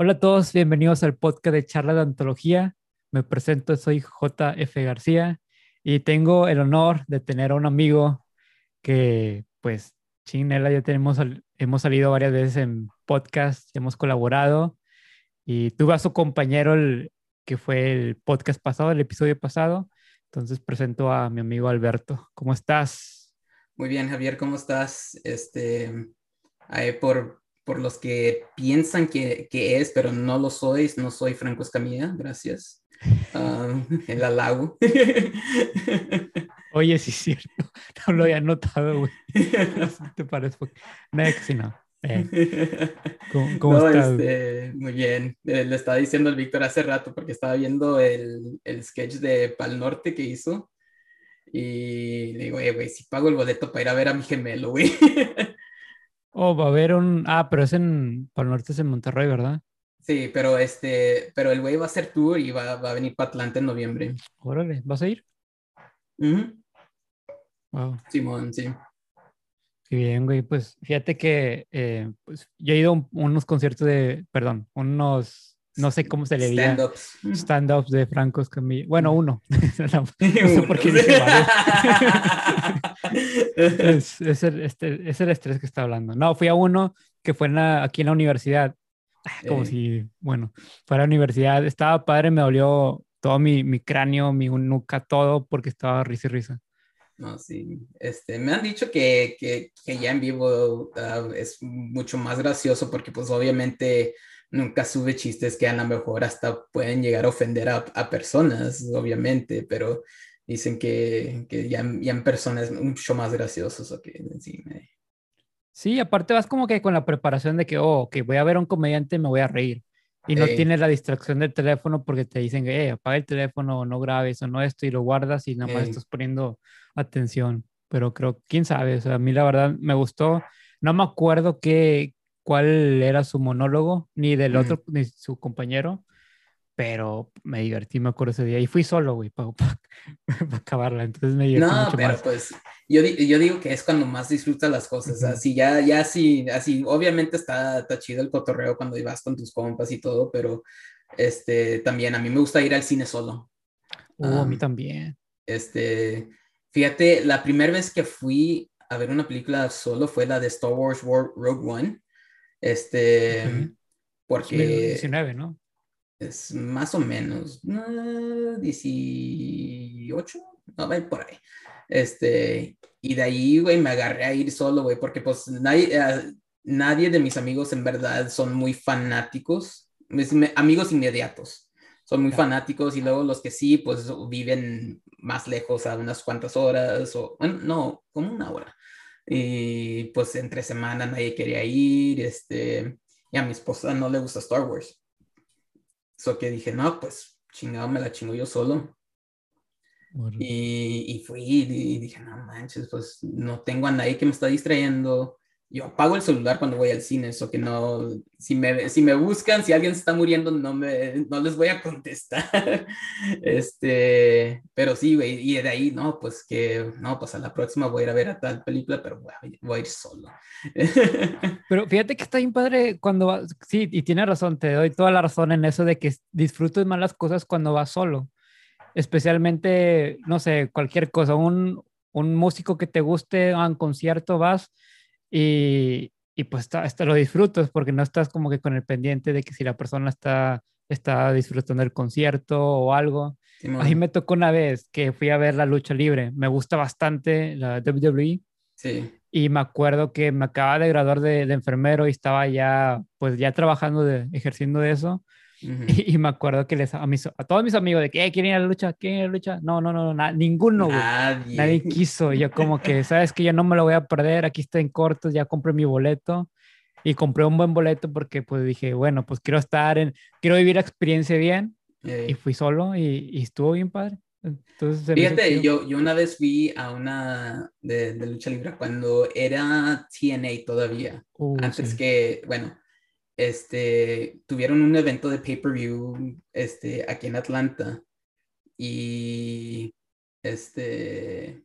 Hola a todos, bienvenidos al podcast de Charla de Antología. Me presento, soy JF García y tengo el honor de tener a un amigo que, pues, Chinela, ya tenemos, hemos salido varias veces en podcast, hemos colaborado y tuve a su compañero el, que fue el podcast pasado, el episodio pasado. Entonces presento a mi amigo Alberto. ¿Cómo estás? Muy bien, Javier, ¿cómo estás? Este, por, por los que piensan que, que, es, pero no lo sois, no soy Franco Escamilla, gracias. Uh, el halago. Oye, sí es cierto, no lo había notado, güey. ¿Te parece? Next, no. Eh. ¿Cómo, cómo no, estás? Este, muy bien. Eh, le estaba diciendo al Víctor hace rato porque estaba viendo el, el sketch de Pal Norte que hizo. Y le digo, güey, si pago el boleto para ir a ver a mi gemelo, güey. Oh, va a haber un. Ah, pero es en. Para el norte es en Monterrey, ¿verdad? Sí, pero este. Pero el güey va a hacer tour y va, va a venir para Atlanta en noviembre. Órale, ¿vas a ir? Wow. Simón, sí. Qué bien, güey. Pues fíjate que eh, pues, yo he ido a unos conciertos de. Perdón, unos no sé cómo se le diría. Stand-ups. Stand-ups de Franco Escamilla. Bueno, uno. no, sé por qué dije es, es, el, este, es el estrés que está hablando. No, fui a uno que fue aquí en la universidad. Ah, como si, bueno, fuera a la universidad. Estaba padre, me dolió todo mi, mi cráneo, mi nuca, todo, porque estaba risa y risa. No, sí. Este, me han dicho que, que, que ya en vivo uh, es mucho más gracioso porque pues obviamente nunca sube chistes que a lo mejor hasta pueden llegar a ofender a, a personas, obviamente, pero dicen que, que ya, ya, en persona es mucho más gracioso. o que sí, sí, aparte vas como que con la preparación de que, oh, que voy a ver a un comediante y me voy a reír. Y no tienes la distracción del teléfono porque te dicen, eh, apaga el teléfono, no grabes, o no esto, y lo guardas y nada más estás poniendo atención. Pero creo, quién sabe, o sea, a mí la verdad me gustó. No me acuerdo qué, cuál era su monólogo, ni del otro, ni su compañero, pero me divertí, me acuerdo ese día. Y fui solo, güey, para, acabarla. Entonces me divertí. No, pero pues yo, yo digo que es cuando más disfrutas las cosas. Así, ya, ya así, así, obviamente está, está chido el cotorreo cuando ibas con tus compas y todo, pero este, también a mí me gusta ir al cine solo. Uh, a mí también. Este, fíjate, la primera vez que fui a ver una película solo fue la de Star Wars Rogue One. Este, porque... 2019, ¿no? Es más o menos, 18, no, va por ahí. Este, y de ahí, güey, me agarré a ir solo, güey, porque pues nadie, eh, nadie de mis amigos en verdad son muy fanáticos, mis amigos inmediatos, son muy fanáticos y luego los que sí, pues viven más lejos a unas cuantas horas, o, bueno, no, como una hora y pues entre semana nadie quería ir, este, y a mi esposa no le gusta Star Wars. Eso que dije, no, pues chingado, me la chingo yo solo. Y, y, fui y dije, no manches, pues no tengo a nadie que me está distrayendo yo apago el celular cuando voy al cine, eso que no, si me, si me buscan, si alguien se está muriendo, no, me, no les voy a contestar. este, pero sí, güey, y de ahí, no, pues que, no, pues a la próxima voy a ir a ver a tal película, pero voy a, ir solo. pero fíjate que está bien padre cuando sí, y tiene razón, te doy toda la razón en eso de que disfrutes más las cosas cuando vas solo. Especialmente, no sé, cualquier cosa, un, un músico que te guste, a un concierto vas y, y pues está, lo disfrutas porque no estás como que con el pendiente de que si la persona está, está disfrutando el concierto o algo. a mí me tocó una vez que fui a ver la lucha libre. Me gusta bastante la WWE. Sí. Y me acuerdo que me acababa de graduar de, de enfermero y estaba ya, pues ya trabajando, de, ejerciendo de eso y, me acuerdo que les, a, mis, a todos mis amigos de que eh, quieren ir a la lucha, quieren ir a la lucha. No, no, no, no ninguno, Nadie. Nadie quiso. Yo como que, sabes que yo no me lo voy a perder, aquí está en cortos, ya compré mi boleto y compré un buen boleto porque pues dije, bueno, pues quiero estar en, quiero vivir la experiencia bien y fui solo y, y, estuvo bien padre. Entonces, Fíjate, yo, yo una vez fui a una de, de lucha libre cuando era TNA todavía, uh, antes que, bueno, este, tuvieron un evento de pay-per-view este, aquí en Atlanta y este,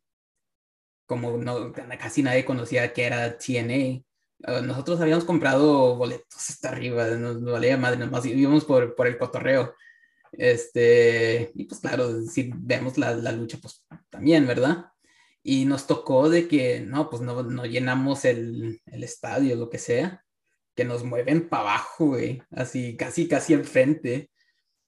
como no, casi nadie conocía que era TNA, ah, nosotros habíamos comprado boletos hasta arriba, nos, valía madre, nomás íbamos por, el cotorreo. Este, y pues claro, si vemos la, lucha, pues también, ¿verdad? Y nos tocó de que, no, pues no, llenamos el estadio, lo que sea, que nos mueven para abajo, güey, así, casi, casi enfrente.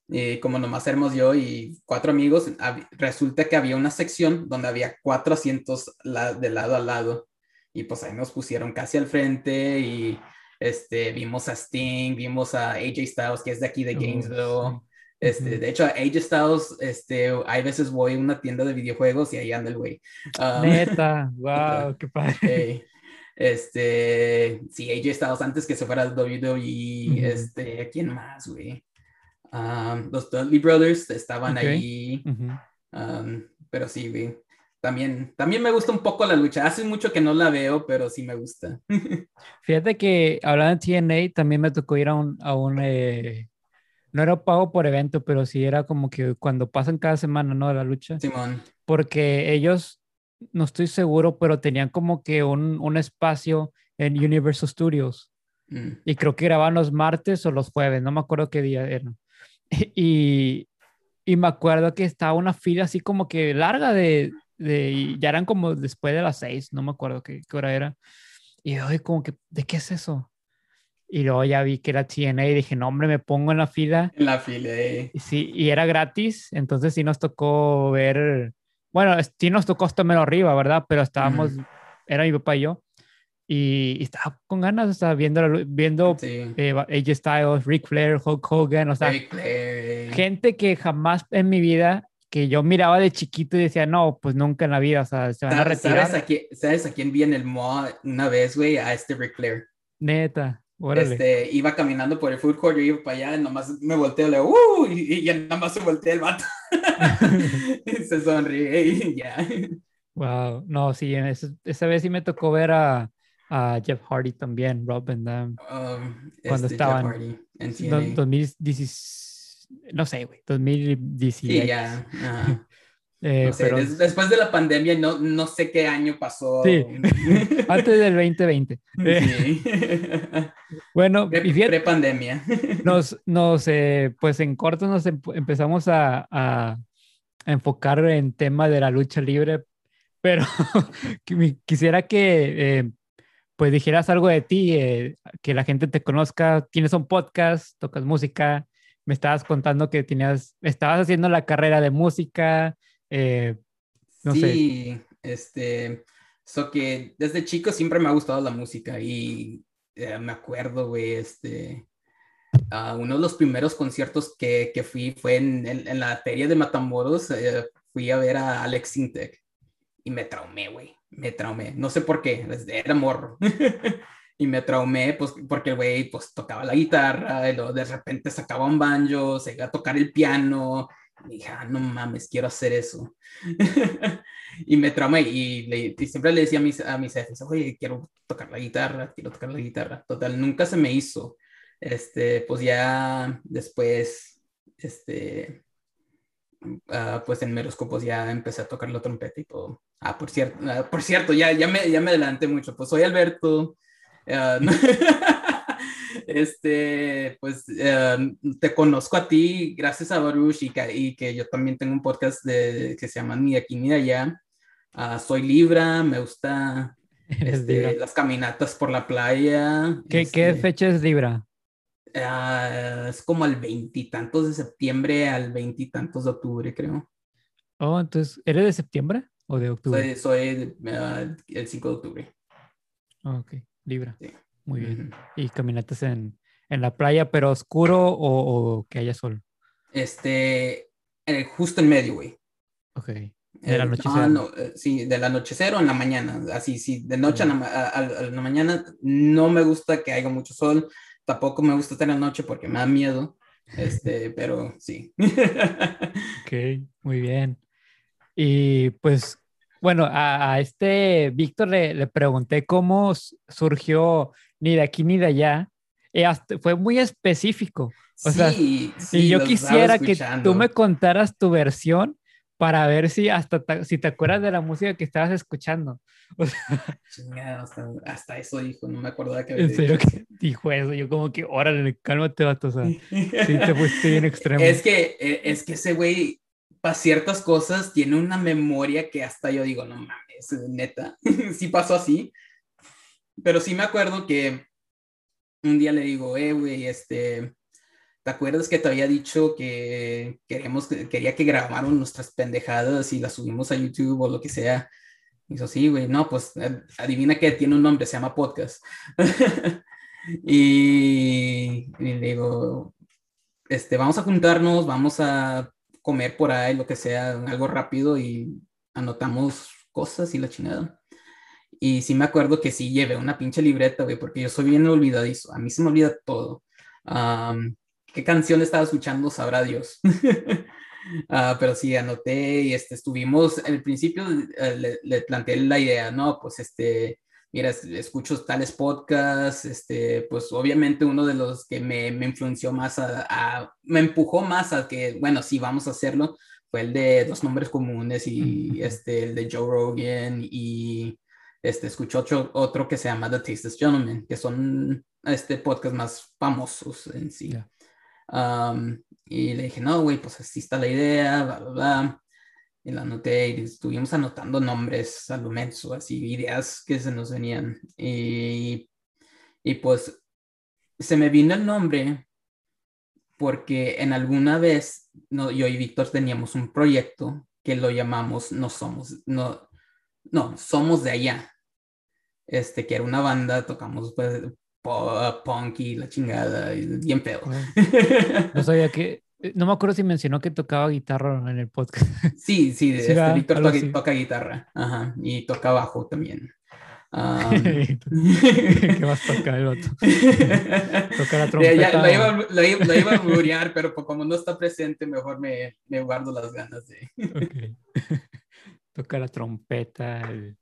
Y como nomás éramos yo y cuatro amigos, resulta que había una sección donde había cuatro asientos de lado a lado. Y pues ahí nos pusieron casi al frente y este, vimos a Sting, vimos a AJ Styles, que es de aquí de Gainesville. Este, De hecho, a AJ Styles, este, hay veces voy a una tienda de videojuegos y ahí anda el güey. Um, Neta, wow, qué padre. Este, sí, AJ Styles antes que se fuera al WWE, este, ¿quién más, güey? Um, los Dudley Brothers estaban ahí. Um, pero sí, güey. También, también me gusta un poco la lucha. Hace mucho que no la veo, pero sí me gusta. Fíjate que hablando de TNA, también me tocó ir a un, a un eh, no era pago por evento, pero sí era como que cuando pasan cada semana, ¿no? La lucha. Simón. Porque ellos, no estoy seguro, pero tenían como que un, un espacio en Universal Studios. Mm. Y creo que grababan los martes o los jueves, no me acuerdo qué día eran. Y, y me acuerdo que estaba una fila así como que larga de, de ya eran como después de las seis, no me acuerdo qué, qué hora era. Y yo, como que, ¿de qué es eso? Y luego ya vi que era TNA y dije, no, hombre, me pongo en la fila. En la fila, eh. Sí, y era gratis, entonces sí nos tocó ver, bueno, sí nos tocó hasta menos arriba, ¿verdad? Pero estábamos, era mi papá y yo, y, estaba con ganas, estaba viendo, viendo eh, AJ Styles, Ric Flair, Hulk Hogan, o sea, gente que jamás en mi vida que yo miraba de chiquito y decía, no, pues nunca en la vida, o sea, se van a retirar. ¿Sabes a quién, ¿sabes a quién vi en el mall una vez, güey? A este Ric Flair. Neta. Este, iba caminando por el food court, yo iba para allá, y nomás me volteo, le ¡uh! Y, ya nada más se voltea el vato. se sonríe y ya. Wow, no, sí, esa, esa vez sí me tocó ver a, a Jeff Hardy también, Rob Van um, cuando este estaban en 2016, no sé, güey, 2017. Sí, ya. Eh, pero... después de la pandemia, no, no sé qué año pasó. Sí, antes del 2020. Sí. bueno, pre-pandemia. nos, nos eh, pues en corto nos empezamos a, a, enfocar en tema de la lucha libre, pero quisiera que eh, pues dijeras algo de ti, que la gente te conozca. Tienes un podcast, tocas música, me estabas contando que tenías, estabas haciendo la carrera de música. Eh, no sí, este, so que desde chico siempre me ha gustado la música y eh, me acuerdo, güey, este, uno de los primeros conciertos que, que fui fue en, en, la feria de Matamoros, eh, fui a ver a Alex Sintek y me traumé, güey, me traumé, no sé por qué, era morro. y me traumé, pues, porque el güey, pues, tocaba la guitarra, y luego de repente sacaba un banjo, se iba a tocar el piano, y dije, ah, no mames, quiero hacer eso. y me traumé y, siempre le decía a mis, a mis jefes, oye, quiero tocar la guitarra, quiero tocar la guitarra. Total, nunca se me hizo. Este, pues ya después, este, uh, pues en Meroscopos ya empecé a tocar la trompeta y todo. Ah, por cierto, uh, por cierto, ya, ya, me, ya me adelanté mucho. Pues soy Alberto. Uh, este, pues em, te conozco a ti gracias a Baruch y que, y que, yo también tengo un podcast de, que se llama Ni aquí ni allá. Uh, soy Libra, me gusta este, las caminatas por la playa. ¿Qué, este, ¿qué fecha es Libra? Uh, es como al veintitantos de septiembre al veintitantos de octubre, creo. Oh, entonces, ¿eres de septiembre o de octubre? Soy, soy uh, el 5 de octubre. ok, Libra. Sí. Muy bien. ¿Y caminatas en, en, la playa, pero oscuro o, o que haya sol? Este, eh, justo en medio, güey. Ok. ¿Del anochecer? Ah, no, eh, sí, del anochecer o en la mañana. Así, sí, de noche a, la, mañana. No me gusta que haya mucho sol. Tampoco me gusta estar en la noche porque me da miedo. Este, pero sí. ok, muy bien. Y pues, bueno, a, este Víctor le, le, pregunté cómo surgió ni de aquí ni de allá. fue muy específico. O sea, y yo quisiera que tú me contaras tu versión, para ver si hasta si te acuerdas de la música que estabas escuchando. hasta, eso dijo, no me acordaba que había ¿En serio que dijo eso? Yo como que, órale, cálmate, vato, o sea, sí te fuiste bien extremo. Es que, e, es que ese güey, para ciertas cosas, tiene una memoria que hasta yo digo, no mames, neta, sí pasó así. Pero sí me acuerdo que un día le digo, eh, güey, este, ¿te acuerdas que te había dicho que queremos, quería que grabáramos nuestras pendejadas y las subimos a YouTube o lo que sea? Y dijo, sí, güey, no, pues adivina que tiene un nombre, se llama podcast. y, le digo, este, vamos a juntarnos, vamos a comer por ahí, lo que sea, algo rápido y anotamos cosas y la chingada. Y sí me acuerdo que sí llevé una pinche libreta, güey, porque yo soy bien olvidadizo. A mí se me olvida todo. ¿Qué canción estaba escuchando? Sabrá Dios. Uh, pero sí, anoté y este, estuvimos, al principio eh, le, planteé la idea, ¿no? Pues este, mira, escucho tales podcasts, este, pues obviamente uno de los que me, me influenció más, a, me empujó más a que, bueno, sí, vamos a hacerlo, fue el de Los Nombres Comunes y este, el de Joe Rogan y este, escucho otro, otro que se llama The Tasteless Gentleman, que son este podcast más famosos en sí. y le dije, no, güey, pues así está la idea, bla, bla, bla. Y la anoté y estuvimos anotando nombres a lo menso, así, ideas que se nos venían. Y, y pues se me vino el nombre porque en alguna vez no, yo y Víctor teníamos un proyecto que lo llamamos No Somos, no, no, Somos de Allá este, que era una banda, tocamos pues, punk y la chingada, y bien pedo. No sabía que, no me acuerdo si mencionó que tocaba guitarra en el podcast. Sí, sí, este, Víctor toca, guitarra, ajá, y toca bajo también. ¿Qué más toca el vato? toca la trompeta. lo, iba, lo, iba, a muriar, pero pues, como no está presente, mejor me, me guardo las ganas de. Okay. Toca la trompeta, el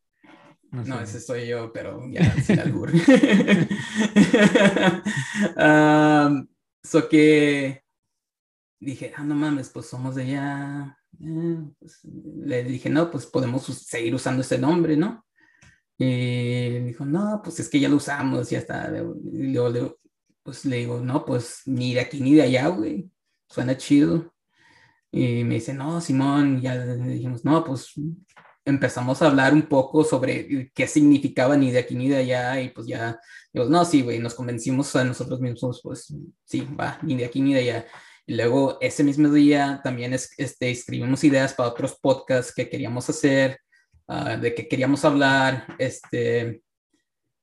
no, ese soy yo, pero ya sin albur. so que dije, ah, no mames, pues somos de allá. Eh, pues, le dije, no, pues podemos seguir usando ese nombre, ¿no? Y dijo, no, pues es que ya lo usamos, ya está. Y luego, pues le digo, no, pues ni de aquí ni de allá, güey. Suena chido. Y me dice, no, Simón, ya le dijimos, no, pues empezamos a hablar un poco sobre qué significaba ni de aquí ni de allá y pues ya, digo, no, sí, güey, nos convencimos a nosotros mismos, pues sí, va, ni de aquí ni de allá. Y luego ese mismo día también es, este, escribimos ideas para otros podcasts que queríamos hacer, uh, de que queríamos hablar, este,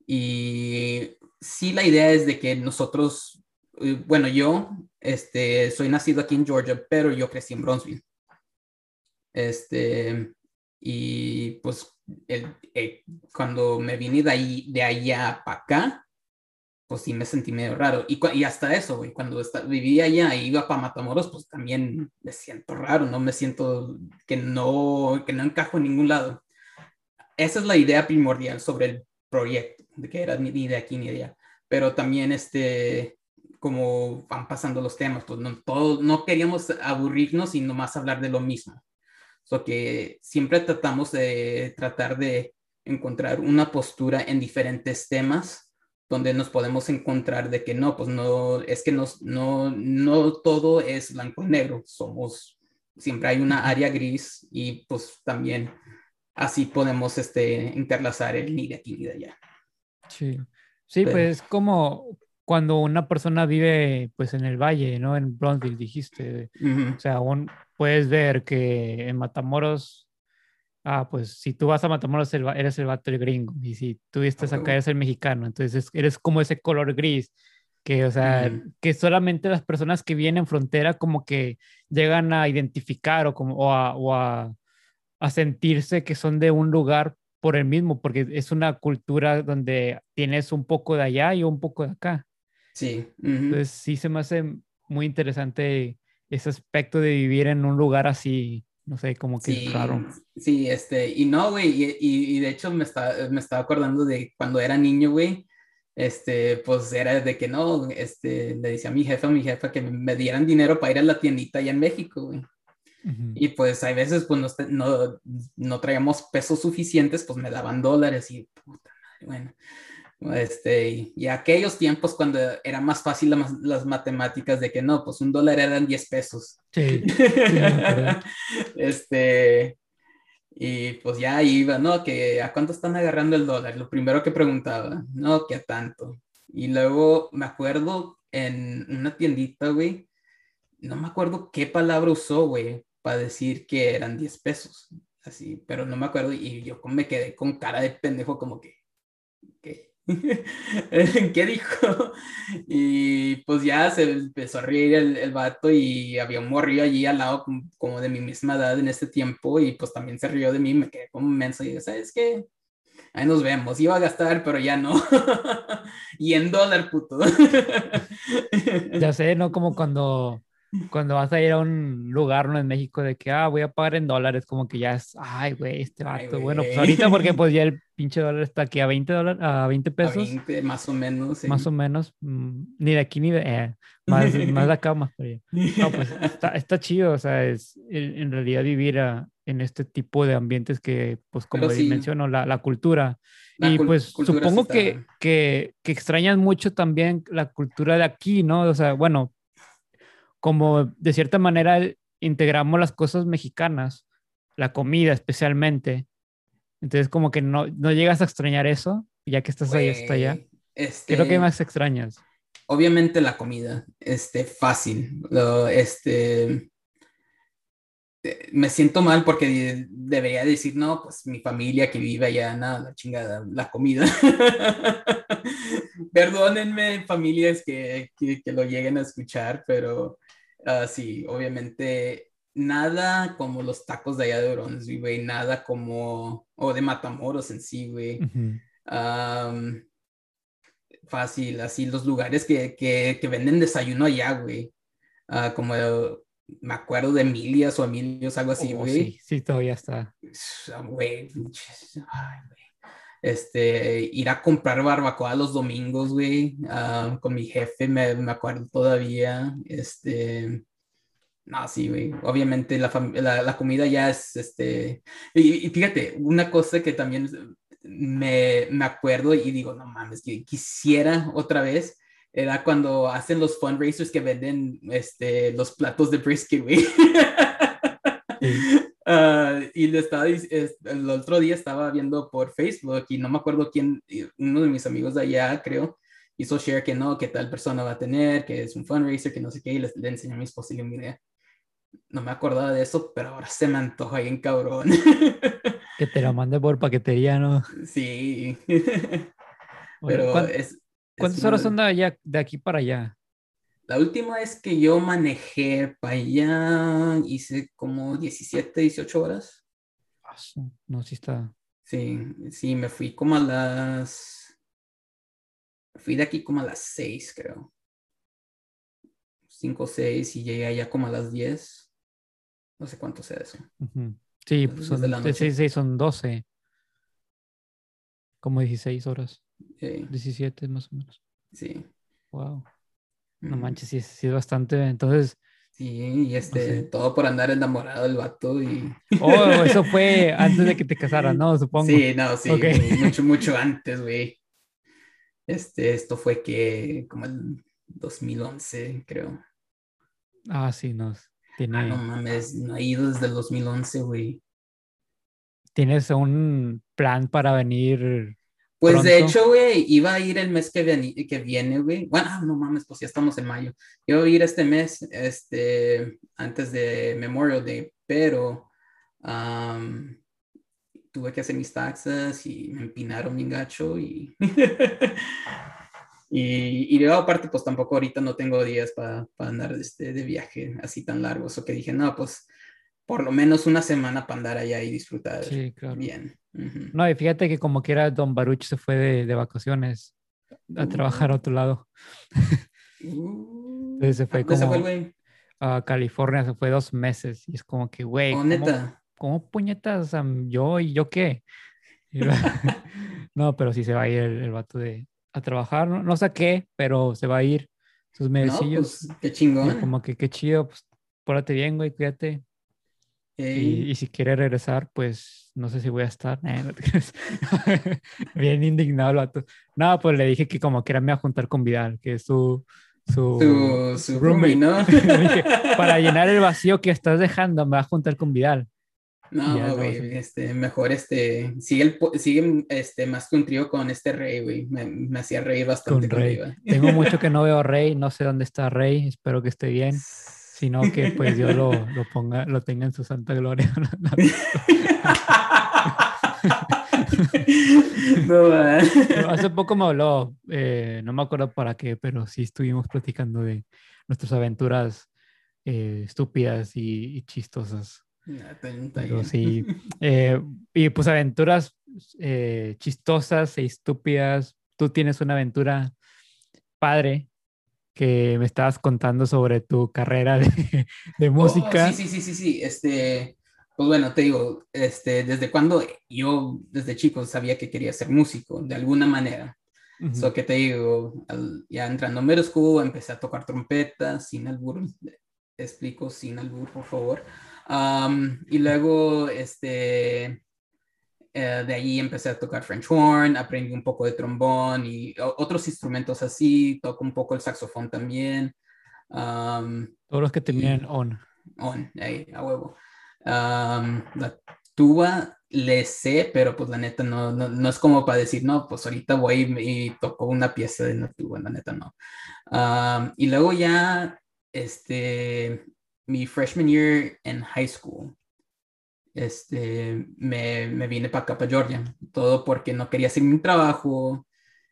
y sí la idea es de que nosotros, eh, bueno, yo, este, soy nacido aquí en Georgia, pero yo crecí en Bronzeville. Este, y pues eh, cuando me vine de, ahí, de allá para acá, pues sí me sentí medio raro. Y, y hasta eso, güey, cuando vivía allá e iba para Matamoros, pues también me siento raro, no me siento que no, que no encajo en ningún lado. Esa es la idea primordial sobre el proyecto, de que era ni de aquí ni de allá. Pero también, este, como van pasando los temas, pues no, todo, no queríamos aburrirnos y nomás hablar de lo mismo que siempre tratamos de tratar de encontrar una postura en diferentes temas donde nos podemos encontrar de que no, pues no, es que no, no, no todo es blanco y negro, somos, siempre hay una área gris y pues también así podemos este, interlazar el ni de aquí ni de allá. Sí, sí, pues como cuando una persona vive pues en el valle, ¿no? En Bronzeville, dijiste, o sea, un, puedes ver que en Matamoros, ah, pues si tú vas a Matamoros eres el vato el gringo y si tú estás acá eres el mexicano, entonces eres como ese color gris que, o sea, que solamente las personas que vienen frontera como que llegan a identificar o, como, o, a, o a, a, sentirse que son de un lugar por el mismo, porque es una cultura donde tienes un poco de allá y un poco de acá. Sí. Entonces sí se me hace muy interesante ese aspecto de vivir en un lugar así, no sé, como que sí, raro. Sí, este, y no, güey, y, y, de hecho me, está, me estaba acordando de cuando era niño, güey, este, pues era de que no, este, le decía a mi jefa, a mi jefa que me dieran dinero para ir a la tiendita allá en México, güey. Y pues hay veces pues no, no, no traíamos pesos suficientes, pues me daban dólares y puta madre, bueno. Este, y, y aquellos tiempos cuando era más fácil la las matemáticas de que no, pues un dólar eran 10 pesos. Sí, acuerdo. este, y pues ya iba, ¿no? Que a cuánto están agarrando el dólar, lo primero que preguntaba, no, que a tanto. Y luego me acuerdo en una tiendita, güey, no me acuerdo qué palabra usó, güey, para decir que eran 10 pesos, así, pero no me acuerdo y yo me quedé con cara de pendejo como que, ¿qué? ¿Qué dijo? Y pues ya se empezó a reír el, el vato y había un morrillo allí al lado como, como de mi misma edad en este tiempo y pues también se rió de mí, me quedé como menso y dije, ¿sabes qué? Ahí nos vemos, iba a gastar, pero ya no. y en dólar, puto. Ya sé, ¿no? Como cuando, cuando vas a ir a un lugar, ¿no? En México, de que, ah, voy a pagar en dólares, como que ya es, ay, güey, este Ay, vato. Bueno, pues ahorita porque pues ya el pinche dólar está aquí a 20 dólares, a 20 A pesos, 20, más o menos. sí. más o menos. mm, Ni de aquí ni de, eh, más, más de acá, más para allá. No, pues está, está chido, o sea, es en, realidad vivir a- en este tipo de ambientes que, pues como sí. menciono, la, la cultura. La y pues supongo que, que, que extrañas mucho también la cultura de aquí, ¿no? O sea, bueno, como de cierta manera integramos las cosas mexicanas, la comida especialmente. Entonces como que no, no llegas a extrañar eso, ya que estás ahí hasta allá. Este, ¿Qué es lo que más extrañas? Obviamente la comida, este, fácil. Lo, este, eh, me siento mal porque de- debería decir, no, pues mi familia que vive allá, nada, la chingada, la comida. Perdónenme, familias que, que, que lo lleguen a escuchar, pero ah, sí, obviamente nada como los tacos de allá de Brunswick, güey, nada como, o de Matamoros en sí, güey. Fácil, así los lugares que, que, que venden desayuno allá, güey. Ah, como me acuerdo de Emilias o Emilios, algo así, Oh, güey. sí, sí, todavía está. Güey, ay, güey. Este, ir a comprar barbacoa los domingos, güey, ah, con mi jefe, me, me acuerdo todavía. Este, no, sí, güey. Obviamente la, la comida ya es, este, y, y fíjate, una cosa que también me, me acuerdo y digo, no mames, que quisiera otra vez, era cuando hacen los fundraisers que venden, este, los platos de brisket, güey. Ah, y le estaba, es- el otro día estaba viendo por Facebook y no me acuerdo quién, uno de mis amigos de allá, creo, hizo share que no, que tal persona va a tener, que es un fundraiser, que no sé qué, y le, le enseñó a mi esposa y le mira, no me acordaba de eso, pero ahora se me antoja bien cabrón. Que te la mande por paquetería, ¿no? sí. Oye, pero ¿cuán- es... es ¿Cuántas una horas son de, allá, de aquí para allá? La última vez que yo manejé para allá, hice como 17, 18 horas. Ah, No, sí está. Sí, sí, me fui como a las... Fui de aquí como a las 6, creo. 5 o 6 y llegué allá como a las 10. No sé cuánto sea eso. Ujú. Sí, Las pues 10 son, de la sí, noche. sí, sí, son 12. Como 16 horas. Sí, 17 más o menos. sí. Wow. No manches, sí, sí es bastante. Entonces, Sí, y este, todo por andar enamorado del vato y... oh, eso fue antes de que te casaras, ¿no? Supongo. Sí, no, sí, mucho, mucho antes, güey. Este, esto fue que como el 2011, creo. Ah, sí, no. Tiene, Ah, no mames, no he ido desde el 2011, güey. Tienes un plan para venir. Pues de Pronto. hecho, güey, iba a ir el mes que, viene- que viene, güey. Bueno, ah, no mames, pues ya estamos en mayo. Iba a ir este mes, este, antes de Memorial Day, pero am, tuve que hacer mis taxas y me empinaron bien gacho y... y, y luego aparte, pues tampoco ahorita no tengo días para andar este, de viaje así tan largos. O que dije, no, pues por lo menos una semana para andar allá y disfrutar Sí, claro. bien. No, y fíjate que como quiera, Don Baruch se fue de, de vacaciones a trabajar a otro lado. Uh, Entonces se fue ¿a dónde como- el güey? A California se fue dos meses. Y es como que, güey, Oh, ¿cómo. ¿cómo puñetas? Yo y yo qué. Y no, pero sí se va a ir el, el vato de, a trabajar. No, no sé qué, pero se va a ir sus No, merecillos. pues qué Y chingón. como que qué chido, pues pórtate bien, güey, cuídate. Y, si quiere regresar, pues no sé si voy a estar. Bien indignado. No, pues le dije que como que era me a juntar con Vidal, que es su, su, su, roomie, ¿no? para llenar el vacío que estás dejando, me va a juntar con Vidal. No, güey, este, mejor este, sigue, el, sigue este, más que un trío con este Rey, güey, me, me, hacía reír bastante con Rey. Tengo mucho que no veo a Rey, no sé dónde está Rey, espero que esté bien, sino que pues Dios lo, lo ponga, lo tenga en su santa gloria. no, hace poco me habló, eh, no me acuerdo para qué, pero sí estuvimos platicando de nuestras aventuras eh, estúpidas y chistosas sí, eh, y pues aventuras chistosas e estúpidas. Tú tienes una aventura padre que me estabas contando sobre tu carrera de, de oh, música. sí, sí, sí, sí, sí. Este, pues bueno, te digo, este, desde cuando yo, desde chico, sabía que quería ser músico, de alguna manera. Eso que te digo, ya entrando en middle school, empecé a tocar trompeta, sin albur, explico, sin albur, por favor y luego, este, eh, de ahí empecé a tocar French horn, aprendí un poco de trombón y otros instrumentos así, toco un poco el saxofón también. Todos los que tenían on. On, ahí, a huevo. la tuba le sé, pero pues la neta no, no, no, es como para decir, no, pues ahorita voy y, toco una pieza de la tuba, la neta no. y luego ya, este, mi freshman year en high school, este, me, me vine para acá, para Georgia. Todo porque no quería hacer mi trabajo.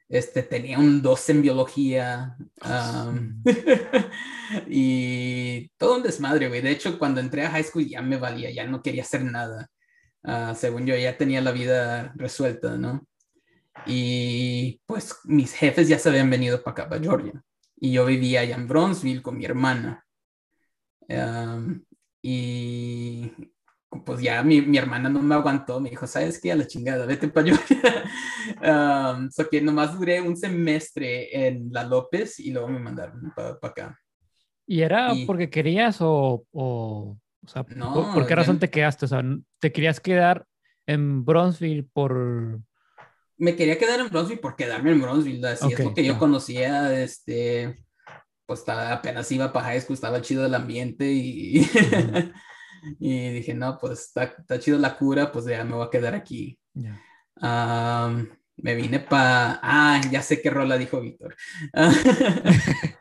Este, tenía un 2 en biología. y todo un desmadre, güey. De hecho, cuando entré a high school ya me valía, ya no quería hacer nada. Ah, según yo, ya tenía la vida resuelta, ¿no? Y pues mis jefes ya se habían venido para acá, para Georgia. Y yo vivía allá en Bronzeville con mi hermana y pues ya mi, mi, hermana no me aguantó, me dijo, ¿sabes qué? A la chingada, vete para allá. um, so que nomás duré un semestre en La López y luego me mandaron para acá. ¿Y era porque querías o, o, o sea, ¿por, qué razón te quedaste? O sea, ¿te querías quedar en Bronzeville por...? Me quería quedar en Bronzeville por quedarme en Bronzeville, así es lo que yo conocía, este pues estaba, apenas iba para high school, estaba chido el ambiente y, y dije, no, pues está, está, chido la cura, pues ya me voy a quedar aquí. me vine para... Ah, ya sé qué rola dijo Víctor.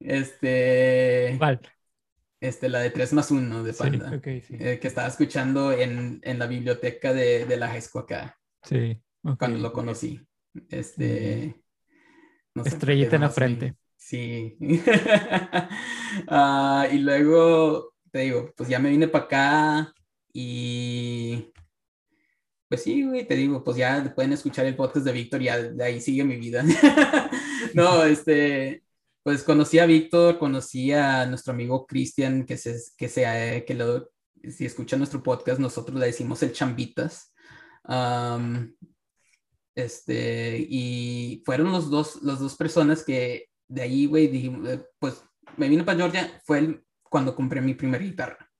este... ¿Cuál? Este, la de 3 más 1 de Panda. Eh, que estaba escuchando en, en la biblioteca de, de, la school acá. Sí. Cuando lo conocí. Este... Estrellita en la frente. Sí. Ah, y luego, te digo, pues ya me vine para acá y pues sí, güey, te digo, pues ya pueden escuchar el podcast de Víctor y de ahí sigue mi vida. no, este, pues conocí a Víctor, conocí a nuestro amigo Cristian, que se, que se, que lo, si escucha nuestro podcast, nosotros le decimos el Chambitas. este, y fueron los dos, las dos personas que de ahí, güey, dije, eh, pues me vine para Georgia, fue cuando compré mi primera guitarra.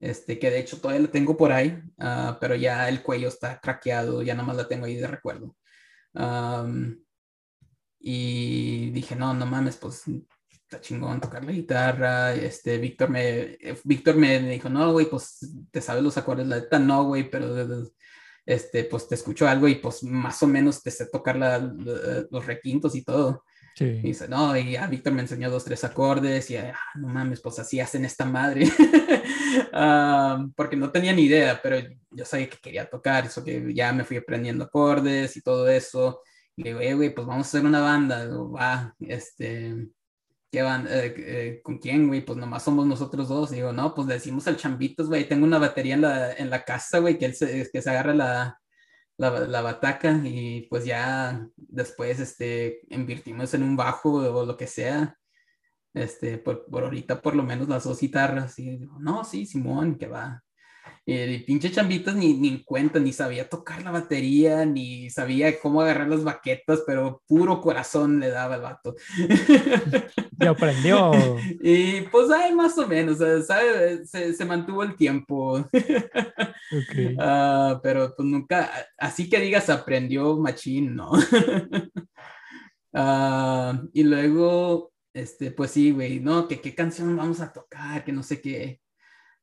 Este, que de hecho todavía la tengo por ahí, ah, pero ya el cuello está craqueado, ya nada más la tengo ahí de recuerdo. y dije, no, no mames, pues está chingón tocar la guitarra. Este, Víctor me, Víctor me dijo, no, güey, pues te sabes los acordes, la neta no, güey, pero este, pues te escucho algo y pues más o menos te sé tocar los requintos y todo. Y dice, no, y a Víctor me enseñó dos, tres acordes y, ah, no mames, pues así hacen esta madre. porque no tenía ni idea, pero yo sabía que quería tocar, eso que ya me fui aprendiendo acordes y todo eso. Y le digo, eh, güey, pues vamos a hacer una banda. va, este, ¿qué van? Eh, eh, ¿Con quién, güey? Pues nomás somos nosotros dos. Y digo, no, pues le decimos al Chambitos, güey, tengo una batería en la, en la casa, güey, que él se, que se agarra la, la, bataca y pues ya después este, invertimos en un bajo o lo que sea. Este, por, por ahorita por lo menos las dos guitarras. Y no, sí, Simón, que va. Y pinche chambitas ni, ni en cuenta, ni sabía tocar la batería, ni sabía cómo agarrar las baquetas, pero puro corazón le daba el vato. Ya aprendió. Y pues, ay, más o menos, ¿sabes? Se, se mantuvo el tiempo. Ah, pero pues nunca, así que digas, aprendió machín, ¿no? Ah, y luego, este, pues sí, güey, ¿no? Que qué canción vamos a tocar, que no sé qué.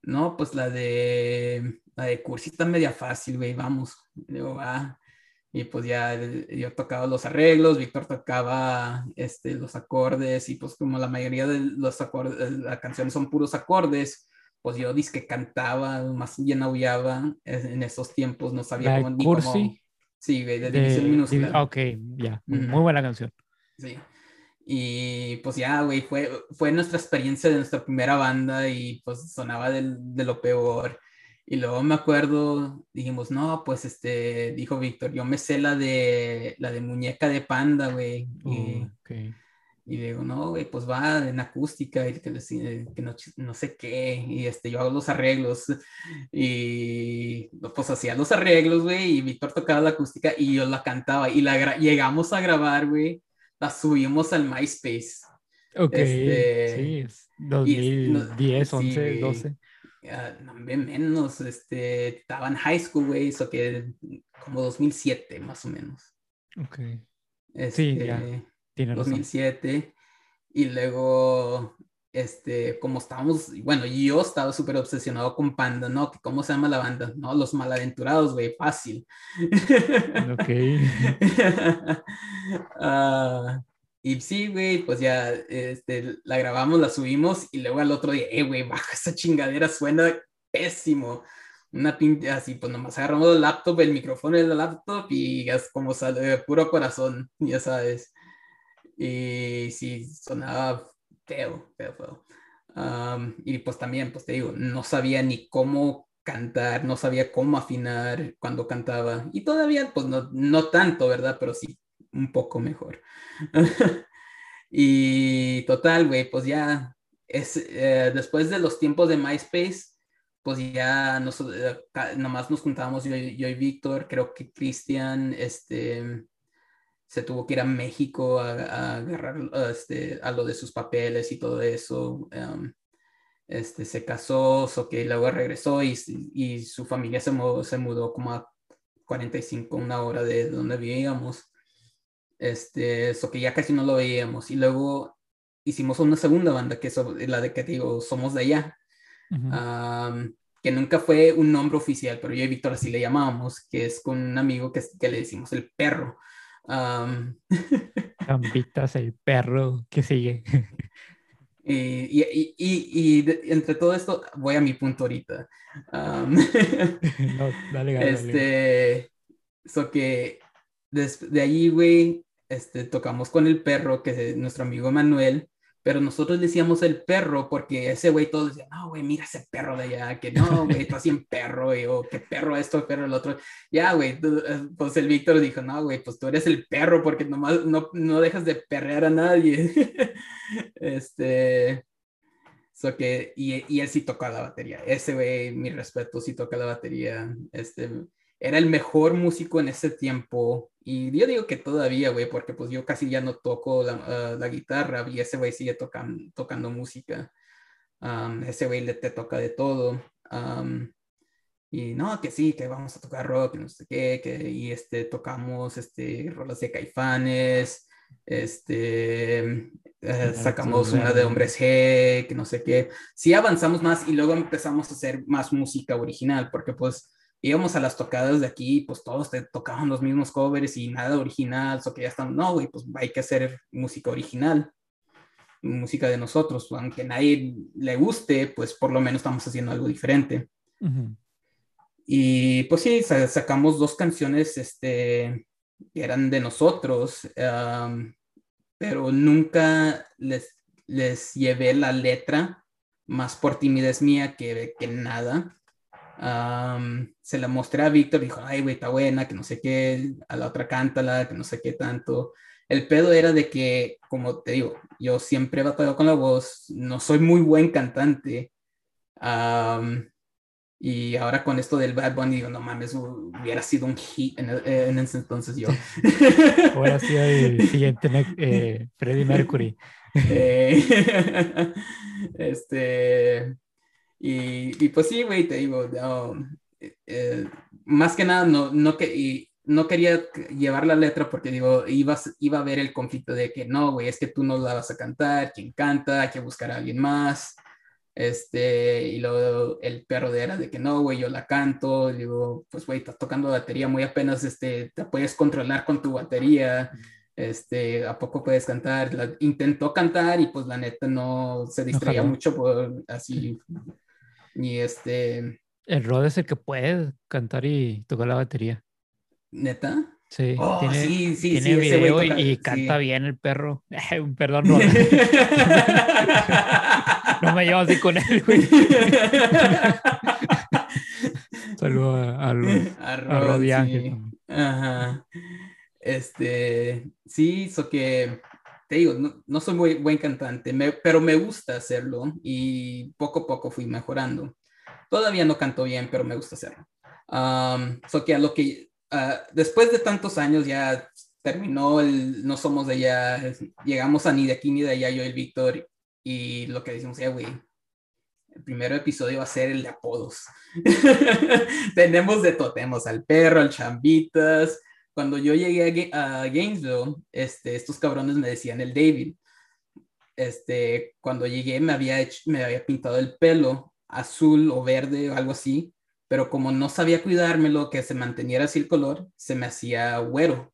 No, pues la de, la de Cursi está media fácil, güey, vamos. Digo, va. Y pues ya eh, yo tocaba los arreglos, Víctor tocaba este, los acordes, y pues como la mayoría de los acordes, las canciones son puros acordes, pues yo que cantaba, más bien aullaba eh, en esos tiempos, no sabía La cómo, ni cómo- Cursi, Sí, güey, de de- división minúscula. ok, ya. Muy buena canción. Sí. Y pues ya, güey, fue, fue nuestra experiencia de nuestra primera banda y pues sonaba del- de lo peor. Y luego me acuerdo, dijimos, no, pues este, dijo Víctor, yo me sé la de, la de muñeca de panda, güey. Y, Oh, ok. y digo, no, güey, pues va en acústica y que, eh, que no, no sé qué. Y este, yo hago los arreglos. Y pues hacía los arreglos, güey. Y Víctor tocaba la acústica y yo la cantaba. Y la llegamos a grabar, güey. La subimos al MySpace. Ok, Este, sí, es y- 2010, sí, 11, güey. 12. Ah, no, hombre, menos, este, estaba en high school, güey. Eso que como 2007, más o menos. Ok, Este, ya. tiene razón. 2007 y luego este como estábamos bueno yo estaba súper obsesionado con Panda no cómo se llama la banda no los malaventurados güey fácil Ok. Ah, y sí güey pues ya este la grabamos la subimos y luego al otro día eh güey baja esa chingadera suena pésimo una pinta así, pues nomás agarramos el laptop, el micrófono del laptop y es como sale puro corazón, ya sabes. Y sí, sonaba feo, feo, feo. Am, y pues también, pues te digo, no sabía ni cómo cantar, no sabía cómo afinar cuando cantaba. Y todavía, pues no, no tanto, ¿verdad? Pero sí, un poco mejor. y total, güey, pues ya, es, eh, después de los tiempos de MySpace, pues ya nos, eh, nomás nos juntábamos yo, yo y Víctor, creo que Cristian, este se tuvo que ir a México a, agarrar a, este, a lo de sus papeles y todo eso. em, este, se casó, so que luego regresó y, y su familia se mudó, se mudó como a 45, una hora de donde vivíamos. Este, so que ya casi no lo veíamos. Y luego hicimos una segunda banda, que es la de que digo, Somos de allá, que nunca fue un nombre oficial, pero yo y Víctor así le llamábamos, que es con un amigo que, que le decimos el perro. Am, Campitas, el perro que sigue. Y, y, y, y- de- entre todo esto, voy a mi punto ahorita. No, dale, dale, este, so que de ahí, güey, este, tocamos con el perro, que es nuestro amigo Manuel, pero nosotros decíamos el perro porque ese güey todos decían, no, güey, mira ese perro de allá, que no, güey, está bien perro, y, o qué perro esto, perro el otro. Ya, güey, eh, pues el Víctor dijo, no, güey, pues tú eres el perro porque nomás no, no dejas de perrear a nadie. este, so que, y, y él sí toca la batería. Ese güey, mi respeto, sí toca la batería. Este, era el mejor músico en ese tiempo. Y yo digo que todavía, güey, porque pues yo casi ya no toco la, ah, la guitarra y ese güey sigue tocan, tocando música. Ese güey le te toca de todo. Y no, que sí, que vamos a tocar rock, no sé qué, que, y este, tocamos este, rolas de caifanes, este, eh, sacamos una de Hombres G, que no sé qué. Sí avanzamos más y luego empezamos a hacer más música original, porque pues íbamos a las tocadas de aquí, pues todos te tocaban los mismos covers y nada original, o que ya están, no, güey, pues hay que hacer música original, música de nosotros, aunque nadie le guste, pues por lo menos estamos haciendo algo diferente. Ujú. Y pues sí, sa- sacamos dos canciones este, que eran de nosotros, am, pero nunca les, les llevé la letra, más por timidez mía que, que nada. Am, se la mostré a Víctor, dijo, ay, güey, está buena, que no sé qué, a la otra cántala, que no sé qué tanto. El pedo era de que, como te digo, yo siempre he batallado con la voz, no soy muy buen cantante. Am, Y ahora con esto del Bad Bunny, digo, no mames, hubiera sido un hit en, en ese entonces yo. Hubiera sido el siguiente eh, Freddie Mercury. Eh, este, y, y, pues sí, güey, te digo, eh, más que nada, no, no, que, y no quería llevar la letra porque digo, iba, iba a ver el conflicto de que no, güey, es que tú no la vas a cantar, quien canta, hay que buscar a alguien más. Este, y luego el perro de era de que no, güey, yo la canto. digo, pues, güey, estás tocando batería muy apenas, este, te puedes controlar con tu batería. Este, ¿a poco puedes cantar? La, intentó cantar y pues la neta no se distraía mucho por así. Y este. El Rod es el que puede cantar y tocar la batería. ¿Neta? Sí, oh, tiene, sí, sí, tiene sí, video y, canta bien el perro. Perdón, no. no me llevo así con él, güey. Saludos a, a, a, Ajá. Este, sí, eso que te digo, no, soy muy buen cantante, pero me gusta hacerlo y poco a poco fui mejorando. Todavía no canto bien, pero me gusta hacerlo. Um, so que a lo que Ah, después de tantos años ya terminó el No Somos de allá, llegamos a ni de aquí ni de allá, yo y el Víctor, y lo que decimos, ya, güey, el primer episodio va a ser el de apodos. tenemos de todo, tenemos al perro, al chambitas. Cuando yo llegué a, Gainesville, este, estos cabrones me decían el David. Este, cuando llegué me había, me había pintado el pelo azul o verde o algo así pero como no sabía cuidármelo, que se manteniera así el color, se me hacía güero.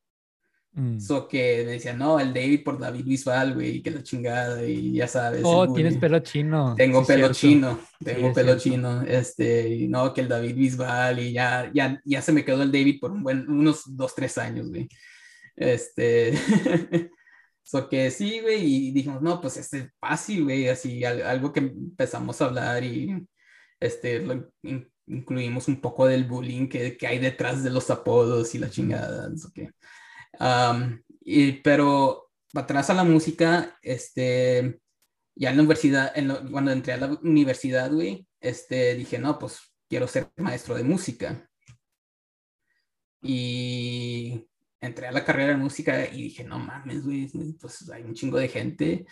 Mm. So que me decía, no, el David por David Bisbal, güey, que la chingada, y ya sabes. Oh, tienes pelo chino. Tengo pelo chino, tengo pelo chino, este, y no, que el David Bisbal, y ya, ya, ya se me quedó el David por un buen, unos dos, tres años, güey. Este, so que sí, güey, y dijimos, no, pues este es fácil, güey, así, algo que empezamos a hablar y, este, incluimos un poco del bullying que, que hay detrás de los apodos y la chingada. Y, pero atrás a la música, este, ya en la universidad, cuando entré a la universidad, güey, este, dije, no, pues quiero ser maestro de música. Y entré a la carrera de música y dije, no mames, güey, pues hay un chingo de gente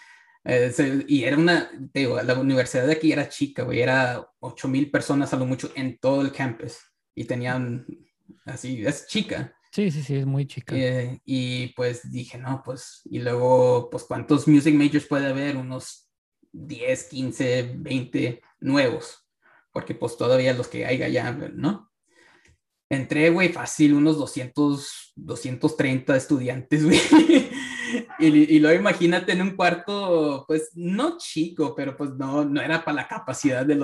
eh, y era una, digo, la universidad de aquí era chica, güey, era 8 mil personas a lo mucho en todo el campus y tenían, así, es chica. Sí, sí, sí, es muy chica. Eh, y pues dije, no, pues, y luego, pues, ¿cuántos music majors puede haber? Unos 10, 15, 20 nuevos, porque pues todavía los que hay allá, ¿no? Entré, güey, fácil, unos 200, 230 estudiantes, güey. y, y, luego imagínate en un cuarto, pues no chico, pero pues no, no era para la capacidad de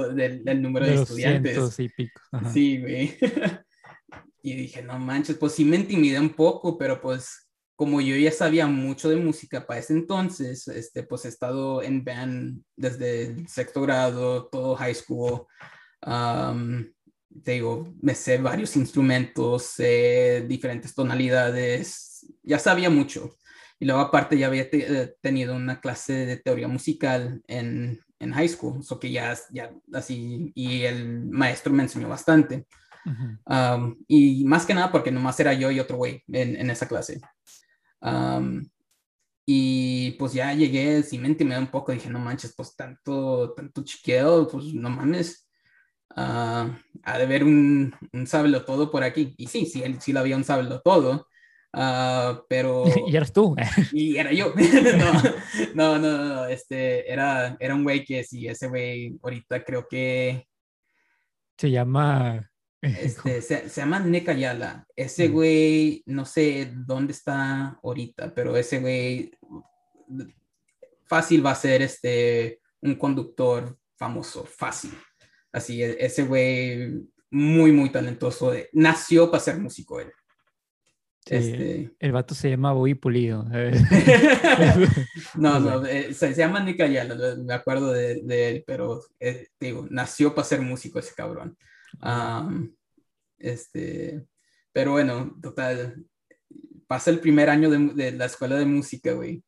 del número de, estudiantes. Y pico. Sí, güey. y dije, no manches, pues sí me intimidé un poco, pero pues como yo ya sabía mucho de música para ese entonces, este, pues he estado en band desde el sexto grado, todo high school. te digo, me sé varios instrumentos, sé diferentes tonalidades, ya sabía mucho. Y luego aparte ya había eh, tenido una clase de teoría musical en, en high school, eso que ya, ya así, y el maestro me enseñó bastante. Um, y más que nada porque nomás era yo y otro güey en, en, esa clase. Um, y pues ya llegué, sí me intimidé un poco, dije, no manches, pues tanto, tanto chiqueo, pues no mames. Uh, ha de haber un, un sábelo todo por aquí. Y sí, sí, sí lo había un sábelo todo. Uh, pero... y eras tú. y era yo. no, no, no, no, este, era, era un güey que sí, ese güey ahorita creo que... Se llama... Este, se, se, llama Nekayala. Ese mm. güey, no sé dónde está ahorita, pero ese güey fácil va a ser este, un conductor famoso, fácil. Así, e, ese güey muy, muy talentoso. Nació para ser músico él. Este... El vato se llama Bobby Pulido. no, no, eh, se, llama Nick Ayala, me acuerdo de, él, pero eh, digo, nació para ser músico ese cabrón. Este, pero bueno, total, pasa el primer año de, de la escuela de música, güey.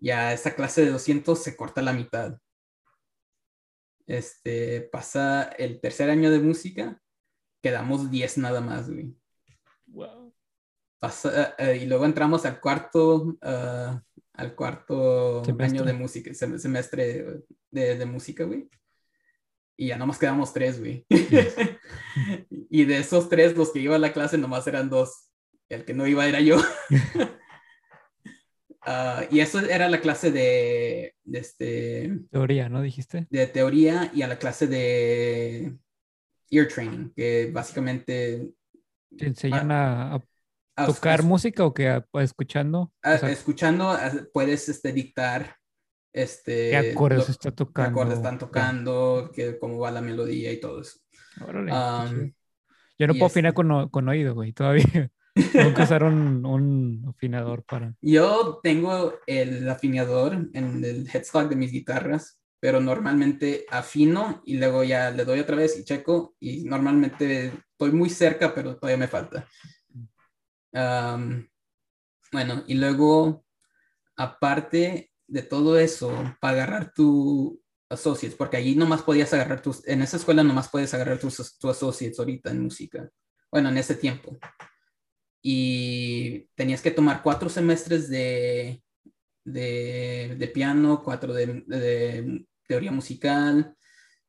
Ya esa clase de 200 se corta la mitad. este, pasa el tercer año de música, quedamos 10 nada más, güey. Wow. Pasa, eh, y luego entramos al cuarto, ah, al cuarto Semestre. año de música, sem- semestre de, de música, güey. Y ya nomás quedamos tres, güey. y de esos tres, los que iba a la clase nomás eran dos. El que no iba era yo. Ah, y eso era la clase de, de, este, Teoría, ¿no? Dijiste. de teoría y a la clase de ear training, que básicamente ¿Te enseñan a, a ah, tocar música o que escuchando? ah, O sea, escuchando ah, puedes este, dictar este, ¿Qué acordes lo- está qué tocando? acordes están tocando, que, cómo va la melodía y todo eso. Órale, qué Um. Yo no puedo afinar este- con, o- con oído, güey, todavía. Tengo que usar un, un afinador para... Yo tengo el afinador en el headstock de mis guitarras, pero normalmente afino y luego ya le doy otra vez y checo y normalmente estoy muy cerca, pero todavía me falta. Am, bueno, y luego, aparte de todo eso, para agarrar tu associates, porque allí nomás podías agarrar tus, en esa escuela nomás puedes agarrar tus, tu associates ahorita en música. Bueno, en ese tiempo. Y tenías que tomar cuatro semestres de, de, de piano, cuatro de, de teoría musical,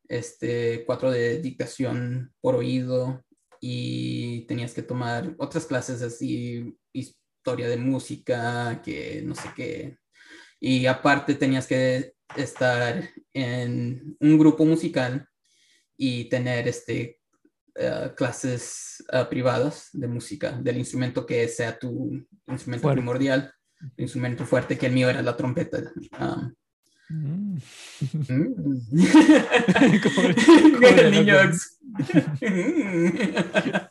este, cuatro de dictación por oído y tenías que tomar otras clases así, historia de música, que no sé qué. Y aparte tenías que estar en un grupo musical y tener este, eh, clases eh, privadas de música, del instrumento que sea tu instrumento Fuerte. primordial, el instrumento fuerte, que el mío era la trompeta. Um, Mm. Mm. Como el- niño. ex-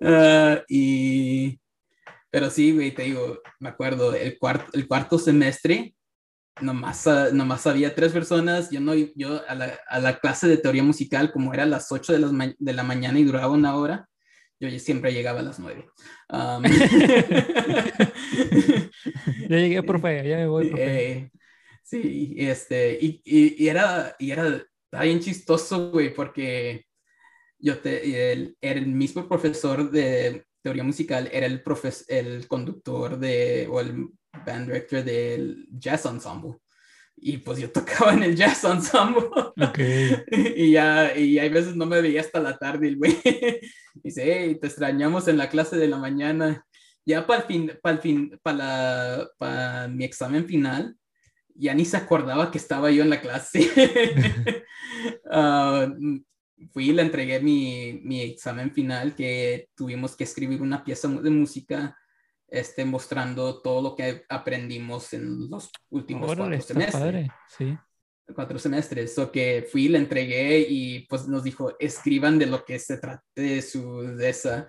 Ah, y pero sí, güey, te digo, me acuerdo, el cuarto, el cuarto semestre, nomás, nomás había tres personas, yo no, yo a la, a la clase de teoría musical, como era a las 8 de, las de la mañana y duraba una hora, yo siempre llegaba a las 9. Um, Ya llegué, profe, ya me voy, profe. eh, sí, este, y, y, y era, y era, bien chistoso, güey, porque yo te, el, el mismo profesor de teoría musical, era el, profes, el conductor de, o el band director del jazz ensemble. Y pues yo tocaba en el jazz ensemble. Ok. y ya, y hay veces no me veía hasta la tarde el güey. Dice, hey, te extrañamos en la clase de la mañana. Ya para el fin, para el fin, para para mi examen final, ya ni se acordaba que estaba yo en la clase. Ah, fui y le entregué mi, mi examen final, que tuvimos que escribir una pieza de música, este, mostrando todo lo que aprendimos en los últimos cuatro semestres padre. Sí. cuatro semestres, so que fui, le entregué y pues nos dijo, escriban de lo que se trate su, de esa,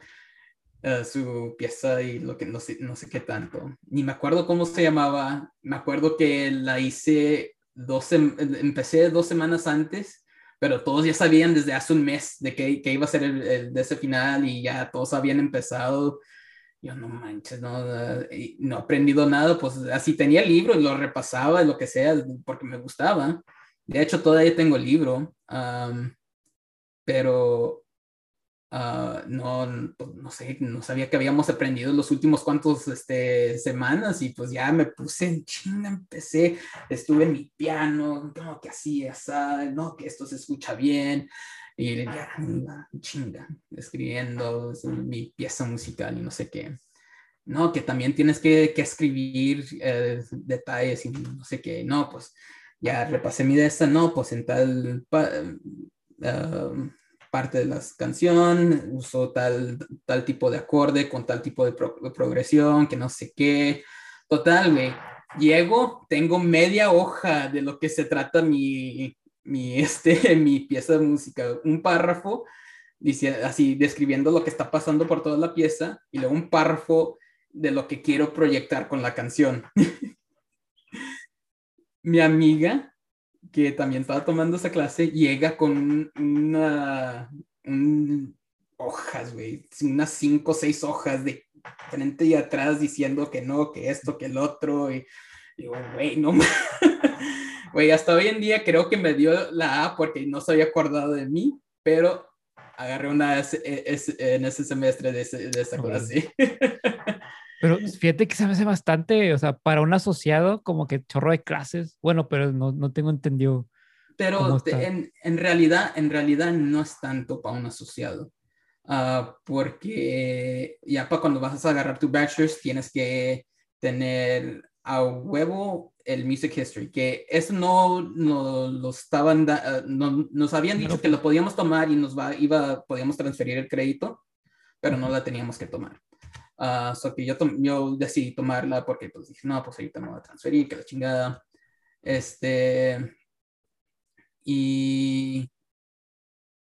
eh, su pieza y lo que no sé, no sé qué tanto. Ni me acuerdo cómo se llamaba, me acuerdo que la hice dos, empecé dos semanas antes, pero todos ya sabían desde hace un mes de que, que iba a ser el, el de ese final y ya todos habían empezado. Yo no manches, no, no he aprendido nada, pues así tenía el libro y lo repasaba, lo que sea, porque me gustaba. De hecho, todavía tengo el libro, am, pero ah, no, pues, no sé, no sabía que habíamos aprendido los últimos cuantos este, semanas y pues ya me puse en chinga, empecé, estuve en mi piano, no, que así, así, no, que esto se escucha bien. Y ya, chinga, escribiendo mi pieza musical y no sé qué. No, que también tienes que, que escribir eh, detalles y no sé qué. No, pues ya repasé mi de esta, no, pues en tal pa- uh, parte de la canción uso tal, tal tipo de acorde con tal tipo de progresión, que no sé qué. Total, güey. Llego, tengo media hoja de lo que se trata mi, mi, este, mi pieza de música, un párrafo dice, así describiendo lo que está pasando por toda la pieza y luego un párrafo de lo que quiero proyectar con la canción. Mi amiga, que también estaba tomando esa clase, llega con una, un- hojas, güey, unas cinco o seis hojas de frente y atrás diciendo que no, que esto, que el otro, y digo, güey, no, Güey, hasta hoy en día creo que me dio la A porque no se había acordado de mí, pero agarré una S, en ese semestre de, de esa clase. Pero fíjate que se me hace bastante, o sea, para un asociado, como que chorro de clases. Bueno, pero no, no tengo entendido. Pero en, en, realidad, en realidad no es tanto para un asociado. Uh, porque ya para cuando vas a agarrar tu bachelor's tienes que tener a huevo el Music History, que eso no, no lo estaban, uh, no, nos habían dicho que lo podíamos tomar y nos va, iba, podíamos transferir el crédito, pero no la teníamos que tomar. Uh, so que yo, yo decidí tomarla porque pues dije, no, pues ahorita me voy a transferir, que la chingada. Este, y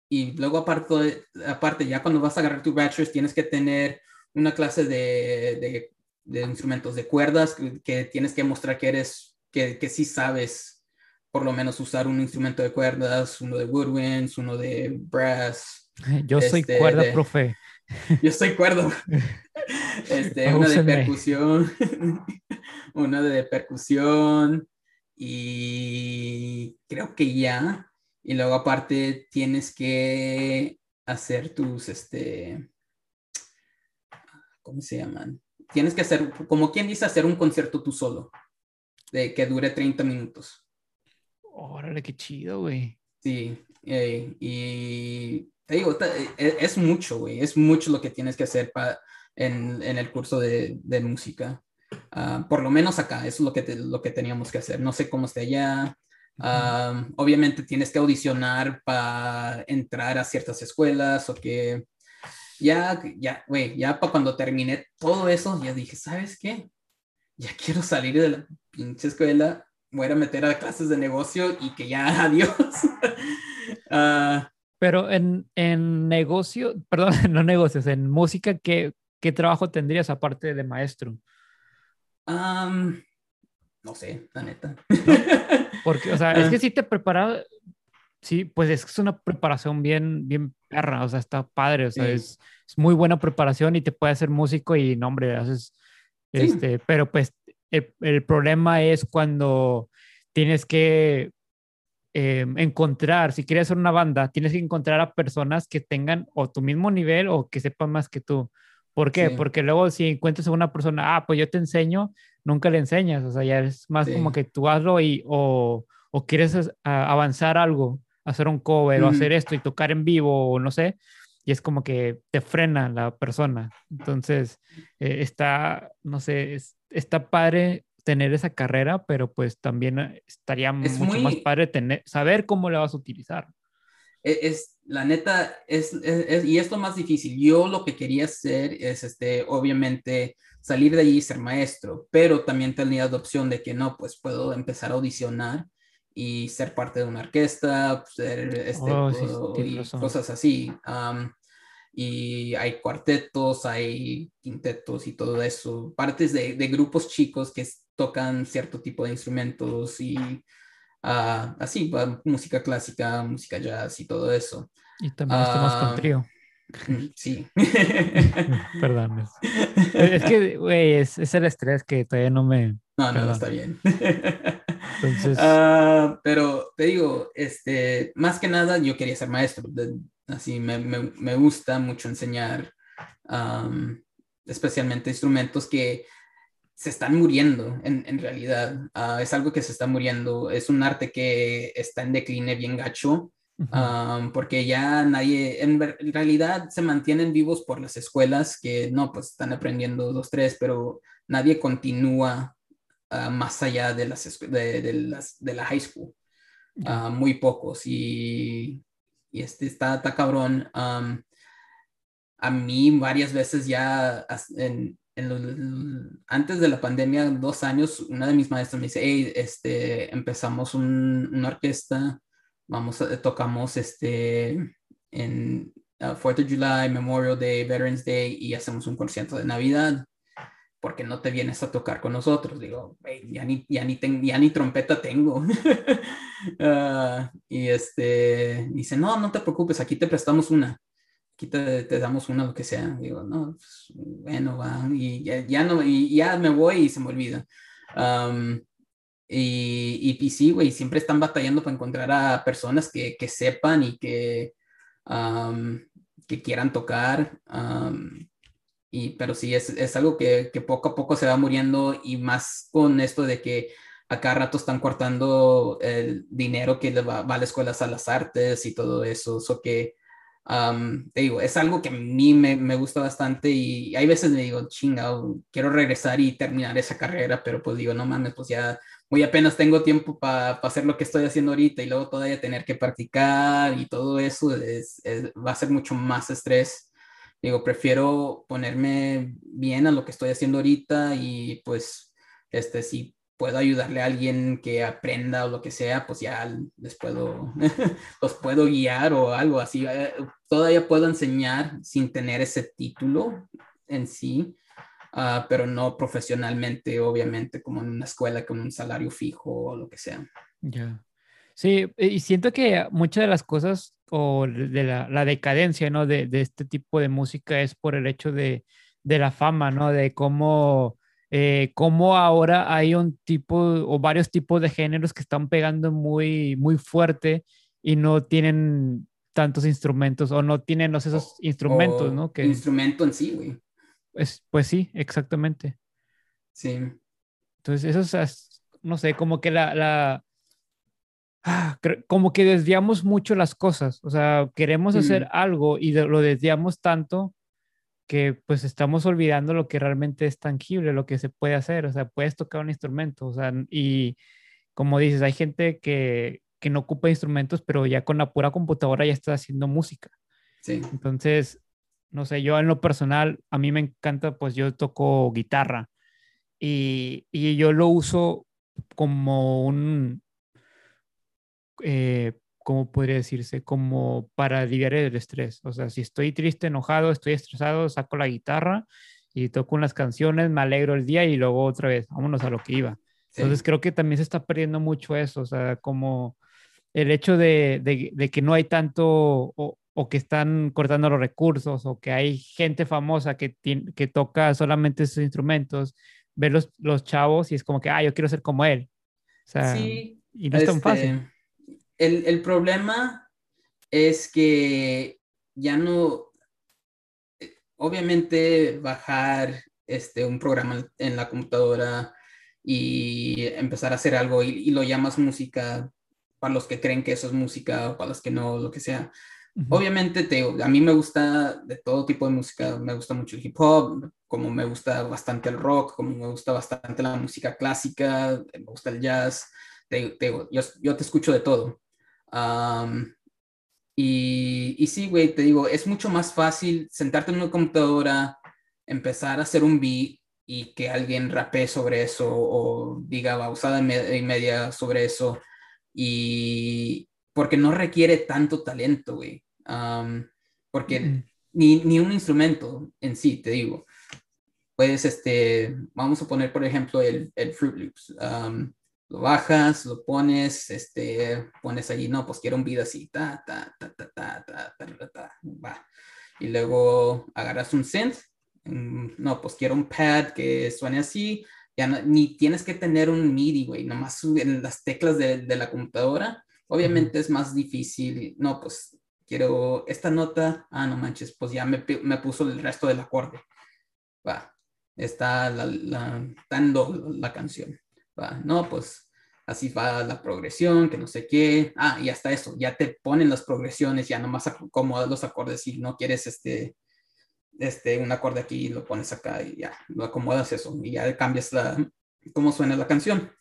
y luego aparte, aparte, ya cuando vas a agarrar tu bachelor's, tienes que tener una clase de, de, instrumentos de cuerdas que, tienes que mostrar que eres, que, que sí sabes por lo menos usar un instrumento de cuerdas, uno de woodwinds, uno de brass. Yo soy este, cuerda, profe. Yo soy cuerdo. Este, una de percusión, una de percusión y creo que ya. Y luego aparte tienes que hacer tus, este, ¿cómo se llaman? Tienes que hacer, como quien dice, hacer un concierto tú solo, de que dure 30 minutos. Órale, qué chido, güey. Sí, eh, y te digo, e, es, mucho, güey, es mucho lo que tienes que hacer pa, en, en, el curso de, de música. Uh, por lo menos acá, eso es lo que, lo que teníamos que hacer. No sé cómo esté allá, obviamente tienes que audicionar para entrar a ciertas escuelas o que ya, ya, güey, ya para cuando terminé todo eso, ya dije, ¿sabes qué? Ya quiero salir de la pinche escuela, voy a meter a clases de negocio y que ya, adiós. Ah, Pero en, en negocio, perdón, no negocios, en música, ¿qué, qué trabajo tendrías aparte de maestro? no sé, la neta. Porque, o sea, es que si te prepara, sí, pues es que es una preparación bien, bien perra, o sea, está padre, o sea, es, es, muy buena preparación y te puede hacer músico y no, hombre, haces, este, pero pues el, el, problema es cuando tienes que eh, encontrar, si quieres hacer una banda, tienes que encontrar a personas que tengan o tu mismo nivel o que sepan más que tú. ¿Por qué? Porque luego si encuentras a una persona, ah, pues yo te enseño, nunca le enseñas, o sea, ya es más como que tú hazlo y o, o quieres avanzar algo, hacer un cover o hacer esto y tocar en vivo o no sé, y es como que te frena la persona. Entonces, eh, está, no sé, está padre tener esa carrera, pero pues también eh, estaría mucho más padre tener, saber cómo la vas a utilizar. E, es, la neta, es, es, y es lo más difícil. Yo lo que quería hacer es, este, obviamente, salir de allí y ser maestro, pero también tenía la opción de que no, pues puedo empezar a audicionar y ser parte de una orquesta, ser, este, oh, y cosas así. y hay cuartetos, hay quintetos y todo eso, partes de, de grupos chicos que tocan cierto tipo de instrumentos y uh, así, música clásica, música jazz y todo eso. Y también estamos con trío. Sí. Perdón. Es que, güey, es, es, el estrés que todavía no me... No, no, está bien. Entonces... Uh, pero te digo, este, más que nada yo quería ser maestro. así, me, me, me, gusta mucho enseñar, um, especialmente instrumentos que se están muriendo en, en realidad. Uh, es algo que se está muriendo. Es un arte que está en decline bien gacho porque ya nadie, en, realidad se mantienen vivos por las escuelas que no, pues están aprendiendo dos, tres, pero nadie continúa ah, más allá de, las, de, de, las, de la high school. Ah, muy pocos y, y este está, está cabrón. a mí varias veces ya en, en antes de la pandemia, dos años, una de mis maestras me dice, hey, este, empezamos un, una orquesta vamos a, tocamos este en uh, Fourth of July, Memorial Day, Veterans Day y hacemos un concierto de Navidad. porque no te vienes a tocar con nosotros? Digo, ya, ni, ya, ni ya ni trompeta tengo. uh, y este dice, no, no te preocupes, aquí te prestamos una. Aquí te, damos una, lo que sea. Digo, no, pues, bueno, va. Y ya, ya, no, y ya me voy y se me olvida. Um, y, y, sí, güey, siempre están batallando para encontrar a personas que, que sepan y que, que quieran tocar. y, pero sí, es, es algo que, que, poco a poco se va muriendo y más con esto de que a cada rato están cortando el dinero que va, va a la escuela a las artes y todo eso. Eso que te digo, es algo que a mí me, me, gusta bastante y hay veces me digo, chinga, quiero regresar y terminar esa carrera, pero pues digo, no mames, pues ya muy apenas tengo tiempo para hacer lo que estoy haciendo ahorita y luego todavía tener que practicar y todo eso es, va a ser mucho más estrés. Digo, prefiero ponerme bien a lo que estoy haciendo ahorita y pues, este, sí puedo ayudarle a alguien que aprenda o lo que sea, pues ya les puedo, los puedo guiar o algo así. Eh, todavía puedo enseñar sin tener ese título en sí, uh, pero no profesionalmente, obviamente, como en una escuela con un salario fijo o lo que sea. Ya. Sí, y siento que muchas de las cosas o de la, la decadencia, ¿no? De, de, este tipo de música es por el hecho de, de la fama, ¿no? De cómo eh, cómo ahora hay un tipo o varios tipos de géneros que están pegando muy, muy fuerte y no tienen tantos instrumentos o no tienen esos instrumentos, ¿no? Que, instrumento en sí, güey. Pues, pues sí, exactamente. Sí. Entonces, eso es, no sé, como que la, la ah, como que desviamos mucho las cosas, o sea, queremos hacer algo y lo desviamos tanto que pues estamos olvidando lo que realmente es tangible, lo que se puede hacer, o sea, puedes tocar un instrumento, o sea, y como dices, hay gente que, que no ocupa instrumentos, pero ya con la pura computadora ya está haciendo música. Sí. Entonces, no sé, yo en lo personal, a mí me encanta, pues yo toco guitarra y, y yo lo uso como un, eh, ¿cómo podría decirse? Como para aliviar el estrés. O sea, si estoy triste, enojado, estoy estresado, saco la guitarra y toco unas canciones, me alegro el día y luego otra vez, vámonos a lo que iba. Entonces creo que también se está perdiendo mucho eso, o sea, como el hecho de, de, que no hay tanto o, o, que están cortando los recursos o que hay gente famosa que, que toca solamente esos instrumentos, ver los, los chavos y es como que, ah, yo quiero ser como él. O sea, sí, y no es tan fácil. El, el problema es que ya no, obviamente bajar este, un programa en la computadora y empezar a hacer algo y, lo llamas música para los que creen que eso es música o para los que no, lo que sea. Obviamente te, a mí me gusta de todo tipo de música, me gusta mucho el hip hop, como me gusta bastante el rock, como me gusta bastante la música clásica, me gusta el jazz, te, yo, yo te escucho de todo y, y sí, güey, te digo, es mucho más fácil sentarte en una computadora, empezar a hacer un beat y que alguien rapee sobre eso o diga bausada y media sobre eso. Y porque no requiere tanto talento, güey. porque ni, ni, un instrumento en sí, te digo. Puedes, este, vamos a poner, por ejemplo, el, el Fruit Loops lo bajas, lo pones, este, pones allí, no, pues quiero un beat así, ta, ta, ta, ta, ta, ta, ta, ta, va. Y luego agarras un synth, mm, no, pues quiero un pad que suene así, ya ni tienes que tener un MIDI, güey, nomás en las teclas de, de la computadora, obviamente es más difícil, no, pues quiero esta nota, ah, no manches, pues ya me, me puso el resto del acorde, va, está la, la, dando la canción no, pues así va la progresión, que no sé qué. Ah, y hasta eso, ya te ponen las progresiones, ya nomás acomodas los acordes si no quieres este, este, un acorde aquí, lo pones acá y ya, lo acomodas eso y ya cambias la, cómo suena la canción.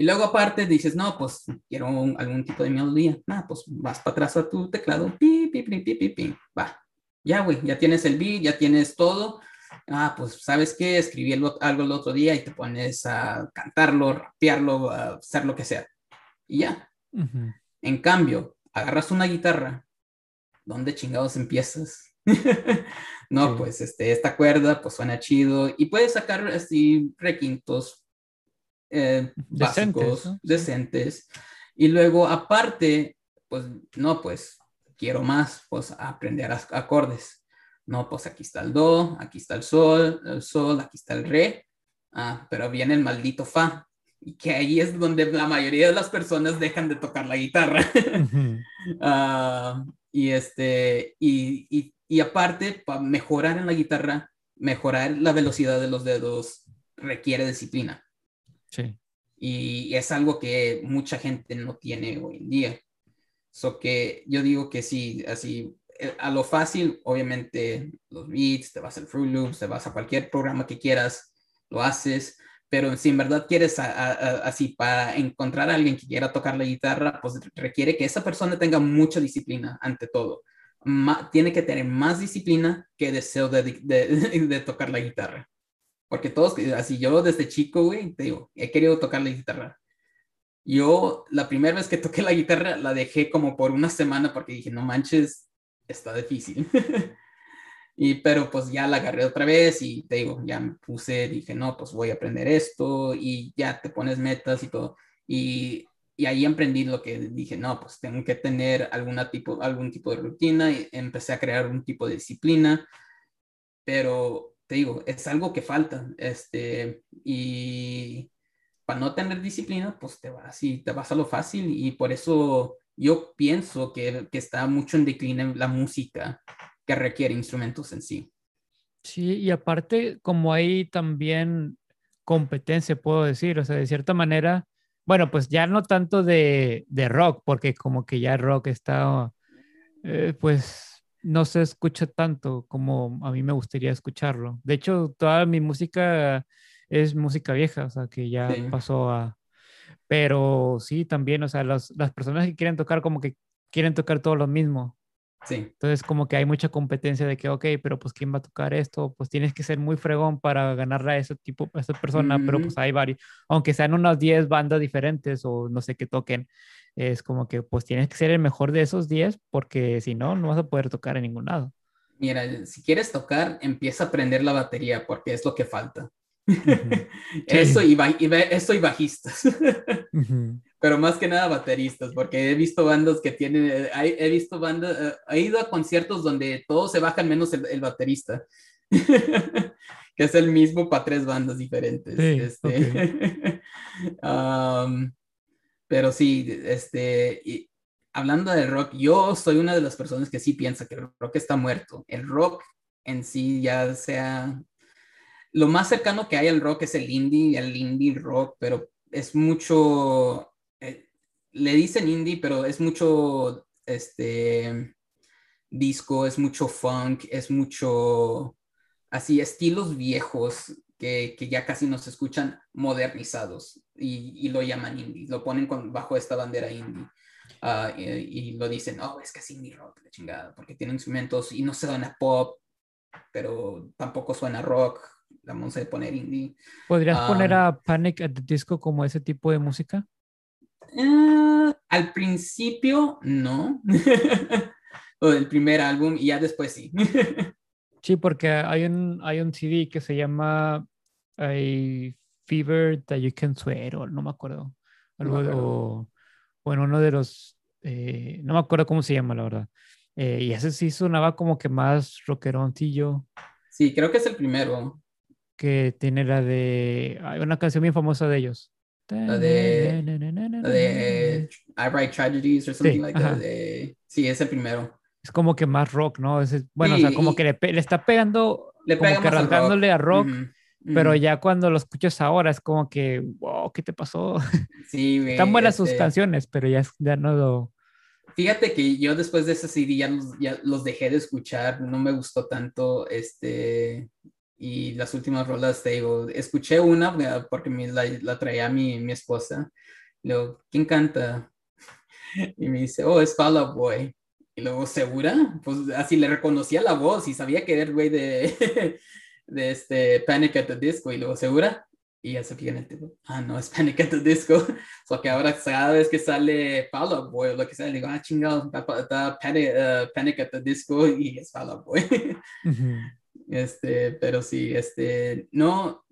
Y luego aparte dices, no, pues quiero algún tipo de melodía. Ah, pues vas para atrás a tu teclado, pi, pi, pi, pi, pi, pi. va. Ya, güey, ya tienes el beat, ya tienes todo ah, pues sabes qué, escribí algo el otro día y te pones a cantarlo, rapearlo, a hacer lo que sea. Y ya. En cambio, agarras una guitarra, ¿dónde chingados empiezas? no, pues este, esta cuerda pues suena chido y puedes sacar así requintos eh, básicos, decentes. Y luego aparte, pues no, pues quiero más, pues aprender acordes. No, pues aquí está el do, aquí está el sol, el sol, aquí está el re. Ah, pero viene el maldito fa. y que ahí es donde la mayoría de las personas dejan de tocar la guitarra. Ah, y, este, y, y, y aparte, para mejorar en la guitarra, mejorar la velocidad de los dedos requiere disciplina. Sí. Y es algo que mucha gente no tiene hoy en día. So que yo digo que sí, así, a lo fácil, obviamente, los beats, te vas al Fruit Loops, te vas a cualquier programa que quieras, lo haces, pero si en verdad quieres así para encontrar a alguien que quiera tocar la guitarra, pues requiere que esa persona tenga mucha disciplina ante todo. tiene que tener más disciplina que deseo de, de, tocar la guitarra. Porque todos, así yo desde chico, güey, te digo, he querido tocar la guitarra. Yo la primera vez que toqué la guitarra la dejé como por una semana porque dije, no manches, está difícil. Y, pero pues ya la agarré otra vez y te digo, ya me puse, dije, no, pues voy a aprender esto y ya te pones metas y todo. Y, y ahí aprendí lo que dije, no, pues tengo que tener alguna tipo, algún tipo de rutina y empecé a crear un tipo de disciplina. Pero te digo, es algo que falta. Este, y para no tener disciplina, pues te vas y te vas a lo fácil y por eso yo pienso que, que está mucho en decline la música que requiere instrumentos en sí. Sí, y aparte, como hay también competencia, puedo decir, o sea, de cierta manera, bueno, pues ya no tanto de, de rock, porque como que ya rock está, eh, pues no se escucha tanto como a mí me gustaría escucharlo. De hecho, toda mi música es música vieja, o sea, que ya pasó a... Pero sí, también, o sea, las personas que quieren tocar como que quieren tocar todo lo mismo. Sí. Entonces, como que hay mucha competencia de que, ok, pero pues quién va a tocar esto, pues tienes que ser muy fregón para ganarle a ese tipo, a esa persona, pero pues hay varios, aunque sean unas 10 bandas diferentes o no sé qué toquen, es como que pues tienes que ser el mejor de esos 10 porque si no, no vas a poder tocar en ningún lado. Mira, si quieres tocar, empieza a aprender la batería porque es lo que falta. eso, y, eso y bajistas. Pero más que nada bateristas, porque he visto bandas que tienen, eh, he, visto bandas, eh, he ido a conciertos donde todos se bajan menos el, baterista, que es el mismo para tres bandas diferentes. este, pero sí, este, y hablando del rock, yo soy una de las personas que sí piensa que el rock está muerto. El rock en sí ya sea lo más cercano que hay al rock es el indie, el indie rock, pero es mucho, eh, le dicen indie, pero es mucho, este, disco, es mucho funk, es mucho, así, estilos viejos que, ya casi no se escuchan modernizados y, lo llaman indie, lo ponen bajo esta bandera indie. Ah, y, lo dicen, oh, es que es indie rock, de chingada, porque tiene instrumentos y no suena pop, pero tampoco suena rock, vamos a poner indie. ¿Podrías poner ah. a Panic at the Disco como ese tipo de música? Eh, al principio, no. o el primer álbum y ya después sí. sí, porque hay un, hay un CD que se llama Fever That You Can Swear, o no me acuerdo. Algo, bueno, uno de los, eh, no me acuerdo cómo se llama, la verdad. Eh, y ese sí sonaba como que más rockeroncillo. Sí, creo que es el primero que tiene la de. Hay una canción bien famosa de ellos. La de. La de I Write Tragedies o something like that. sí, es el primero. Es como que más rock, ¿no? Es, bueno, o sea, como que le, le, está pegando. Le como que arrancándole a rock. Pero ya cuando lo escuchas ahora es como que, wow, ¿qué te pasó? Sí, Están buenas sus este canciones, pero ya, ya no lo. Fíjate que yo después de ese CD ya los, ya los dejé de escuchar, no me gustó tanto, este, y las últimas rolas, te digo, escuché una eh, porque me, la, la, traía mi, mi esposa. Luego, ¿quién canta? Y me dice, oh, es Fall Out Boy. Y luego, ¿segura? Pues así le reconocía la voz y sabía que era el güey de, de este Panic at the Disco. Y luego, ¿segura? Y ya se fija en el tipo, ah, no, es Panic at the Disco. O sea, que ahora cada vez que sale Fall Out Boy o lo que sea, le digo, ah, chingado, está, Panic, uh, Panic, at the Disco y es Fall Out Boy. Este, pero sí, este, no,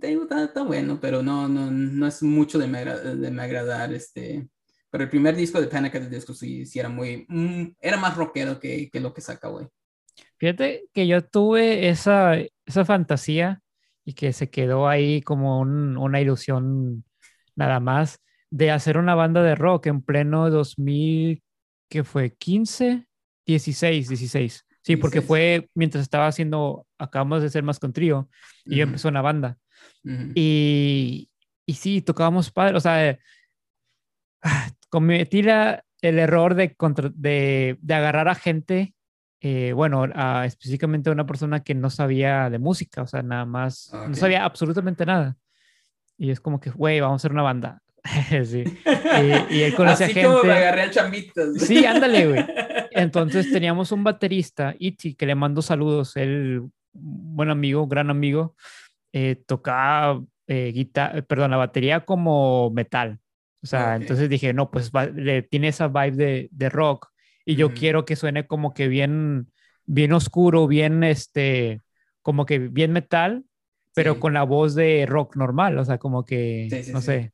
te digo, está, bueno, pero no, no, no es mucho de me, de me agradar, este, pero el primer disco de Panic at Disco sí, sí era muy, mm, era más rockero que, que, lo que saca hoy. Fíjate que yo tuve esa, esa fantasía y que se quedó ahí como un, una ilusión nada más, de hacer una banda de rock en pleno 2000, que fue 15, 16, 16. Sí, porque 16. fue mientras estaba haciendo, acabamos de ser más con trío y yo Ujú, empezó una banda. ujú. Y, y sí, tocábamos padre, o sea, ah, cometí la- el error de, contra- de, de agarrar a gente, eh, bueno, a, específicamente a una persona que no sabía de música, o sea, nada más, no Ok. sabía absolutamente nada. Y es como que, güey, vamos a hacer una banda. sí. Y, y él conocía Así como me gente. agarré al chambitas. Sí, ándale, güey. Entonces teníamos un baterista, Iti, que le mando saludos, él, buen amigo, gran amigo, eh, tocaba guitarra, perdón, la batería como metal. O sea, Ok. entonces dije, no, pues va- le, tiene esa vibe de, de rock y yo Ujú. quiero que suene como que bien, bien oscuro, bien, este, como que bien metal, pero Sí. con la voz de rock normal, o sea, como que, Sí, sí, no sé.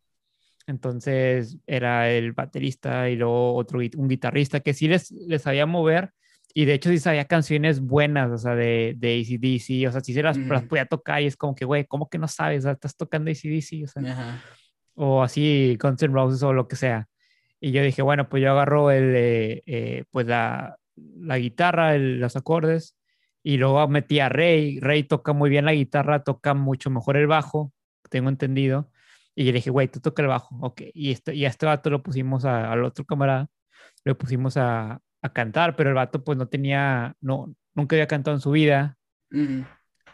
Entonces era el baterista y luego otro, un guitarrista que sí les, les sabía mover y de hecho sí sabía canciones buenas, o sea, de, de ACDC, o sea, sí se las, las Ujú. podía tocar y es como que, güey, ¿cómo que no sabes? O sea, estás tocando ACDC, o sea, Ajá. o así Guns N' Roses o lo que sea. Y yo dije, bueno, pues yo agarro el, eh, eh, pues la, la guitarra, el- los acordes, y luego metí a Rey. Rey toca muy bien la guitarra, toca mucho mejor el bajo, tengo entendido. Y yo le dije, güey, tú toca el bajo, ok. Y, esto, y a este vato lo pusimos a- al otro camarada, lo pusimos a, a cantar, pero el vato pues no tenía, no, nunca había cantado en su vida, Ujú.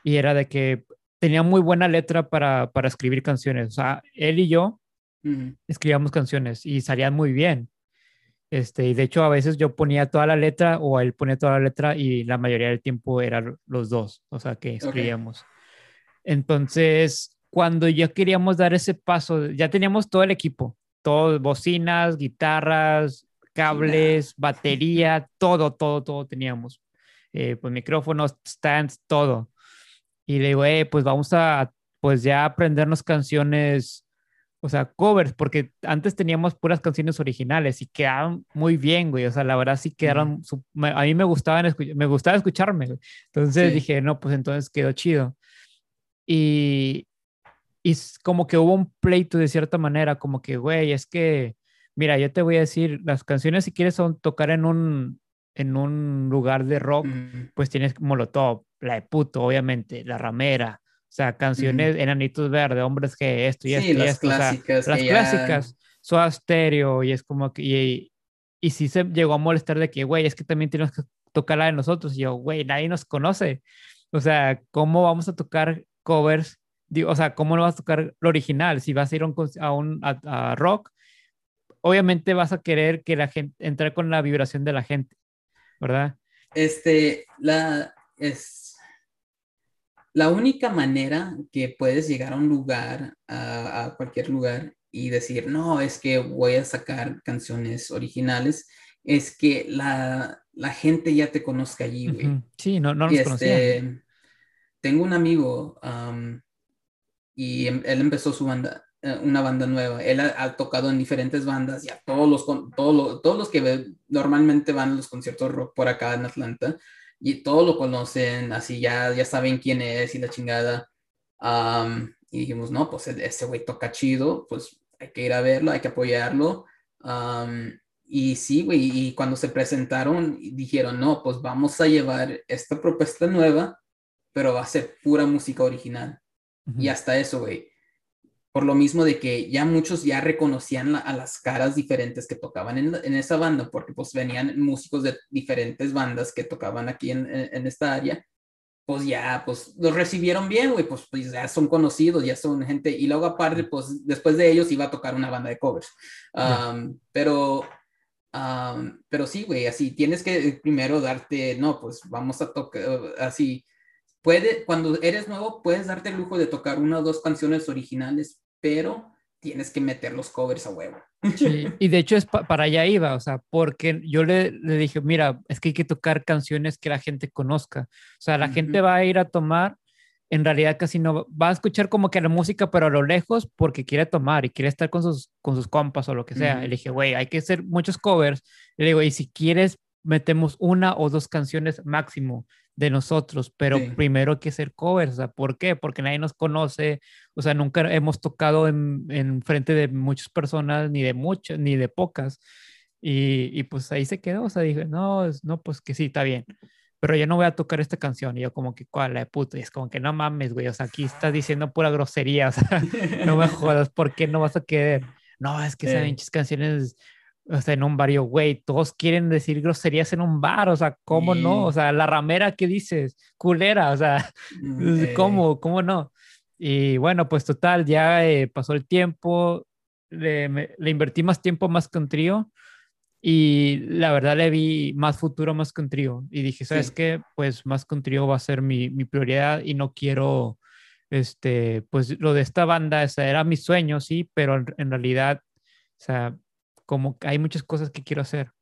y era de que tenía muy buena letra para, para escribir canciones. O sea, él y yo Ujú. escribíamos canciones y salían muy bien. Este, y de hecho a veces yo ponía toda la letra o él ponía toda la letra y la mayoría del tiempo eran los dos, o sea, que escribíamos. Entonces, cuando ya queríamos dar ese paso, ya teníamos todo el equipo, todo, bocinas, guitarras, cables, batería, todo, todo, todo teníamos. Eh, pues micrófonos, stands, todo. Y le digo, eh, pues vamos a, pues ya aprendernos canciones, o sea, covers, porque antes teníamos puras canciones originales y quedaban muy bien, güey. O sea, la verdad sí quedaron, a mí me gustaban, me gustaba escucharme, güey. Entonces Sí. dije, no, pues entonces quedó chido. Y, y como que hubo un pleito de cierta manera, como que, güey, es que, mira, yo te voy a decir, las canciones si quieres son tocar en un, en un lugar de rock, Ujú. pues tienes Molotov, La de Puto, obviamente, La Ramera, o sea, canciones, Enanitos Verde, Hombres que esto y Sí, esto y las esto, o sea, clásicas. las ya- clásicas, Soda Stereo y es como que, y, y sí se llegó a molestar de que, güey, es que también tenemos que tocar la de nosotros, y yo, güey, nadie nos conoce, o sea, ¿cómo vamos a tocar covers? Digo, o sea, ¿cómo no vas a tocar lo original? Si vas a ir a un, a un a- a rock, obviamente vas a querer que la gente, entrar con la vibración de la gente, ¿verdad? Este, la, es la única manera que puedes llegar a un lugar, a, a cualquier lugar, y decir, no, es que voy a sacar canciones originales, es que la, la gente ya te conozca allí, güey. Sí, no, no nos este, tengo un amigo am, y em- él empezó su banda, eh, una banda nueva. Él ha, ha tocado en diferentes bandas y a todos los, todos los, todos los que ve- normalmente van a los conciertos rock por acá en Atlanta y todos lo conocen, así ya, ya saben quién es y la chingada. Am, y dijimos, no, pues e- ese güey toca chido, pues hay que ir a verlo, hay que apoyarlo. Am, y sí, güey, y cuando se presentaron, dijeron, no, pues vamos a llevar esta propuesta nueva, pero va a ser pura música original. Y hasta eso, güey. Por lo mismo de que ya muchos ya reconocían la- a las caras diferentes que tocaban en, en esa banda, porque pues venían músicos de diferentes bandas que tocaban aquí en, en- en esta área, pues ya, pues los recibieron bien, güey, pues, pues ya son conocidos, ya son gente, y luego aparte, pues después de ellos iba a tocar una banda de covers. Um, pero, um, pero sí, güey, así, tienes que primero darte, no, pues vamos a tocar, así, puede, cuando eres nuevo, puedes darte el lujo de tocar una o dos canciones originales, pero tienes que meter los covers a huevo. Sí, y de hecho es pa- para allá iba, o sea, porque yo le, le dije, mira, es que hay que tocar canciones que la gente conozca. O sea, la gente Ujú. va a ir a tomar, en realidad casi no, va- a escuchar como que la música, pero a lo lejos porque quiere tomar y quiere estar con sus, con sus compas o lo que sea. Ujú. Y le dije, güey, hay que hacer muchos covers. Le digo, y si quieres metemos una o dos canciones máximo de nosotros, pero primero hay que hacer covers, o sea, ¿por qué? Porque nadie nos conoce, o sea, nunca hemos tocado en, en frente de muchas personas, ni de muchas, ni de pocas, y, y, pues ahí se quedó, o sea, dije, no, no, pues que sí, está bien, pero yo no voy a tocar esta canción, y yo como que, ¿cuál, la de puto? Y es como que, no mames, güey, o sea, aquí estás diciendo pura grosería, o sea, no me jodas, ¿por qué no vas a querer? No, es que esas pinches canciones o sea, en un barrio, güey, todos quieren decir groserías en un bar, o sea, ¿cómo no? O sea, la ramera, ¿qué dices? Culera, o sea, mm, eh. ¿cómo? ¿Cómo no? Y bueno, pues total, ya eh, pasó el tiempo, le, le, invertí más tiempo más que un trío y la verdad le vi más futuro más que un trío y dije, ¿sabes qué? Pues más que un trío va a ser mi, mi prioridad y no quiero, este, pues lo de esta banda, ese era mi sueño, sí, pero en realidad, o sea, como hay muchas cosas que quiero hacer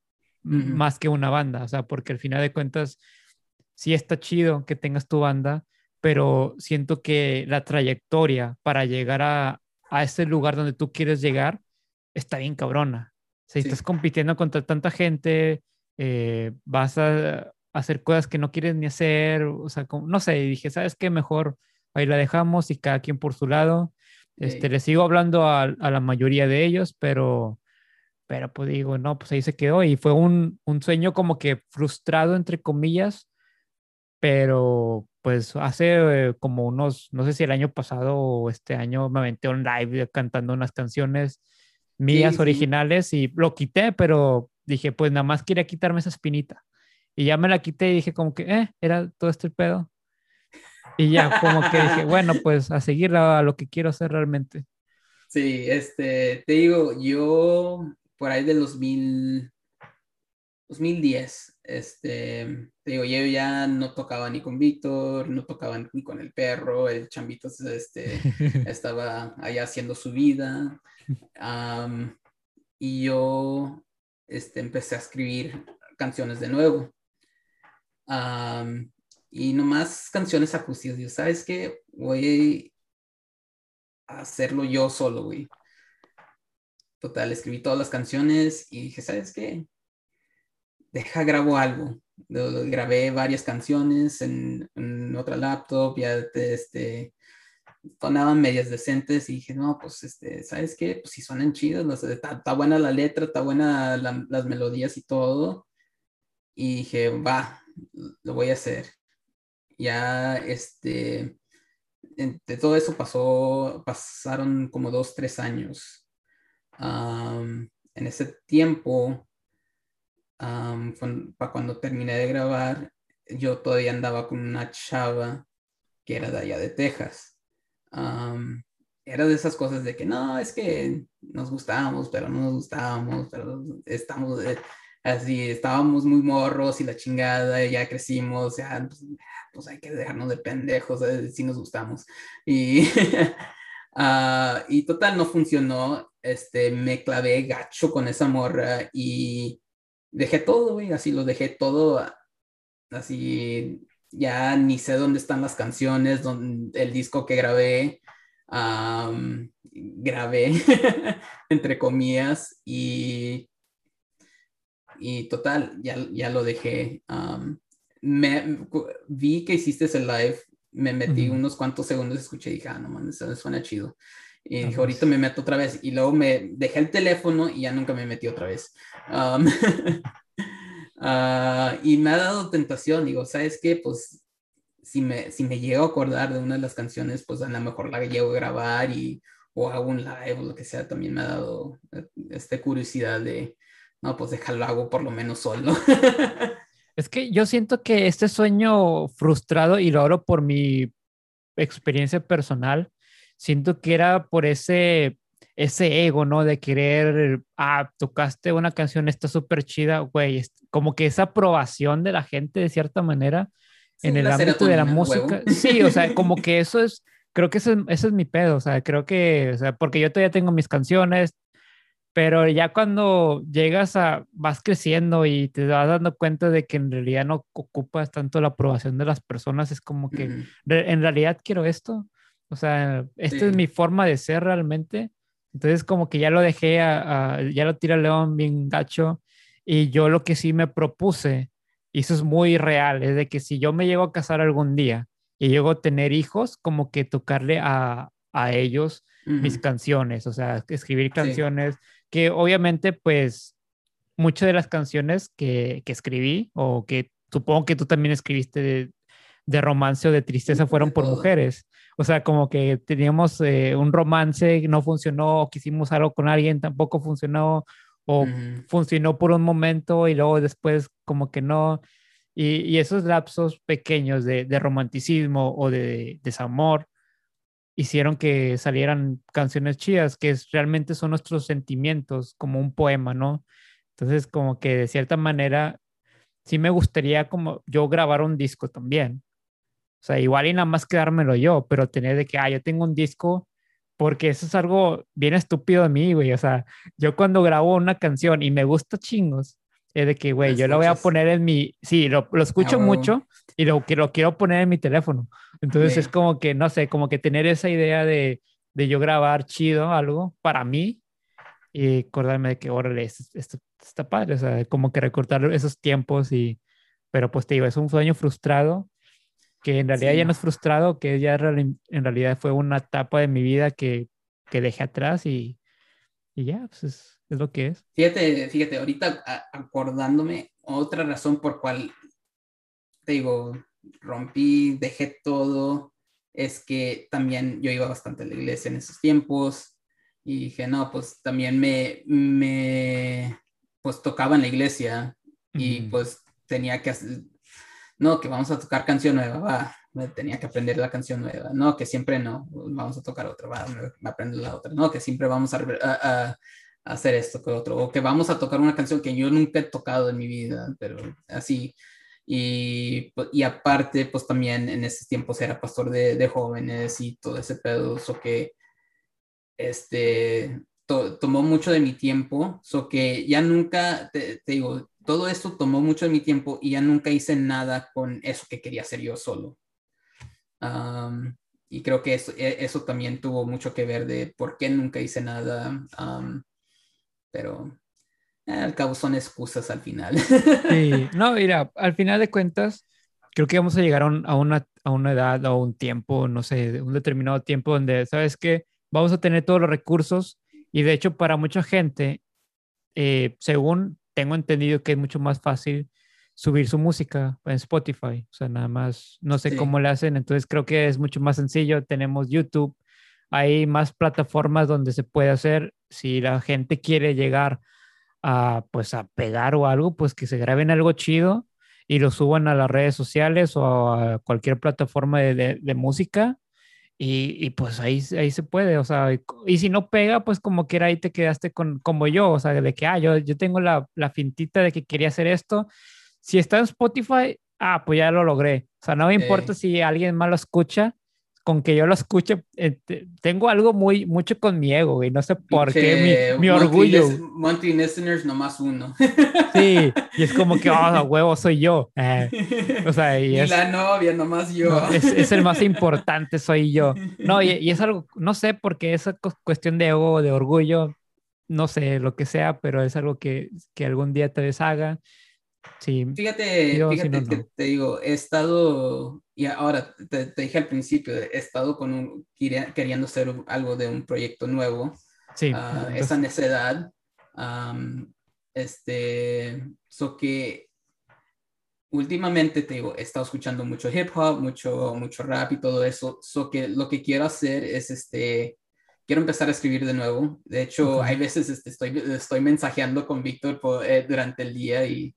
más que una banda, o sea, porque al final de cuentas sí está chido que tengas tu banda, pero siento que la trayectoria para llegar a, a ese lugar donde tú quieres llegar está bien cabrona. si estás compitiendo contra tanta gente, eh, vas a hacer cosas que no quieres ni hacer, o sea, no sé, y dije, ¿sabes qué? Mejor ahí la dejamos y cada quien por su lado. Este, le sigo hablando a, a, la mayoría de ellos, pero pero pues digo, no, pues ahí se quedó y fue un, un sueño como que frustrado, entre comillas, pero pues hace eh, como unos, no sé si el año pasado o este año me aventé un live cantando unas canciones mías originales y lo quité, pero dije, pues nada más quería quitarme esa espinita. Y ya me la quité y dije como que, eh, era todo este pedo. Y ya como que dije, bueno, pues a seguir a lo que quiero hacer realmente. Sí, este, te digo, yo por ahí del 2000, 2010, este, digo, yo ya no tocaba ni con Víctor, no tocaba ni con el perro, el chambito este, estaba allá haciendo su vida. y yo este, empecé a escribir canciones de nuevo. y nomás canciones acústicas. Yo, ¿sabes qué? Voy a hacerlo yo solo, güey. Total, escribí todas las canciones y dije, ¿sabes qué? Deja, grabo algo. Grabé varias canciones en, otra laptop, ya este, sonaban medias decentes y dije, no, pues, este, ¿sabes qué? Pues si suenan chidas, está, buena la letra, está buena las melodías y todo. Y dije, va, lo voy a hacer. Ya, este, de todo eso pasó, pasaron como dos, tres años en ese tiempo, para cuando terminé de grabar, yo todavía andaba con una chava que era de allá de Texas. era de esas cosas de que no, es que nos gustábamos, pero no nos gustábamos, pero estamos eh, así, estábamos muy morros y la chingada, ya crecimos, ya, pues, pues hay que dejarnos de pendejos, si nos gustamos. Y, ah, y total, no funcionó este, me clavé gacho con esa morra y dejé todo, güey, así lo dejé todo, así ya ni sé dónde están las canciones, donde, el disco que grabé, grabé, entre comillas, y, y total, ya, ya lo dejé. me, vi que hiciste ese live, me metí unos cuantos segundos, escuché y dije, ah, no man, eso suena chido. Y dije, ahorita me meto otra vez. Y luego me dejé el teléfono y ya nunca me metí otra vez. Um, ah, y me ha dado tentación. Digo, ¿sabes qué? Pues si me, si me llego a acordar de una de las canciones, pues a lo mejor la llego a grabar y, o hago un live o lo que sea. También me ha dado eh, esta curiosidad de, no, pues déjalo hago por lo menos solo. es que yo siento que este sueño frustrado, y lo hablo por mi experiencia personal, siento que era por ese, ese ego, ¿no? De querer, ah, tocaste una canción, está súper chida, güey, como que esa aprobación de la gente de cierta manera en el ámbito de la música. Sí, o sea, como que eso es, creo que eso, eso es mi pedo, o sea, creo que, o sea, porque yo todavía tengo mis canciones, pero ya cuando llegas a, vas creciendo y te vas dando cuenta de que en realidad no ocupas tanto la aprobación de las personas, es como que en realidad quiero esto, o sea, esta es mi forma de ser realmente. Entonces como que ya lo dejé, a, ya lo tira León bien gacho Y yo lo que sí me propuse, y eso es muy real, es de que si yo me llego a casar algún día y llego a tener hijos, como que tocarle a, a ellos mis canciones, o sea, escribir canciones que obviamente pues muchas de las canciones que, que, escribí o que supongo que tú también escribiste de, de romance o de tristeza fueron por mujeres. O sea, como que teníamos eh, un romance, no funcionó, quisimos algo con alguien, tampoco funcionó, o funcionó por un momento y luego después como que no. Y, y esos lapsos pequeños de, de, romanticismo o de desamor hicieron que salieran canciones chidas, que es, realmente son nuestros sentimientos, como un poema, ¿no? Entonces, como que de cierta manera, sí me gustaría como yo grabar un disco también. O sea, igual y nada más quedármelo yo, pero tener de que, ah, yo tengo un disco, porque eso es algo bien estúpido de mí, güey. O sea, yo cuando grabo una canción y me gusta chingos, es de que, güey, yo lo voy a poner en mi, sí, lo, lo escucho mucho y lo, lo quiero poner en mi teléfono. Entonces es como que, no sé, como que tener esa idea de, de yo grabar chido algo para mí y acordarme de que, órale, esto, esto, está padre, o sea, como que recortar esos tiempos y, pero pues te digo, es un sueño frustrado que en realidad ya no es frustrado, que ya en realidad fue una etapa de mi vida que, que dejé atrás y, y ya, pues es, es, lo que es. Fíjate, fíjate, ahorita acordándome, otra razón por cual, te digo, rompí, dejé todo, es que también yo iba bastante a la iglesia en esos tiempos y dije, no, pues también me, me pues tocaba en la iglesia y pues tenía que hacer, no, que vamos a tocar canción nueva, va, me tenía que aprender la canción nueva, no, que siempre no, vamos a tocar otra, va, me, aprendo la otra, no, que siempre vamos a, a, hacer esto que otro, o que vamos a tocar una canción que yo nunca he tocado en mi vida, pero así. Y, pues, y aparte, pues también en esos tiempos era pastor de, jóvenes y todo ese pedo, so que este, tomó mucho de mi tiempo, so que ya nunca, te, te digo, todo esto tomó mucho de mi tiempo y ya nunca hice nada con eso que quería hacer yo solo. y creo que eso, e, eso, también tuvo mucho que ver de por qué nunca hice nada. pero eh, al cabo son excusas al final. No, mira, al final de cuentas, creo que vamos a llegar a, una, a una edad o un tiempo, no sé, un determinado tiempo donde, ¿sabes qué? Vamos a tener todos los recursos y de hecho para mucha gente, eh, según tengo entendido que es mucho más fácil subir su música en Spotify. O sea, nada más, no sé cómo le hacen, entonces creo que es mucho más sencillo. Tenemos YouTube, hay más plataformas donde se puede hacer. Si la gente quiere llegar a, pues, a pegar o algo, pues que se graben algo chido y lo suban a las redes sociales o a cualquier plataforma de, de música y, pues ahí, ahí se puede, o sea, y, si no pega, pues como quiera ahí te quedaste con, como yo, o sea, de que, ah, yo, yo tengo la, la fintita de que quería hacer esto. Si está en Spotify, ah, pues ya lo logré. O sea, no me importa si alguien más lo escucha, con que yo lo escuche, eh, tengo algo muy, mucho con mi ego, güey, no sé por qué, mi, mi orgullo. Monty listeners, nomás uno. Sí, y es como que, oh, huevo, soy yo. Eh, o sea, y, es, la novia, nomás yo. es, es, el más importante, soy yo. No, y, y, es algo, no sé, porque esa cuestión de ego, de orgullo, no sé, lo que sea, pero es algo que, que algún día te deshaga. Sí. Fíjate, fíjate que te digo, he estado, y ahora te, dije al principio, he estado con un, queriendo hacer algo de un proyecto nuevo. Sí. Uh, esa necedad. Um, este, so que últimamente te digo, he estado escuchando mucho hip hop, mucho, mucho rap y todo eso. So que lo que quiero hacer es este, quiero empezar a escribir de nuevo. De hecho, hay veces este, estoy, estoy mensajeando con Víctor eh, durante el día y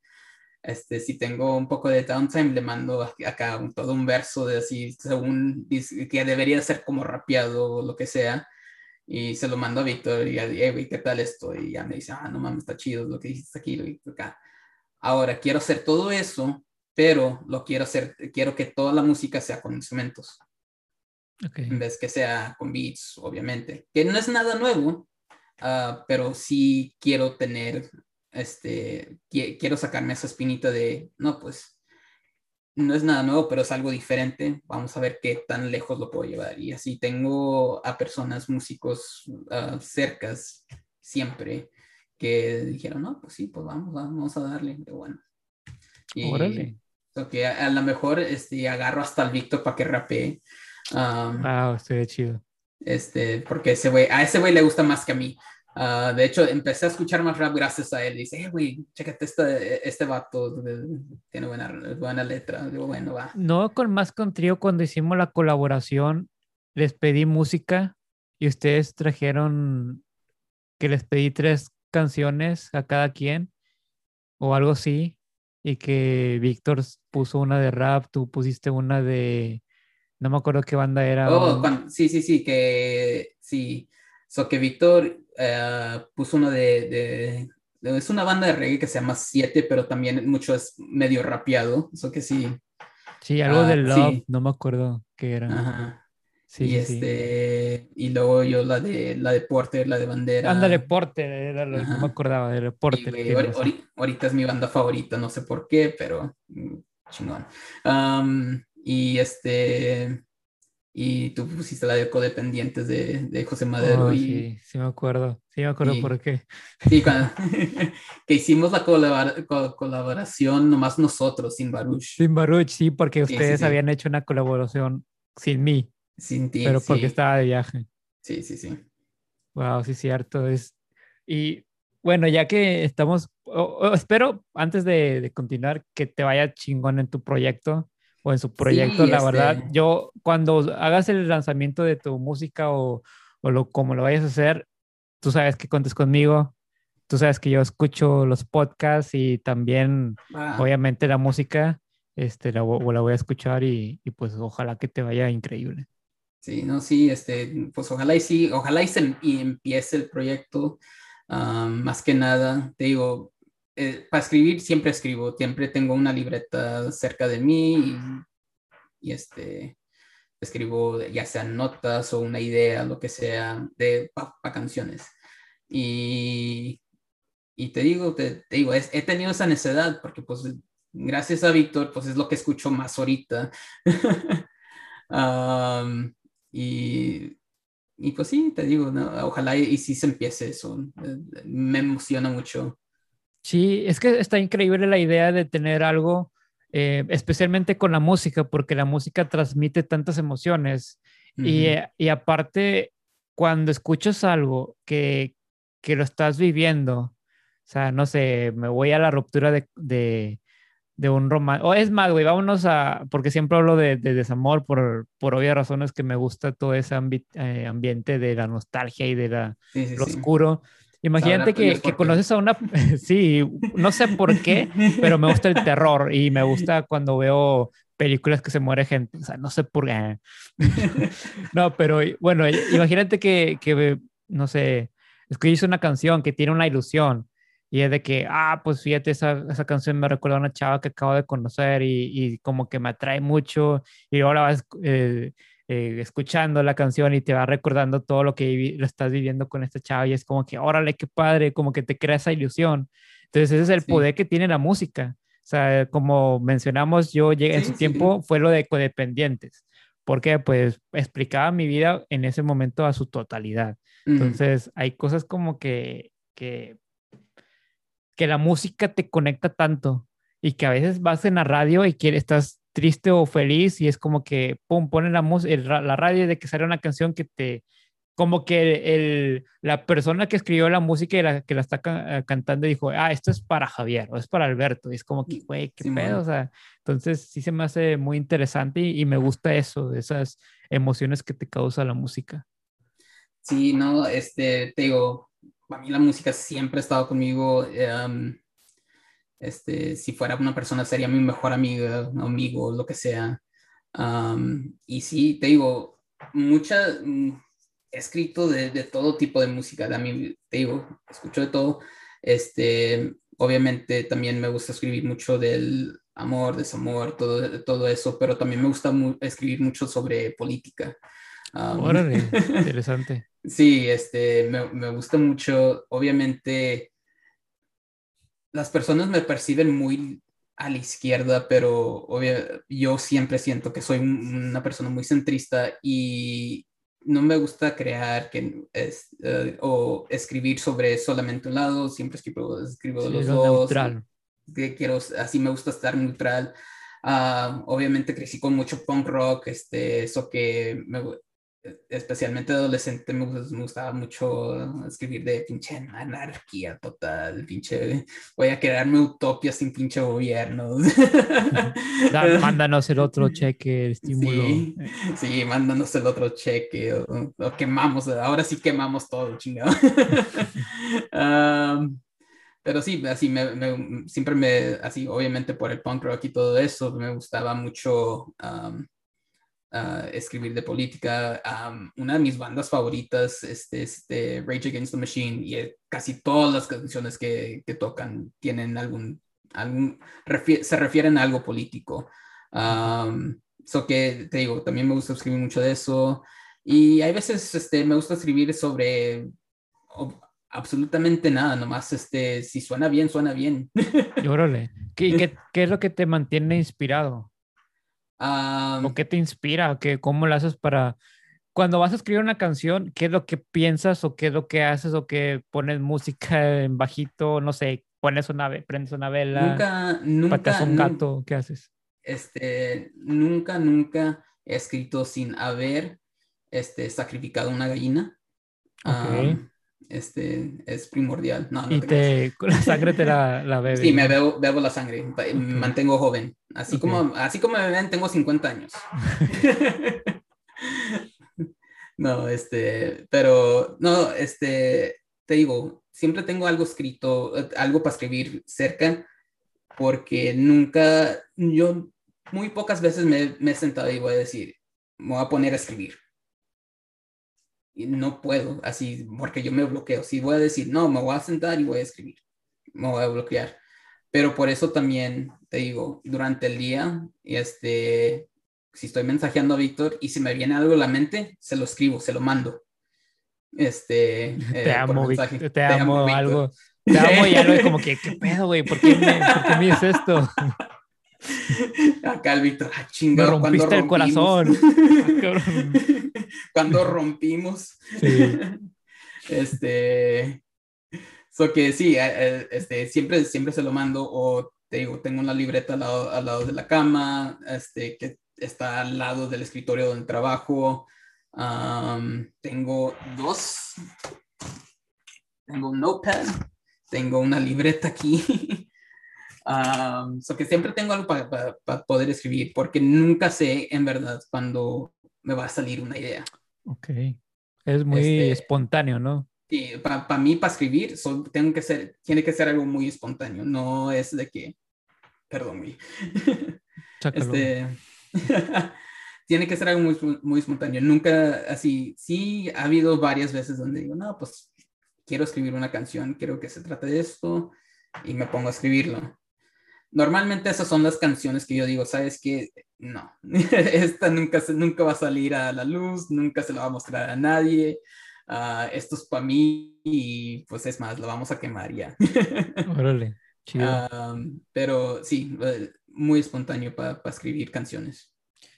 este, si tengo un poco de downtime, le mando acá un, todo un verso de así, según que debería ser como rapeado o lo que sea. Y se lo mando a Víctor y a Diego, ¿y qué tal esto? Y ya me dice, ah, no mames, está chido lo que dijiste aquí y acá. Ahora, quiero hacer todo eso, pero lo quiero hacer, quiero que toda la música sea con instrumentos. Okay. En vez que sea con beats, obviamente. Que no es nada nuevo, uh, pero sí quiero tener este, quiero sacarme esa espinita de, no, pues no es nada nuevo, pero es algo diferente. Vamos a ver qué tan lejos lo puedo llevar. Y así tengo a personas, músicos uh, cercas siempre que dijeron, no, pues sí, pues vamos, vamos a darle. Y bueno. Y, Órale. que a, lo mejor este, agarro hasta el Víctor para que rapee. Um, wow, estoy chido. Este, porque ese güey, a ese güey le gusta más que a mí. Uh, de hecho, empecé a escuchar más rap gracias a él. Dice, eh, güey, chécate este, este vato, tiene buena, buena letra. Digo, bueno, va. No, con más con trío, cuando hicimos la colaboración, les pedí música y ustedes trajeron que les pedí tres canciones a cada quien o algo así y que Víctor puso una de rap, tú pusiste una de no me acuerdo qué banda era. Oh, sí, sí, sí, que sí. So que Víctor eh, puso uno de, de, Es una banda de reggae que se llama Siete, pero también mucho es medio rapeado. Eso que sí. Sí, algo de ah, Love, no me acuerdo qué era. Ajá. Sí, y este, y luego yo la de la de Porter, la de bandera. Ándale, Porter, no me acordaba de Porter. ahorita, es mi banda favorita, no sé por qué, pero mm, chingón. y este, y tú pusiste la de Codependientes de, de José Madero. Oh, y, sí, sí me acuerdo, sí me acuerdo por qué. Sí, cuando, que hicimos la colaboración nomás nosotros, sin Baruch. Sin Baruch, sí, porque ustedes habían hecho una colaboración sin mí. Sin ti. Pero porque estaba de viaje. Sí, sí, sí. Wow, sí, cierto. Es... Y bueno, ya que estamos, espero antes de, de, continuar que te vaya chingón en tu proyecto o en su proyecto, la verdad. Este yo, cuando hagas el lanzamiento de tu música o, o lo, como lo vayas a hacer, tú sabes que contes conmigo. Tú sabes que yo escucho los podcasts y también, ah. obviamente, la música. Este, la, la voy a escuchar y, y pues ojalá que te vaya increíble. Sí, no, sí, este, pues ojalá y sí, ojalá y, se, y empiece el proyecto. más que nada, te digo, eh, para escribir siempre escribo, siempre tengo una libreta cerca de mí y, este, escribo ya sean notas o una idea, lo que sea, de para canciones. Y, y te digo, te, digo, he tenido esa necesidad porque pues gracias a Víctor, pues es lo que escucho más ahorita. Y, y pues sí, te digo, ojalá y, si se empiece eso. Eh, me emociona mucho. Sí, es que está increíble la idea de tener algo, eh, especialmente con la música, porque la música transmite tantas emociones. y, eh, y, aparte, cuando escuchas algo que, que, lo estás viviendo, o sea, no sé, me voy a la ruptura de, de, de un romance. O es más, güey, vámonos a, porque siempre hablo de, desamor por, por obvias razones que me gusta todo ese eh, ambiente de la nostalgia y de la, lo oscuro. Imagínate que, que conoces a una, sí, no sé por qué, pero me gusta el terror y me gusta cuando veo películas que se muere gente, o sea, no sé por qué. no, pero bueno, imagínate que, que no sé, escuchas una canción que tiene una ilusión y es de que, ah, pues fíjate, esa, esa canción me recuerda a una chava que acabo de conocer y, y como que me atrae mucho. Y ahora vas eh, eh, escuchando la canción y te va recordando todo lo que lo estás viviendo con esta chava. Y es como que, órale, qué padre, como que te crea esa ilusión. Entonces, ese es el poder que tiene la música. O sea, como mencionamos, yo llegué en su tiempo, fue lo de codependientes. Porque, pues, explicaba mi vida en ese momento a su totalidad. Entonces, hay cosas como que, que que la música te conecta tanto y que a veces vas en la radio y estás triste o feliz y es como que, pum, ponen la, la radio de que sale una canción que te, como que el, la persona que escribió la música y la que la está eh, cantando dijo, ah, esto es para Javier o es para Alberto. Y es como que, güey, qué pedo. O sea, entonces sí se me hace muy interesante y, y, me gusta eso, esas emociones que te causa la música. Sí, no, este, te digo, a mí la música siempre ha estado conmigo. Em, este, si fuera una persona sería mi mejor amiga, amigo, lo que sea. y sí, te digo, mucha, mm, he escrito de, de, todo tipo de música, de mí, te digo, escucho de todo. Este, obviamente también me gusta escribir mucho del amor, desamor, todo, todo eso, pero también me gusta escribir mucho sobre política. Órale, interesante. Sí, este, me, me, gusta mucho. Obviamente, las personas me perciben muy a la izquierda, pero yo siempre siento que soy una persona muy centrista y no me gusta crear que es, eh, o escribir sobre solamente un lado, siempre escribo, escribo los dos. Neutral. Que quiero, así me gusta estar neutral. Ah, obviamente crecí con mucho punk rock, este, eso que me, especialmente adolescente, me, gustaba mucho escribir de pinche anarquía total, pinche, voy a crearme utopia sin pinche gobierno. mándanos el otro cheque, el estímulo. Sí, mándanos el otro cheque, o, quemamos, ahora sí quemamos todo, chingado. pero sí, así me, siempre me, así obviamente por el punk rock y todo eso, me gustaba mucho escribir de política. una de mis bandas favoritas este, es de Rage Against the Machine y eh, casi todas las canciones que, que tocan tienen algún, algún se refieren a algo político. so que te digo, también me gusta escribir mucho de eso. Y hay veces este, me gusta escribir sobre absolutamente nada, nomás este, si suena bien, suena bien. Órale. ¿Qué, qué, ¿Qué es lo que te mantiene inspirado? ¿O qué te inspira? ¿Qué, ¿Cómo lo haces para... Cuando vas a escribir una canción, ¿qué es lo que piensas o qué es lo que haces o que pones música en bajito? No sé, pones una, prendes una vela, nunca, nunca, pateas un gato, ¿qué haces? Este, nunca, nunca he escrito sin haber este, sacrificado una gallina. Okay este, es primordial. No, y te, la sangre te la, la bebes. Sí, me bebo, bebo la sangre, me mantengo joven. Así, como, así como me ven, tengo 50 años. no, este, pero, no, este, te digo, siempre tengo algo escrito, algo para escribir cerca, porque nunca, yo muy pocas veces me, me he sentado y voy a decir, me voy a poner a escribir y no puedo, así, porque yo me bloqueo. Si voy a decir, no, me voy a sentar y voy a escribir, me voy a bloquear. Pero por eso también te digo, durante el día, este, si estoy mensajeando a Víctor y si me viene algo a la mente, se lo escribo, se lo mando. Este, te, eh, amo, te, te, amo, algo. Te amo y algo como que, ¿qué pedo, güey? ¿Por qué me, ¿por qué me dices esto? Acá el Víctor, ah, chingado. Me rompiste el corazón. cuando rompimos. Sí. este. So que sí, eh, eh, este, siempre, siempre se lo mando o te digo, tengo una libreta al lado, al lado de la cama, este, que está al lado del escritorio donde trabajo. tengo dos. Tengo un notepad, tengo una libreta aquí. Um, so que siempre tengo algo para poder escribir, porque nunca sé en verdad cuando me va a salir una idea. Ok. Es muy este, espontáneo, ¿no? Sí, para mí, para escribir, tengo que ser, tiene que ser algo muy espontáneo, no es de que, perdón, güey. este, tiene que ser algo muy, muy espontáneo. Nunca, así, sí, ha habido varias veces donde digo, no, pues quiero escribir una canción, quiero que se trate de esto, y me pongo a escribirlo normalmente esas son las canciones que yo digo, ¿sabes qué? No, esta nunca, nunca va a salir a la luz, nunca se la va a mostrar a nadie. Uh, esto es para mí y pues es más, lo vamos a quemar ya. Órale, chido. pero sí, eh, muy espontáneo para escribir canciones.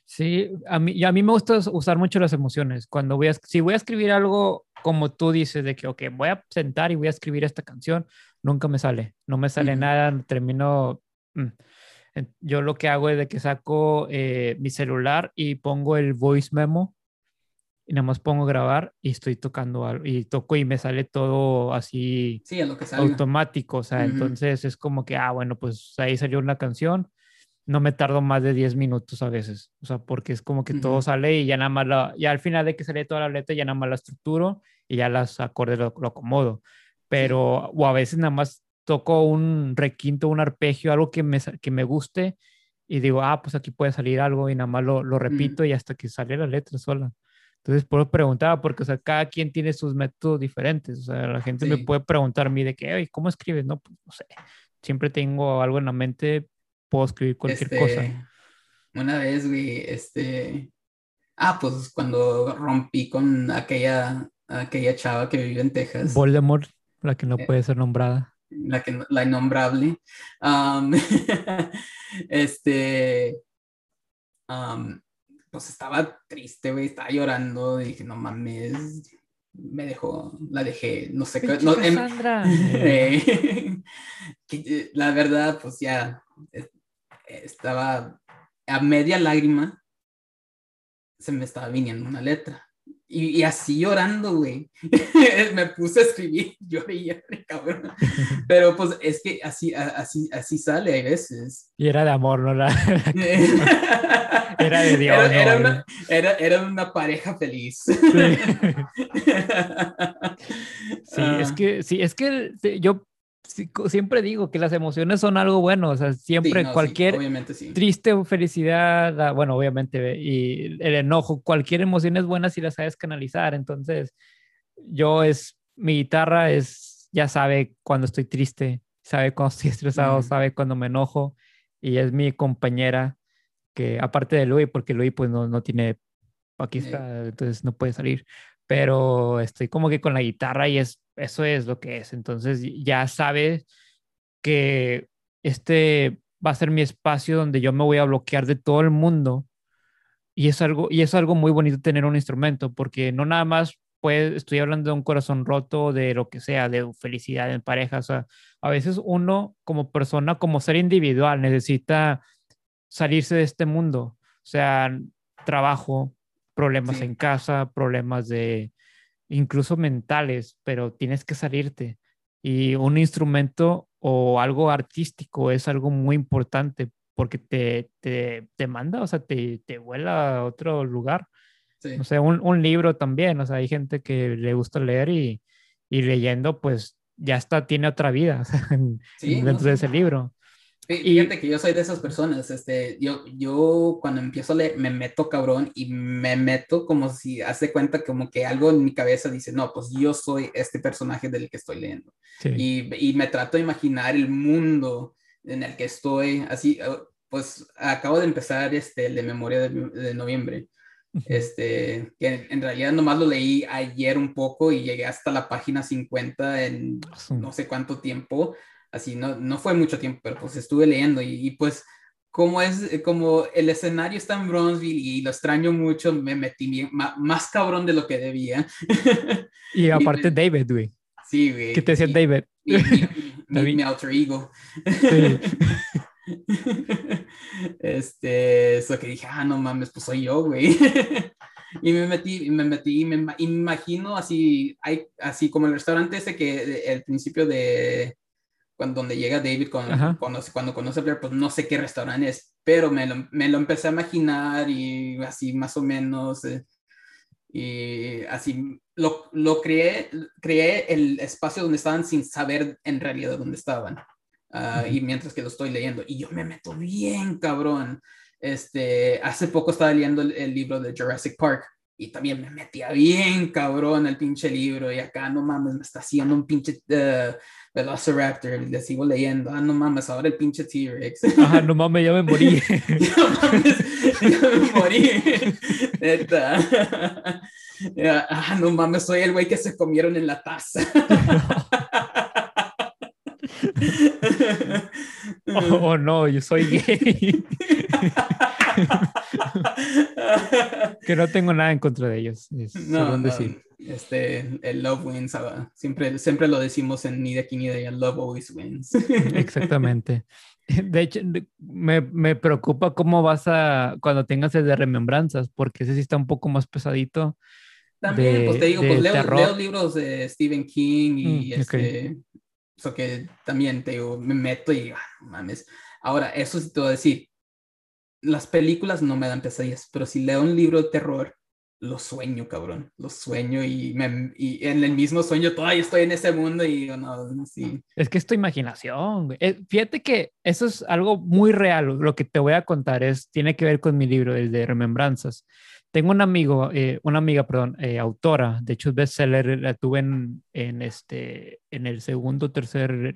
Sí, a mí, y a mí me gusta usar mucho las emociones. Cuando voy a, si voy a escribir algo como tú dices, de que, ok, voy a sentar y voy a escribir esta canción, nunca me sale, no me sale nada, termino Mm. Yo lo que hago es de que saco eh, mi celular y pongo el voice memo y nada más pongo grabar y estoy tocando algo y toco y me sale todo así automático, o sea, entonces es como que, ah, bueno, pues ahí salió una canción, no me tardo más de 10 minutos a veces, o sea, porque es como que todo sale y ya nada más, la, ya al final de que sale toda la letra, ya nada más la estructuro y ya las acordes lo, acomodo, pero, o a veces nada más toco un requinto, un arpegio, algo que me, que me guste y digo, ah, pues aquí puede salir algo y nada más lo, lo repito y hasta que sale la letra sola. Entonces, por eso preguntaba, porque, o sea, cada quien tiene sus métodos diferentes. O sea, la gente me puede preguntar a mí de que, ¿cómo escribes? No, pues, no sé. Siempre tengo algo en la mente, puedo escribir cualquier cosa. Este, una vez, güey, este... Ah, pues cuando rompí con aquella, aquella chava que vive en Texas. Voldemort, la que no eh, puede ser nombrada la, que, la innombrable. este, pues estaba triste, güey, estaba llorando, dije, no mames, me dejó, la dejé, no sé qué. No. Eh, la verdad, pues ya eh, estaba a media lágrima, se me estaba viniendo una letra. Y, y, así llorando, güey. me puse a escribir, lloré y lloré, cabrón. Pero pues es que así, así, así sale a veces. Y era de amor, ¿no? La... era de Dios. Era, era, una, era, era, una, pareja feliz. Sí. sí, es que, sí, es que yo siempre digo que las emociones son algo bueno, o sea, siempre sí, no, cualquier sí, sí. triste o felicidad, ah, bueno, obviamente, y el enojo, cualquier emoción es buena si la sabes canalizar, entonces yo es, mi guitarra es, ya sabe cuando estoy triste, sabe cuando estoy estresado, sabe cuando me enojo, y es mi compañera, que aparte de Luis, porque Luis pues no, no tiene, aquí está, entonces no puede salir, pero estoy como que con la guitarra y es, eso es lo que es. Entonces ya sabes que este va a ser mi espacio donde yo me voy a bloquear de todo el mundo. Y es algo, y es algo muy bonito tener un instrumento, porque no nada más pues, estoy hablando de un corazón roto, de lo que sea, de felicidad en pareja. O sea, a veces uno como persona, como ser individual, necesita salirse de este mundo. O sea, trabajo, problemas sí. en casa, problemas de incluso mentales, pero tienes que salirte. Y un instrumento o algo artístico es algo muy importante porque te, te, te manda, o sea, te, te vuela a otro lugar. Sí. O sea, un, un, libro también, o sea, hay gente que le gusta leer y, y leyendo, pues ya está, tiene otra vida sí, dentro no, de ese libro. Fíjate y, que yo soy de esas personas, este, yo, yo cuando empiezo a leer me meto cabrón y me meto como si hace cuenta como que algo en mi cabeza dice, no, pues yo soy este personaje del que estoy leyendo. Sí. Y, y, me trato de imaginar el mundo en el que estoy, así, pues acabo de empezar este, el de memoria de, de noviembre, este, que en realidad nomás lo leí ayer un poco y llegué hasta la página 50 en no sé cuánto tiempo así, no, no fue mucho tiempo, pero pues estuve leyendo y, y pues como es, como el escenario está en Bronzeville y lo extraño mucho, me metí bien, más, más, cabrón de lo que debía. Y aparte y, David, güey. Sí, güey. ¿Qué te decía David? Mi, mi, alter ego. Sí. este, eso que dije, ah, no mames, pues soy yo, güey. y me metí, me metí, y me, y me imagino así, hay, así como el restaurante ese que el principio de, cuando donde llega David con, cuando, cuando conoce a Blair, pues no sé qué restaurante es, pero me lo, me lo empecé a imaginar y así más o menos, eh, y así lo, lo creé, creé el espacio donde estaban sin saber en realidad dónde estaban. Uh, uh -huh. Y mientras que lo estoy leyendo, y yo me meto bien, cabrón. Este, hace poco estaba leyendo el, el libro de Jurassic Park y también me metía bien cabrón el pinche libro y acá no mames me está haciendo un pinche uh, Velociraptor y le sigo leyendo ah no mames ahora el pinche T-Rex ajá no mames ya me morí no mames ya me morí Neta. ah no mames soy el güey que se comieron en la taza oh, oh no yo soy gay que no tengo nada en contra de ellos. Es no, no, decir. Este, el love wins. Uh, siempre, siempre lo decimos en ni de aquí ni de allá. Love always wins. Exactamente. De hecho, me, me, preocupa cómo vas a, cuando tengas el de remembranzas, porque ese sí está un poco más pesadito. También, de, pues te digo, pues leo, leo, libros de Stephen King y mm, este, okay. Eso que también te digo, me meto y, ah, mames. Ahora, eso sí te voy a decir, las películas no me dan pesadillas, pero si leo un libro de terror, lo sueño, cabrón. Lo sueño y, me, y en el mismo sueño todavía estoy en ese mundo y no, sí. Es que es tu imaginación. Eh, fíjate que eso es algo muy real. Lo que te voy a contar es, tiene que ver con mi libro, el de Remembranzas. Tengo un amigo, eh, una amiga, perdón, eh, autora, de hecho es bestseller, la tuve en, en, este, en el segundo o tercer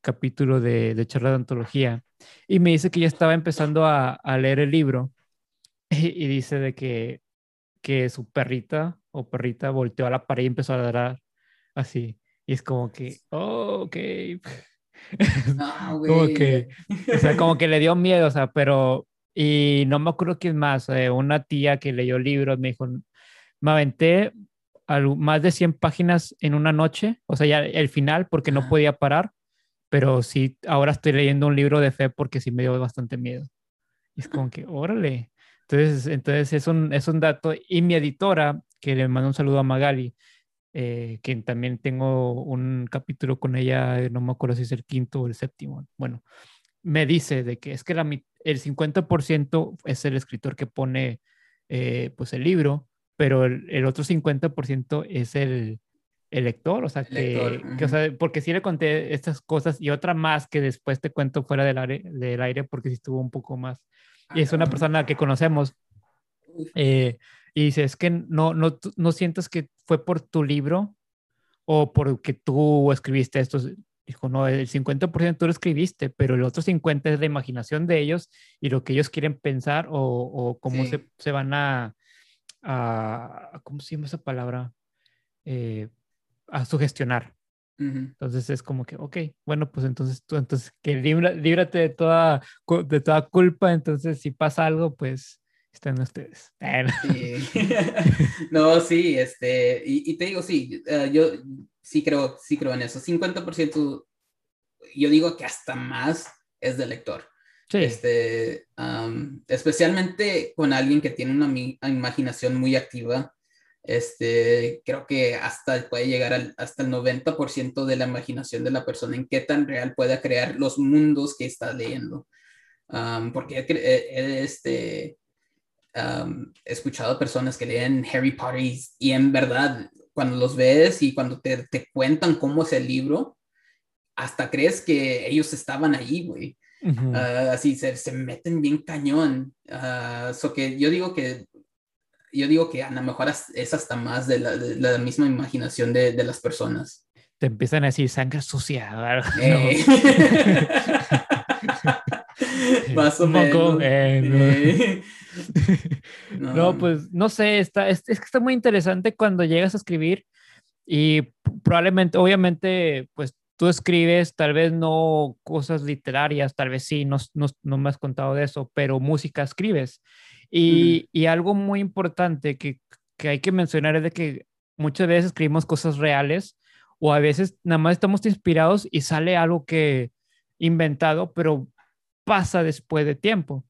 capítulo de, de charla de antología, y me dice que ya estaba empezando a, a leer el libro, y, y, dice de que, que su perrita o perrita volteó a la pared y empezó a ladrar así, y es como que, oh, ok. No, como que, o sea, como que le dio miedo, o sea, pero Y no me acuerdo quién más, eh, una tía que leyó libros me dijo, me aventé más de 100 páginas en una noche, o sea, ya el final porque no podía parar, pero sí, ahora estoy leyendo un libro de fe porque sí me dio bastante miedo. Y es como que, órale. Entonces, entonces es, un, es un dato. Y mi editora, que le mando un saludo a Magali, eh, que también tengo un capítulo con ella, no me acuerdo si es el quinto o el séptimo. Bueno, me dice de que es que la, el 50% es el escritor que pone eh, pues el libro, pero el, otro 50% es el, el, lector, o sea, que, o sea, porque sí le conté estas cosas y otra más que después te cuento fuera del aire, del aire porque sí estuvo un poco más. Y es una persona que conocemos. Eh, y dice, es que no, no, no sientes que fue por tu libro o porque tú escribiste esto. Dijo, no, el 50% tú lo escribiste, pero el otro 50% es la imaginación de ellos y lo que ellos quieren pensar o, o cómo se, se, van a, a, ¿cómo se llama esa palabra? Eh, a sugestionar. Entonces es como que, ok, bueno, pues entonces tú, entonces que líbrate de toda, de toda culpa, entonces si pasa algo, pues están ustedes. no, sí, este, y, te digo, sí, eh, yo sí creo, sí creo en eso. 50%, yo digo que hasta más es del lector. Este, especialmente con alguien que tiene una imaginación muy activa, este, creo que hasta puede llegar al, hasta el 90% de la imaginación de la persona en qué tan real pueda crear los mundos que está leyendo. porque este, he escuchado personas que leen Harry Potter y, en verdad, cuando los ves y cuando te, te, cuentan cómo es el libro, hasta crees que ellos estaban ahí, güey. Ah, así se, se, meten bien cañón. Uh, que yo digo que yo digo que a lo mejor es hasta más de la, de la misma imaginación de, de, las personas. Te empiezan a decir sangre sucia. Eh. más o menos. Eh, no. no. pues no sé, está, es, es que está muy interesante cuando llegas a escribir y probablemente, obviamente, pues tú escribes, tal vez no cosas literarias, tal vez sí, no, no, no me has contado de eso, pero música escribes. Y, y algo muy importante que, que, hay que mencionar es de que muchas veces escribimos cosas reales o a veces nada más estamos inspirados y sale algo que inventado, pero pasa después de tiempo.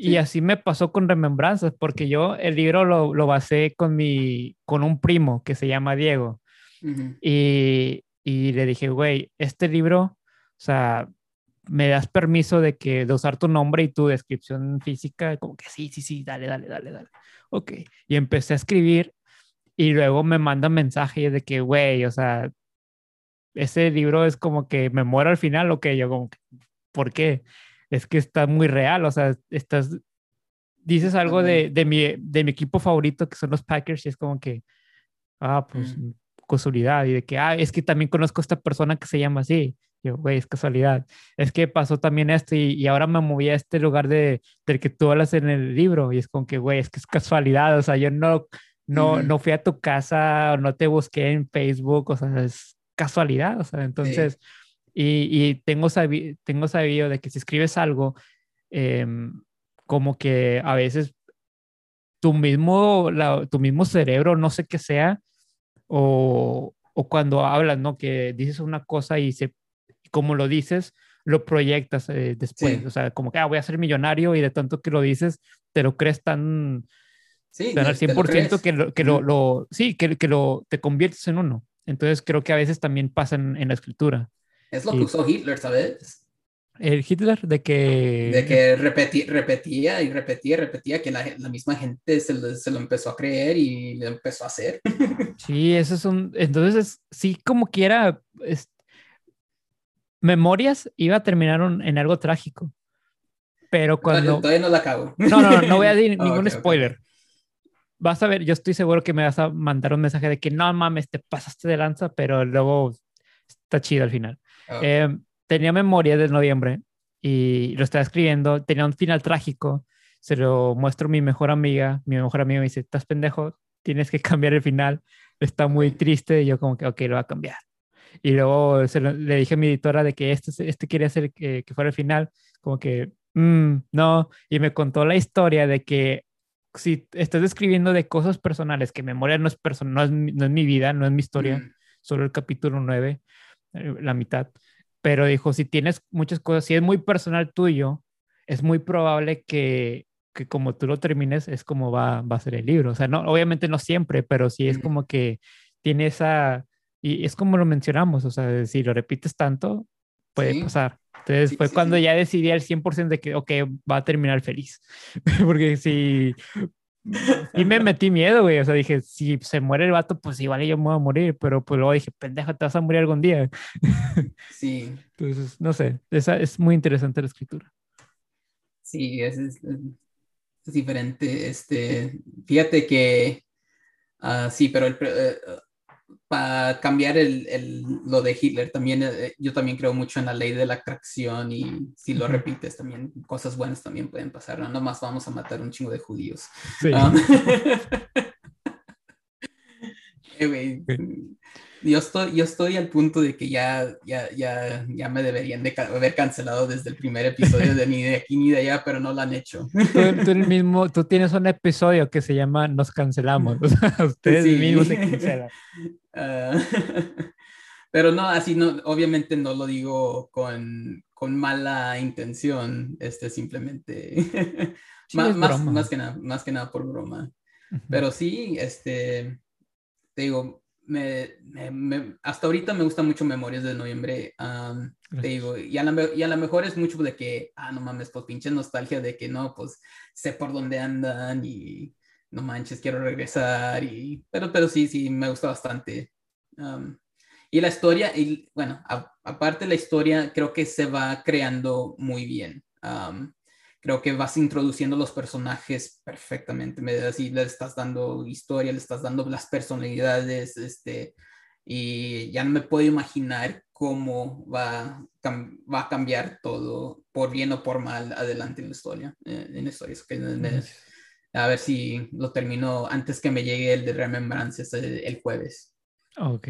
Y así me pasó con Remembranzas, porque yo el libro lo, lo basé con, mi, con un primo que se llama Diego. y, y le dije, güey, este libro, o sea, ¿me das permiso de que de usar tu nombre y tu descripción física? Como que sí, sí, sí, dale, dale, dale, dale. Ok. Y empecé a escribir y luego me mandan mensajes de que, güey, o sea, ese libro es como que me muero al final o que yo como, ¿por qué? Es que está muy real, o sea, estás, dices algo de, de, mi, de mi equipo favorito que son los Packers y es como que, ah, pues mm casualidad y de que, ah, es que también conozco a esta persona que se llama así. Yo, güey, es casualidad. Es que pasó también esto y, y, ahora me moví a este lugar de, del que tú hablas en el libro y es como que, güey, es que es casualidad. O sea, yo no, no, no fui a tu casa, no te busqué en Facebook, o sea, es casualidad. O sea, entonces, y, y, tengo, sabi tengo sabido de que si escribes algo, eh, como que a veces tu mismo, la, tu mismo cerebro, no sé qué sea, o, o cuando hablas, ¿no? Que dices una cosa y se, como lo dices, lo proyectas eh, después. O sea, como que ah, voy a ser millonario y de tanto que lo dices, te lo crees tan, sí, tan al 100% que, lo, que lo, lo, sí, que, que, lo, te conviertes en uno. Entonces creo que a veces también pasa en, en la escritura. Es lo que usó Hitler, ¿sabes? el Hitler de que... De que repetía, repetía y repetía y repetía que la, la misma gente se lo, se lo, empezó a creer y lo empezó a hacer. Sí, eso es un... Entonces, sí, como quiera, es... Memorias iba a terminar un, en algo trágico. Pero cuando... Todavía no la acabo. No, no, no voy a decir ningún okay, spoiler. Okay. Vas a ver, yo estoy seguro que me vas a mandar un mensaje de que no mames, te pasaste de lanza, pero luego está chido al final. Eh, tenía memoria de noviembre y lo estaba escribiendo, tenía un final trágico, se lo muestro a mi mejor amiga, mi mejor amiga me dice, estás pendejo, tienes que cambiar el final, está muy triste, y yo como que, ok, lo voy a cambiar. Y luego lo, le dije a mi editora de que este, este quería hacer que, que fuera el final, como que Mm, no, y me contó la historia de que si estás escribiendo de cosas personales, que memoria no es, no es, no es mi vida, no es mi historia, Mm, solo el capítulo 9, eh, la mitad, pero dijo, si tienes muchas cosas, si es muy personal tuyo, es muy probable que, que como tú lo termines, es como va, va a ser el libro. O sea, no, obviamente no siempre, pero sí es como que tiene esa, y es como lo mencionamos, o sea, si lo repites tanto, puede Sí. pasar. Entonces Sí, fue sí, cuando ya decidí al 100% de que, ok, va a terminar feliz. Porque si... Y me metí miedo, güey. O sea, dije, si se muere el vato, pues igual yo me voy a morir. Pero pues luego dije, pendeja, te vas a morir algún día. Sí, Entonces, no sé, esa es muy interesante la escritura. sí, es, es- es diferente. Este, fíjate que, ah, sí, pero para cambiar el, el- lo de Hitler, también eh, yo también creo mucho en la ley de la atracción y si lo repites también, cosas buenas también pueden pasar. No nomás vamos a matar un chingo de judíos. Sí. Um, eh. Yo, estoy, yo estoy al punto de que ya, ya, ya, ya me deberían de haber cancelado desde el primer episodio de ni de aquí ni de allá, pero no lo han hecho. Tú, tú el mismo, tú tienes un episodio que se llama Nos cancelamos. O sea, ustedes Sí. mismos se cancelan. Ah, pero no, así no, obviamente no lo digo con, con mala intención, este simplemente Sí, más, más, más que nada, más que nada por broma. Ujú. Pero sí, este, te digo, me, me- me- hasta ahorita me gustan mucho Memorias de Noviembre. am, te digo, y a, la, me- y a lo mejor es mucho de que, ah, no mames, pues pinche nostalgia de que no, pues sé por dónde andan y no manches, quiero regresar. Y, pero, pero sí, sí, me gusta bastante. Am, y la historia, y bueno, a- aparte la historia, creo que se va creando muy bien. Am, creo que vas introduciendo los personajes perfectamente. Me, así le estás dando historia, le estás dando las personalidades, este, y ya no me puedo imaginar cómo va, va a cambiar todo, por bien o por mal, adelante en la historia. eh, en la historia. Gracias. a ver si lo termino antes que me llegue el de Remembrance el, el jueves. Ok,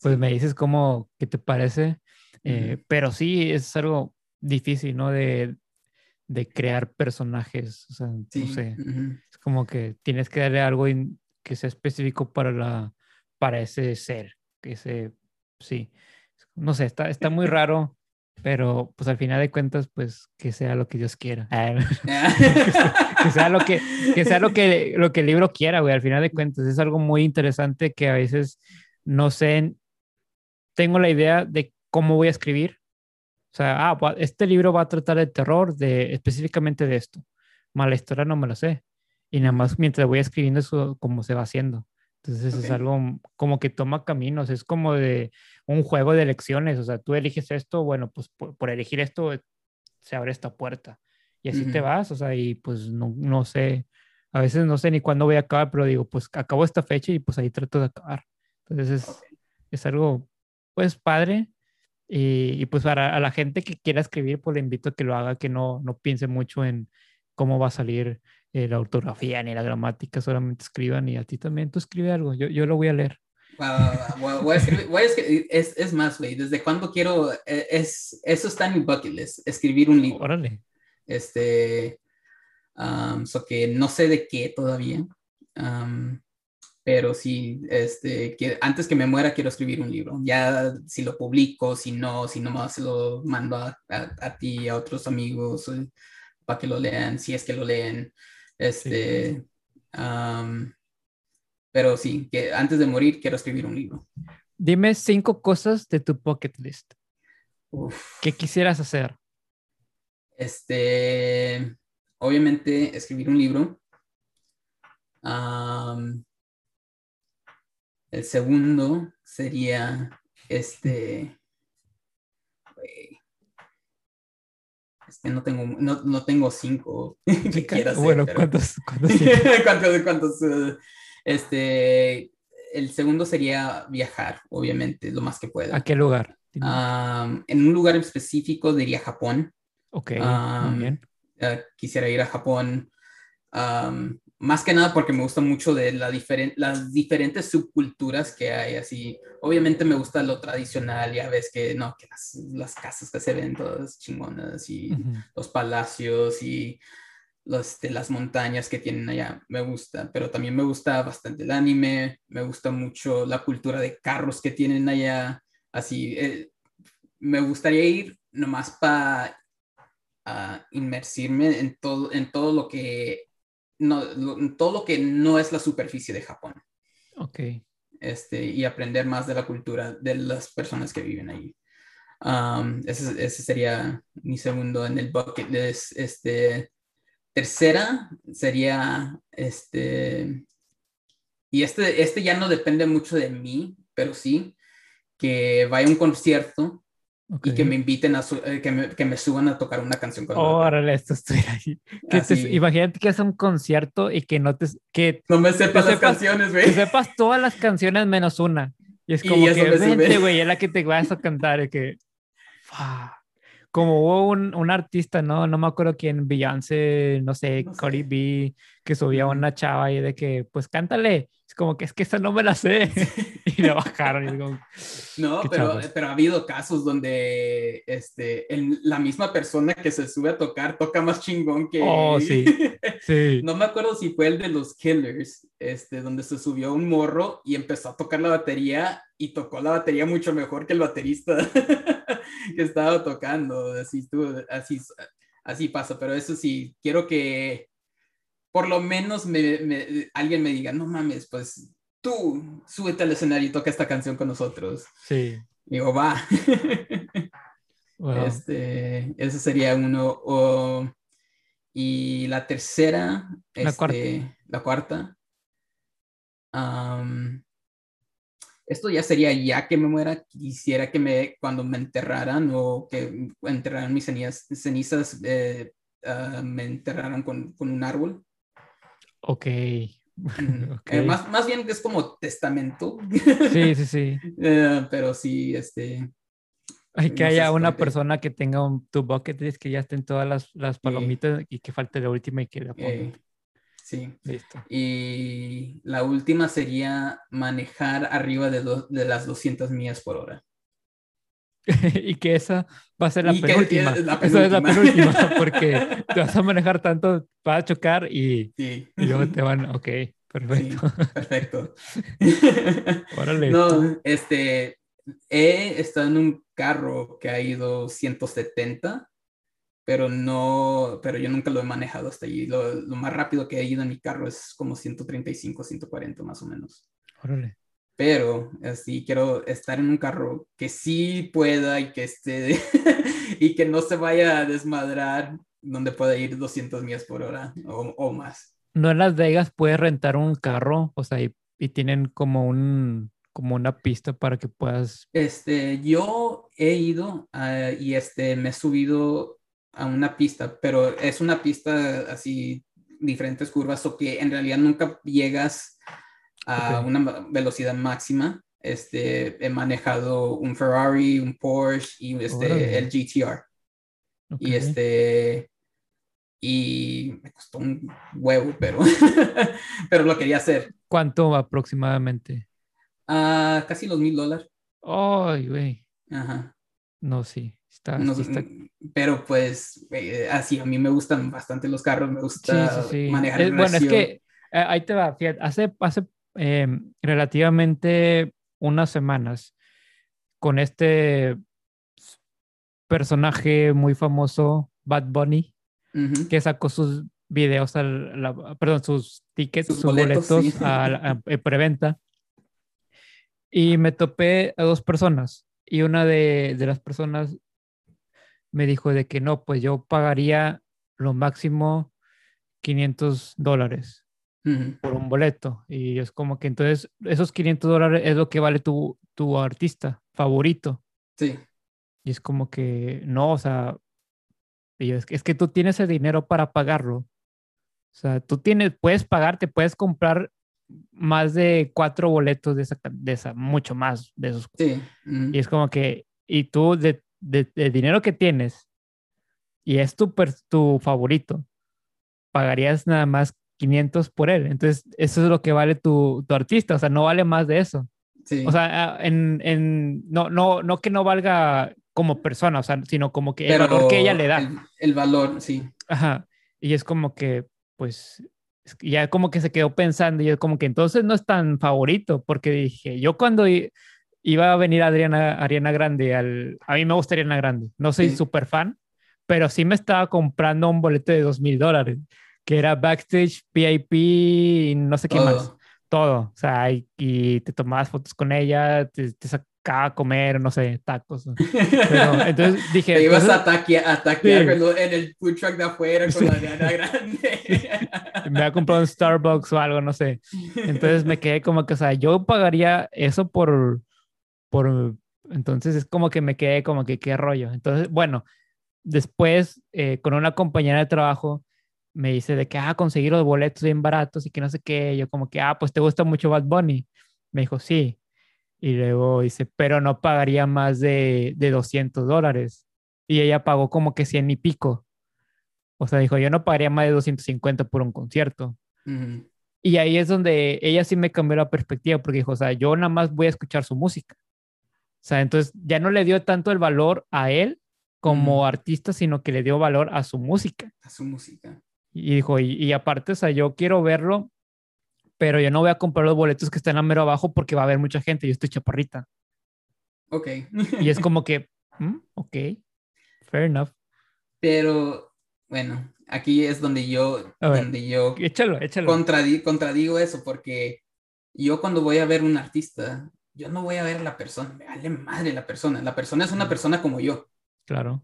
pues me dices cómo, qué te parece, eh, pero sí es algo difícil, ¿no? De, de crear personajes, o sea, Sí. no sé, es como que tienes que darle algo in- que sea específico para la, para ese ser, que ese, sí, no sé, está, está muy raro, pero pues al final de cuentas, pues que sea lo que Dios quiera. que sea lo que, que sea lo que, lo que el libro quiera, güey. Al final de cuentas, es algo muy interesante que a veces no sé, tengo la idea de cómo voy a escribir. O sea, ah, este libro va a tratar de terror, de específicamente de esto. Más la historia no me lo sé. Y nada más mientras voy escribiendo eso, cómo se va haciendo. Entonces es Ok. algo como que toma caminos, es como de un juego de elecciones. O sea, tú eliges esto, bueno, pues por, por elegir esto eh, se abre esta puerta. Y así te Ujú. vas, o sea, y pues no, no sé, a veces no sé ni cuándo voy a acabar, pero digo, pues acabo esta fecha y pues ahí trato de acabar. Entonces es, Ok. es algo, pues padre. Y, y, pues para a la gente que quiera escribir, pues le invito a que lo haga, que no, no piense mucho en cómo va a salir eh, la ortografía ni la gramática, solamente escriban y a ti también tú escribe algo, yo, yo lo voy a leer. Es, es más, güey, desde cuándo quiero, eh, es, eso está en mi bucket list, escribir un libro. Órale. Este, um, so que no sé de qué todavía, um, pero sí, este, que antes que me muera quiero escribir un libro. Ya si lo publico, si no, si nomás se lo mando a, a, a ti, a otros amigos, eh, para que lo lean, si es que lo leen. Este, um, pero sí, que antes de morir quiero escribir un libro. Dime cinco cosas de tu bucket list. Uf. ¿Qué quisieras hacer? Este, obviamente, escribir un libro. El segundo sería este. Es que no tengo, no, no tengo cinco que bueno, pero- ¿cuántos? cuántos? ¿Cuántos, cuántos, eh, este, el segundo sería viajar, obviamente, lo más que pueda. ¿A qué lugar? En un lugar específico diría Japón. ok, um, muy bien. Quisiera ir a Japón. Más que nada porque me gusta mucho de la las diferentes subculturas que hay, así, obviamente me gusta lo tradicional, ya ves que, no, que las, las casas que se ven todas chingonas y los palacios y los, de las montañas que tienen allá, me gusta, pero también me gusta bastante el anime, me gusta mucho la cultura de carros que tienen allá, así, eh, me gustaría ir nomás para uh, inmersirme en todo, en todo lo que no, todo lo que no es la superficie de Japón. Ok. Este, y aprender más de la cultura de las personas que viven ahí. Um, ese, ese, sería mi segundo en el bucket list. Este, tercera sería, este, y este, este ya no depende mucho de mí, pero sí, que vaya a un concierto y que me inviten a, eh, que, me, que, me, suban a tocar una canción con Órale, esto estoy ahí. imagínate que es un concierto y que no te... Que no me sepas las canciones, güey. Que sepas todas las canciones menos una. Y es como que, vente, güey, es la que te vas a cantar. Y que... Como hubo un, un, artista, ¿no? No me acuerdo quién, Beyoncé, no sé, no Cardi B, que subía una chava y de que, pues cántale. Como que es que esa no me la sé. y le bajaron. no, pero, pero ha habido casos donde este, la misma persona que se sube a tocar toca más chingón que. Oh, sí. sí. no me acuerdo si fue el de los Killers, este, donde se subió un morro y empezó a tocar la batería y tocó la batería mucho mejor que el baterista que estaba tocando. Así, así, así pasa, pero eso sí, quiero que por lo menos me, alguien me diga, no mames, pues tú súbete al escenario y toca esta canción con nosotros. Sí. Digo, va. Este, ese sería uno. y la tercera, la este, cuarta. La cuarta esto ya sería ya que me muera, quisiera que me, cuando me enterraran o que enterraran mis cenizas, cenizas eh, ah, me enterraran con, con, un árbol. Ok. Eh, más, más bien es como testamento. Sí, sí, sí. Eh, pero sí, este... Hay que haya una persona que tenga un, tu bucket list que ya estén todas las, las palomitas y que falte la última y que la ponga. Sí. Listo. Y la última sería manejar arriba de, de las 200 millas por hora. y que esa va a ser la penúltima. Esa es la penúltima, porque te vas a manejar tanto, vas a chocar y, y luego te van, ok, perfecto. perfecto. Órale. No, este, he estado en un carro que ha ido 170 pero no, pero yo nunca lo he manejado hasta allí. Lo, lo, más rápido que he ido en mi carro es como 135, 140 más o menos. Órale. Pero así quiero estar en un carro que sí pueda y que esté y que no se vaya a desmadrar donde pueda ir 200 millas por hora o, o, más. No en Las Vegas puedes rentar un carro, o sea, y, y tienen como un como una pista para que puedas. Este, yo he ido uh, y este me he subido a una pista, pero es una pista así, diferentes curvas, o que en realidad nunca llegas a una velocidad máxima. Este, he manejado un Ferrari, un Porsche y este, el GTR. Y este, y me costó un huevo, pero, pero lo quería hacer. ¿Cuánto aproximadamente? Uh, casi los mil dólares. Ay, güey. Ajá. No, sí. Mm, pero pues eh, así, a mí me gustan bastante los carros, me gusta manejar. bueno, es que eh, ahí te va, hace, hace em, relativamente unas semanas con este personaje muy famoso, Bad Bunny, que sacó sus videos, al, perdón, sus tickets, sus, boletos, a, a, preventa. Y me topé a dos personas. Y una de, de las personas me dijo de que no, pues yo pagaría lo máximo 500 dólares por un boleto. Y es como que entonces esos 500 dólares es lo que vale tu, tu artista favorito. Sí. Y es como que no, o sea, es, que, es que tú tienes el dinero para pagarlo. O sea, tú tienes, puedes pagarte, puedes comprar más de cuatro boletos de esa, de esa mucho más de esos. Sí. Y es como que, y tú de, de, dinero que tienes y es tu, tu favorito, ¿pagarías nada más 500 por él. Entonces, eso es lo que vale tu, tu artista, o sea, no vale más de eso. Sí. O sea, en, en, no, no, no que no valga como persona, o sea, sino como que el Pero valor que ella le da. El, el valor, sí. Ajá. Y es como que, pues, ya como que se quedó pensando y es como que entonces no es tan favorito, porque dije, yo cuando iba a venir Adriana, Ariana Grande, al, a mí me gusta Ariana Grande, no soy Sí. súper fan, pero sí me estaba comprando un boleto de dos mil dólares, que era backstage, VIP y no sé qué más, Todo. todo, o sea, y, y te tomabas fotos con ella, te, te sacaba a comer, no sé, tacos. entonces dije, Te ibas entonces- a taquear, a taquear Sí. en lo- en el food truck de afuera con Sí. la Ariana Grande. me había comprado un Starbucks o algo, no sé. Entonces me quedé como que, o sea, yo pagaría eso por, por, entonces es como que me quedé como que, qué rollo. Entonces, bueno, después eh, con una compañera de trabajo me dice de que, ah, conseguir los boletos bien baratos y que no sé qué. Yo como que, ah, pues te gusta mucho Bad Bunny. Me dijo, sí. Y luego dice, pero no pagaría más de, de 200 dólares. Y ella pagó como que 100 y pico. O sea, dijo, yo no pagaría más de 250 por un concierto. Y ahí es donde ella sí me cambió la perspectiva, porque dijo, o sea, yo nada más voy a escuchar su música. O sea, entonces ya no le dio tanto el valor a él como artista, sino que le dio valor a su música. A su música. Y dijo, y, y aparte, o sea, yo quiero verlo, pero yo no voy a comprar los boletos que están a mero abajo porque va a haber mucha gente, yo estoy chaparrita. Ok. Y es como que, mm, ok, fair enough. Pero bueno, aquí es donde yo, ver. donde yo Échalo, échalo. contradi- contradigo eso, porque yo cuando voy a ver un artista, yo no voy a ver a la persona, me vale madre la persona. La persona es una Mm. persona como yo. Claro,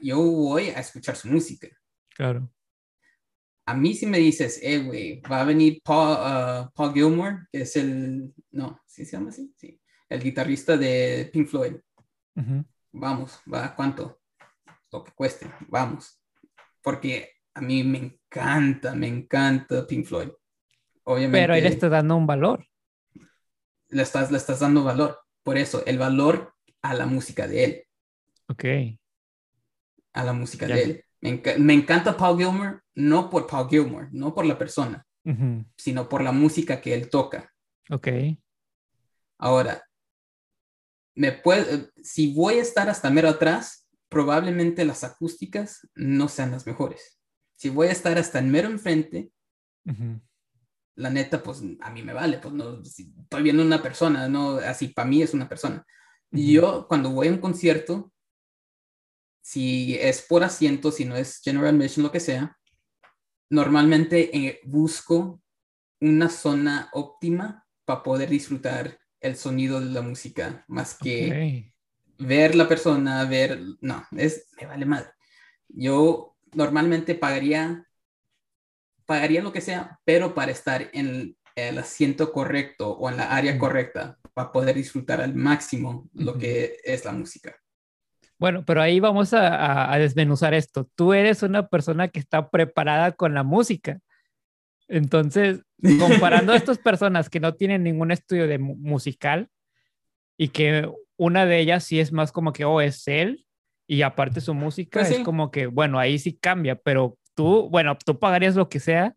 Yo voy a escuchar su música. claro. A mí si me dices, eh, güey, va a venir Paul, uh, Paul Gilmore, que es el, no, ¿sí se llama así? Sí, el guitarrista de Pink Floyd. Vamos, va, ¿cuánto? Lo que cueste, vamos. Porque a mí me encanta, me encanta Pink Floyd. Obviamente. Pero le está dando un valor. le estás, le estás dando valor. Por eso, el valor a la música de él, Ok, a la música Ya. de él. Me, enca- me encanta Paul Gilmore, no por Paul Gilmore, no por la persona, Ujú. sino por la música que él toca. ok. Ahora, me puede, si voy a estar hasta mero atrás, probablemente las acústicas no sean las mejores. Si voy a estar hasta el mero enfrente, Ujú. la neta, pues a mí me vale, pues no, si estoy viendo una persona, no, así para mí es una persona. Ujú. Yo cuando voy a un concierto, si es por asiento, si no es general admission, lo que sea, normalmente eh, busco una zona óptima para poder disfrutar el sonido de la música, más que ver la persona, ver, no, es, me vale madre. Yo normalmente pagaría, pagaría lo que sea, pero para estar en el asiento correcto o en la área correcta, para poder disfrutar al máximo lo que es la música. Bueno, pero ahí vamos a, a- a desmenuzar esto. Tú eres una persona que está preparada con la música. Entonces, comparando a estas personas que no tienen ningún estudio de mu- musical y que una de ellas sí es más como que, oh, es él y aparte su música Pues es como que, bueno, ahí sí cambia, pero tú, bueno, tú pagarías lo que sea,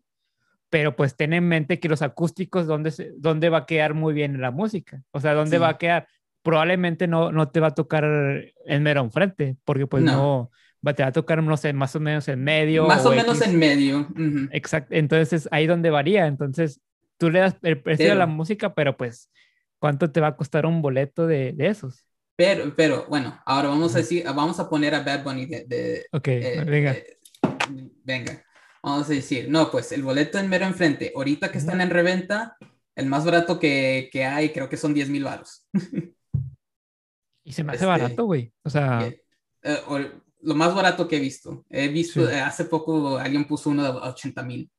pero pues ten en mente que los acústicos, ¿dónde, dónde va a quedar muy bien la música? O sea, ¿dónde Sí. va a quedar? Probablemente no, no te va a tocar en mero enfrente, porque pues no, No. te va a tocar, no sé, más o menos en medio. Más o menos X. en medio. ujú. Exacto, entonces ahí donde varía. Entonces tú le das el precio de la Pero- música, pero pues, ¿cuánto te va a costar un boleto de, de esos? Pero, pero bueno, ahora vamos a Ujú. decir, vamos a poner a Bad Bunny de, de- Ok, eh, venga. eh, venga. Vamos a decir, no, pues el boleto en mero enfrente, ahorita que están en reventa, el más barato que, que hay creo que son 10 mil baros. y se me hace este, barato, güey. O sea, Eh, o lo más barato que he visto. He visto, Sí. eh, hace poco alguien puso uno de 80 mil.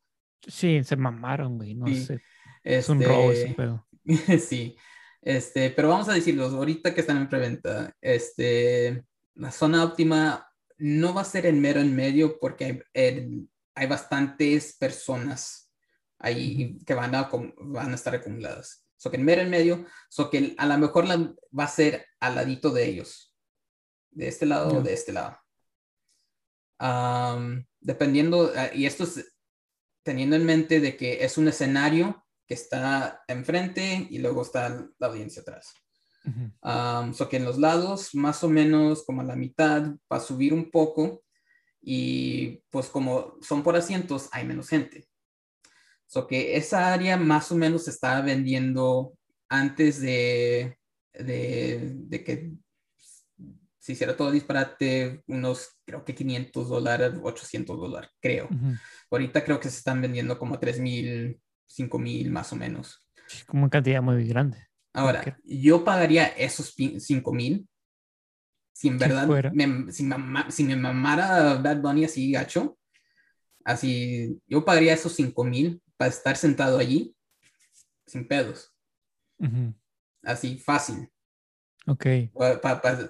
sí, se mamaron, güey. No Sí, sé. Es un robo ese Este, pedo. sí, este, pero vamos a decirlo, ahorita que están en preventa, este, la zona óptima no va a ser en mero en medio porque hay, hay bastantes personas ahí que van a, van a estar acumuladas. So que en mero en medio, so que a lo mejor la, va a ser al ladito de ellos, de este lado o Ya. de este lado. Am, dependiendo, ah, y esto es teniendo en mente de que es un escenario que está enfrente y luego está la audiencia atrás. Um, so que en los lados, más o menos como a la mitad, va a subir un poco y pues como son por asientos, hay menos gente. So que esa área más o menos se estaba vendiendo antes de, de, de que se hiciera todo disparate, unos creo que 500 dólares, 800 dólares, creo. Ahorita creo que se están vendiendo como 3 mil, 5 mil más o menos. Como una cantidad muy grande. Ahora, yo pagaría esos 5 mil si en verdad me, si, me mamara Bad Bunny así gacho, así yo pagaría esos 5 mil para estar sentado allí sin pedos. Así fácil. Ok.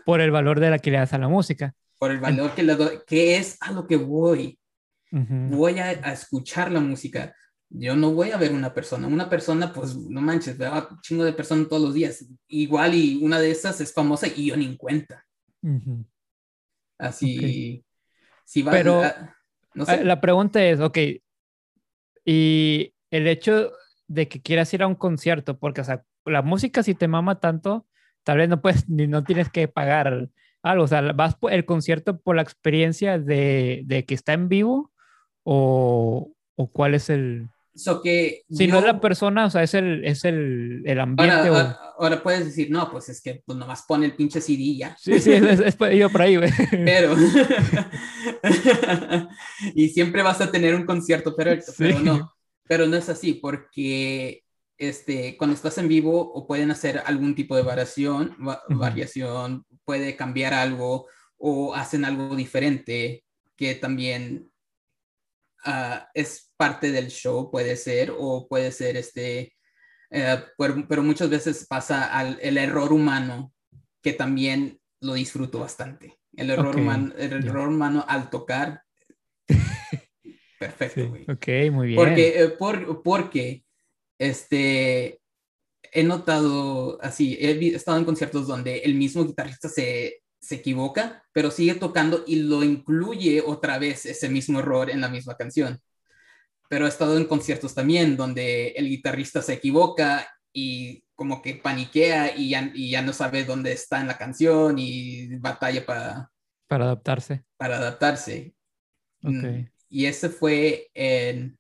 por el valor de la que le das a la música. Por el valor que le doy, que es a lo que voy. Voy a, a, escuchar la música. Yo no voy a ver una persona. Una persona, pues no manches, veo a chingo de personas todos los días. Igual y una de esas es famosa y yo ni en cuenta. Así. Si va, Pero no sé. la pregunta es, ok, y el hecho de que quieras ir a un concierto, porque, o sea, la música si te mama tanto, tal vez no puedes, ni no tienes que pagar algo, o sea, vas por el concierto por la experiencia de, de que está en vivo o, o cuál es el... que si no es la persona, o sea, es el, es el, el ambiente. Ahora, ahora, puedes decir, no, pues es que pues nomás pone el pinche CD y ya. Sí, sí, es, es, yo por ahí, güey. Pero, y siempre vas a tener un concierto pero pero no, pero no es así, porque este, cuando estás en vivo o pueden hacer algún tipo de variación, variación, puede cambiar algo o hacen algo diferente que también ah, es parte del show, puede ser, o puede ser este, eh, pero, muchas veces pasa al, el error humano, que también lo disfruto bastante. El error, humano, el error humano al tocar. Perfecto, güey. ok, muy bien. Porque, eh, por, porque este, he notado así, he estado en conciertos donde el mismo guitarrista se, se equivoca, pero sigue tocando y lo incluye otra vez ese mismo error en la misma canción. Pero he estado en conciertos también donde el guitarrista se equivoca y como que paniquea y ya, y ya no sabe dónde está en la canción y batalla para... Para adaptarse. Para adaptarse. Okay. Y ese fue en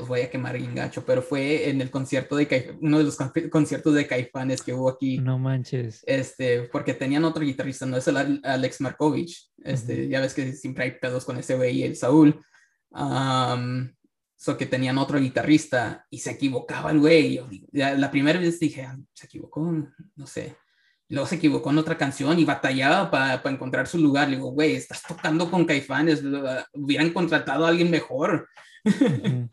los voy a quemar bien gacho, pero fue en el concierto de uno de los conciertos de Caifanes que hubo aquí. No manches. Este, porque tenían otro guitarrista, no es el Alex Markovich. Este, ya ves que siempre hay pedos con ese güey y el Saúl. Um, so que tenían otro guitarrista y se equivocaba el güey. La primera vez dije, ah, se equivocó, no sé. Luego se equivocó en otra canción y batallaba para encontrar su lugar. Le digo, güey, estás tocando con Caifanes, hubieran contratado a alguien mejor.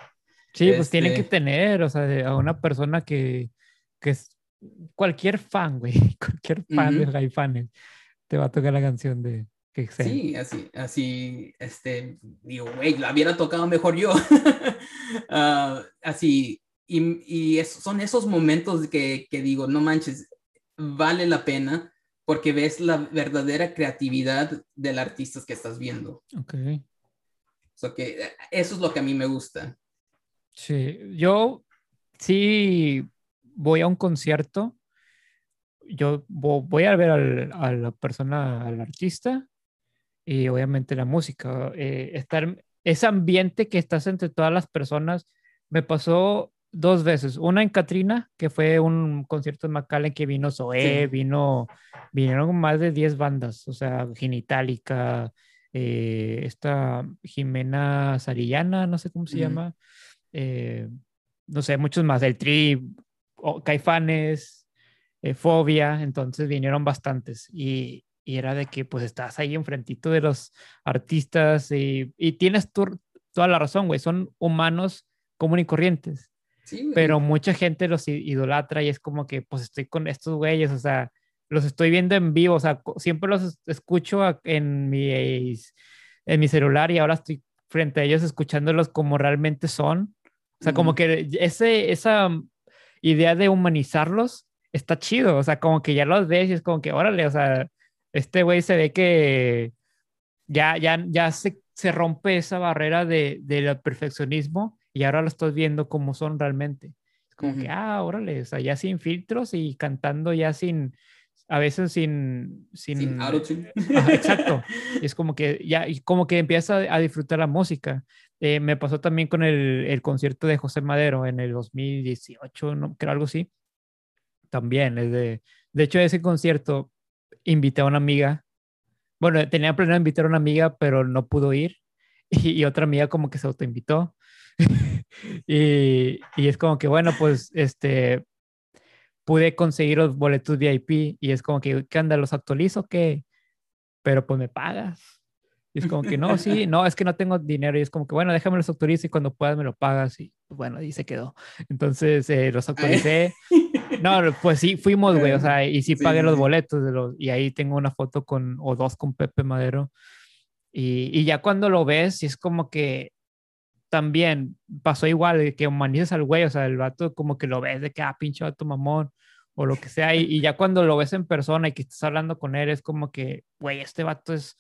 Sí, pues tiene que este tener, o sea, a una persona que, que es cualquier fan, güey, cualquier fan de Caifanes te va a tocar la canción de que sea. Sí, así, así, este, digo, güey, la hubiera tocado mejor yo. Ah, así, y, y son esos momentos que, que digo, no manches, vale la pena porque ves la verdadera creatividad del artista que estás viendo. Ok. So que eso es lo que a mí me gusta. Sí, yo sí voy a un concierto, yo voy a ver a la persona, al artista y obviamente la música. Eh, estar, ese ambiente que estás entre todas las personas me pasó dos veces. Una en Katrina, que fue un concierto en McAllen que vino Zoé, vino, vinieron más de 10 bandas, o sea, Genitalica, eh, esta Jimena Sarillana, no sé cómo se llama. Eh, no sé, muchos más, el Tri, Caifanes, eh, Fobia, entonces vinieron bastantes y, y, era de que pues estás ahí enfrentito de los artistas y, y tienes toda la razón, güey, son humanos comunes y corrientes. pero mucha gente los idolatra y es como que pues estoy con estos güeyes, o sea, los estoy viendo en vivo, o sea, siempre los escucho en mi, en mi celular y ahora estoy frente a ellos escuchándolos como realmente son o sea, como que ese, esa idea de humanizarlos está chido. O sea, como que ya los ves y es como que, órale, o sea, este güey se ve que ya, ya, ya se, se rompe esa barrera de, del perfeccionismo y ahora lo estás viendo como son realmente. Es como que, ah, órale, o sea, ya sin filtros y cantando ya sin, a veces sin... Sin, sin exacto. Es como que ya, y como que empieza a, disfrutar la música. Eh, me pasó también con el, concierto de José Madero en el 2018, no, creo algo así. También, es de, hecho, ese concierto invité a una amiga. Bueno, tenía planeado invitar a una amiga, pero no pudo ir. Y, y otra amiga como que se autoinvitó. y, y es como que, bueno, pues, este, pude conseguir los boletos VIP y es como que, ¿qué anda? ¿Los actualizo? ¿Qué? Pero pues me pagas. Y es como que, no, sí, no, es que no tengo dinero. Y es como que, bueno, déjame los actualizo y cuando puedas me lo pagas. Y pues, bueno, ahí se quedó. Entonces eh, los actualicé. No, pues sí, fuimos, güey, o sea, y sí pagué los boletos de los, y ahí tengo una foto con, o dos con Pepe Madero. Y, y ya cuando lo ves, es como que también pasó igual, que humanizas al güey, o sea, el vato como que lo ves de que, ah, pinche vato mamón, o lo que sea, y, ya cuando lo ves en persona y que estás hablando con él, es como que, güey, este vato es,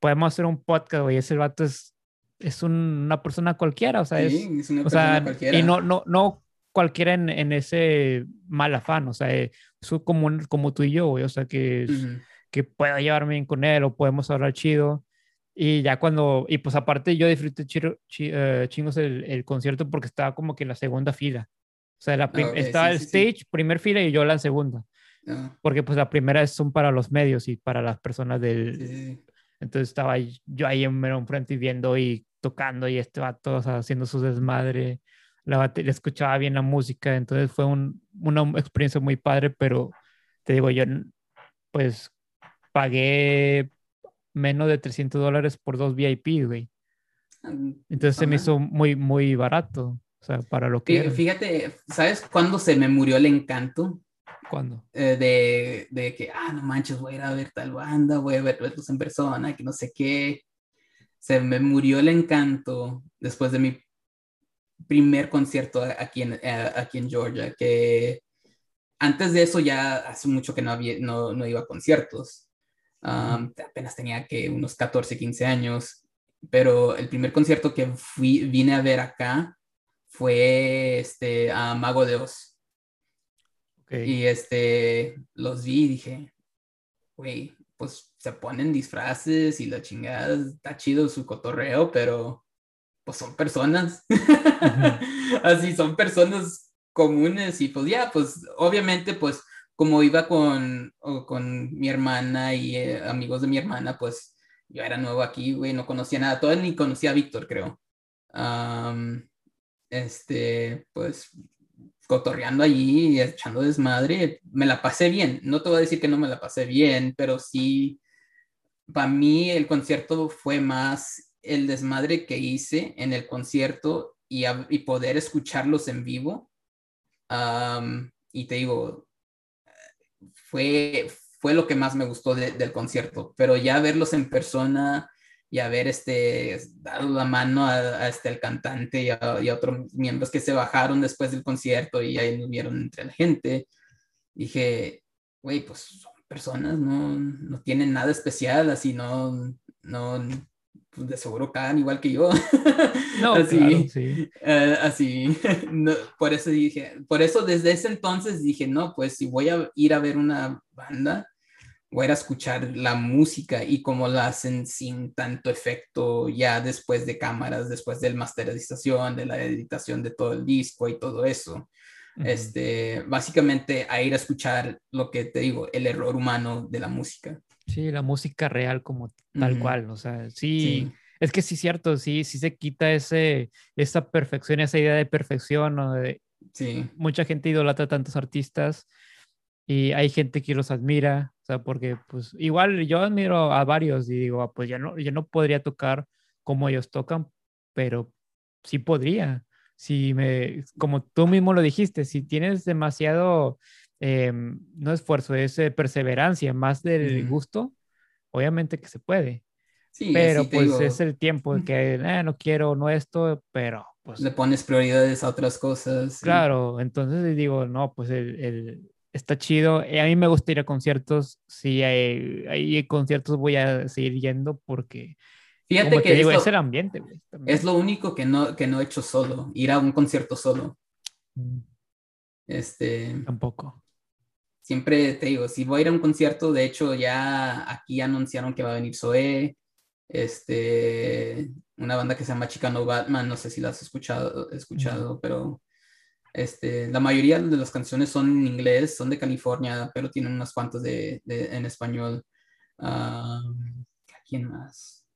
podemos hacer un podcast, güey, ese vato es, es una persona cualquiera, o sea, es, es una o sea, cualquiera. y no, no, no cualquiera en, en ese mal afán, o sea, es como, como tú y yo, güey, o sea, que, es, Ujú. que pueda llevarme bien con él o podemos hablar chido. Y ya cuando, y pues aparte yo disfruté chiro- chi- eh, chingos el, el concierto porque estaba como que en la segunda fila. O sea, la prim- Ah, ok, estaba sí, el sí, sí. stage, primer fila y yo la segunda. Ah, Porque pues la primera es- son para los medios y para las personas del... Entonces estaba yo ahí en mero enfrente y viendo y tocando y este vato o sea, haciendo su desmadre. La batería, escuchaba bien la música, entonces fue un- una experiencia muy padre, pero te digo, yo pues pagué menos de 300 dólares por dos VIP, güey. Entonces se me hizo muy, muy barato, o sea, para lo que era. Fíjate, ¿sabes cuándo se me murió el encanto? ¿Cuándo? Eh, de, de que, ah, no manches, voy a ir a ver tal banda, voy a ver- verlos en persona, que no sé qué. Se me murió el encanto después de mi primer concierto aquí en, aquí en Georgia, que antes de eso ya hace mucho que no, había, no, no iba a conciertos. Um, apenas tenía que unos 14, 15 años, pero el primer concierto que fui, vine a ver acá fue este, a Mago de Oz. Ok. Y este, los vi y dije, güey, pues se ponen disfraces y la chingada, está chido su cotorreo, pero pues son personas. Así son personas comunes y pues ya, pues obviamente pues como iba con, con mi hermana y eh, amigos de mi hermana, pues yo era nuevo aquí, güey, no conocía nada, todavía ni conocía a Víctor, creo. Am, este, pues cotorreando allí echando desmadre, me la pasé bien. No te voy a decir que no me la pasé bien, pero sí, para mí el concierto fue más el desmadre que hice en el concierto y, a- y poder escucharlos en vivo. Am, y te digo, fue, fue lo que más me gustó de- del concierto, pero ya verlos en persona y haber este, dado la mano a, a este, al cantante y a, y a otros miembros que se bajaron después del concierto y ahí nos vieron entre la gente, dije, güey, pues son personas, no, no tienen nada especial, así no, no, pues de seguro cagan igual que yo. No, así, claro, sí. eh, así, no, por eso dije, por eso desde ese entonces dije, no, pues si voy a ir a ver una banda, voy a ir a escuchar la música y cómo la hacen sin tanto efecto ya después de cámaras, después de la masterización, de la editación de todo el disco y todo eso. Ujú. Este, básicamente a ir a escuchar lo que te digo, el error humano de la música. Sí, la música real como tal cual, o sea, sí, Sí, es que sí cierto, sí, sí se quita ese, esa perfección, esa idea de perfección, o de, sí, mucha gente idolatra a tantos artistas y hay gente que los admira, o sea, porque pues igual yo admiro a varios y digo, "Ah, pues yo no, yo no podría tocar como ellos tocan, pero sí podría. Si me, como tú mismo lo dijiste, si tienes demasiado, em, no esfuerzo, es eh, perseverancia, más del Ujú. gusto, obviamente que se puede, sí, pero pues digo, es el tiempo de que "Eh, no quiero, no esto, pero pues le pones prioridades a otras cosas. y- Claro, entonces digo, no, pues el, el- está chido. Eh, A mí me gusta ir a conciertos. Si hay, hay conciertos, voy a seguir yendo porque Fíjate Como que te digo, es, lo, es el ambiente, güey. es lo único que no, que no he hecho solo, ir a un concierto solo. Mm, Este, Tampoco. siempre te digo, si voy a ir a un concierto, de hecho ya aquí anunciaron que va a venir Zoé, este, una banda que se llama Chicano Batman, no sé si la has escuchado, escuchado, pero este, la mayoría de las canciones son en inglés, son de California, pero tienen unas cuantas de, de- en español. ¿a quién más?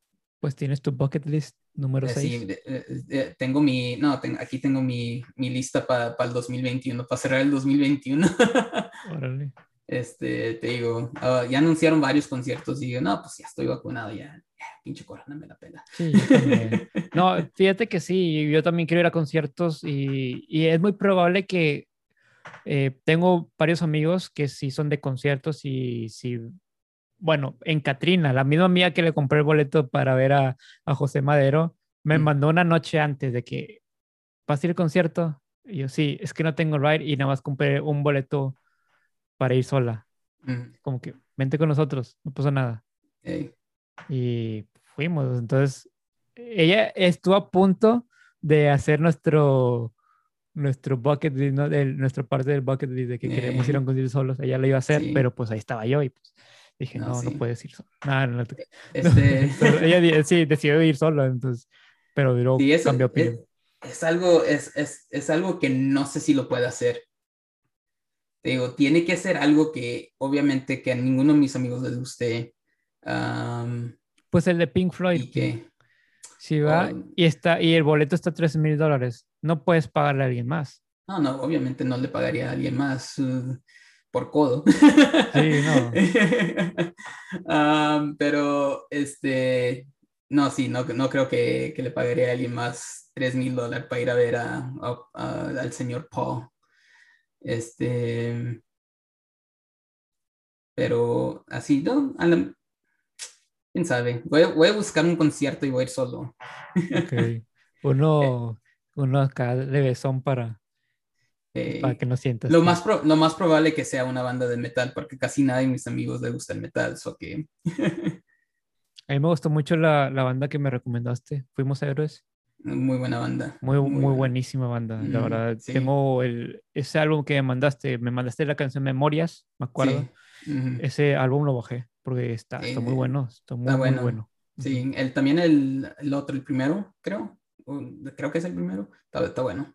Pues tienes tu bucket list número Eh, 6. sí, de- eh, eh, tengo mi, no, ten- aquí tengo mi, mi lista para el 2021, para cerrar el 2021. Órale. Este, te digo, ah, ya anunciaron varios conciertos y digo, no, pues ya estoy vacunado, ya, pinche corona me la pela. Sí. No, fíjate que sí, yo también quiero ir a conciertos y, y es muy probable que eh, tengo varios amigos que sí son de conciertos y sí, bueno, en Catrina, la misma amiga que le compré el boleto para ver a, a José Madero, me Mm. mandó una noche antes de que vas a ir al concierto. Y yo, sí, es que no tengo ride y nada más compré un boleto para ir sola. Mm, Como que, vente con nosotros, no pasa nada. ey, Y fuimos. Entonces, ella estuvo a punto de hacer nuestro, nuestro bucket list, ¿no? Del- nuestra parte del bucket list de que queremos ir a un concierto solos. Ella lo iba a hacer, Sí. pero pues ahí estaba yo y pues dije, No, no, no, sí. puedes ir solo. Nada, no, no te- Este, ella sí decidió ir sola, entonces, pero luego sí, eso, cambió es, opinión. es algo, es, es, es algo que no sé si lo puede hacer. Te digo, tiene que ser algo que obviamente que a ninguno de mis amigos les guste. Pues el de Pink Floyd, y que, si va y está y el boleto está a 13 mil dólares, no puedes pagarle a alguien más. no, no, obviamente no le pagaría a alguien más uh, por codo. Sí, no. Pero, este, no, sí, no, no creo que, que le pagaría a alguien más 3 mil dólares para ir a ver a, a- a- al señor Paul. Este, pero así, no, a la- quién sabe. Voy, a- voy a buscar un concierto y voy a ir solo. Ok. Uno, uno acá de besón para, Eh, para que no sientas. lo, más pro- lo más probable que sea una banda de metal, porque casi nadie de mis amigos le gusta el metal, so que A mí me gustó mucho la, la banda que me recomendaste. Fuimos Héroes. muy buena banda. Muy, muy, buenísima banda, la verdad. sí. Tengo el, ese álbum que me mandaste. Me mandaste la canción Memorias, me acuerdo. Sí. Ese álbum lo bajé porque está, está muy Eh, bueno. Está muy, está muy bueno. bueno. Sí, el, también el, el otro, el primero, creo. creo que es el primero. Está, está bueno.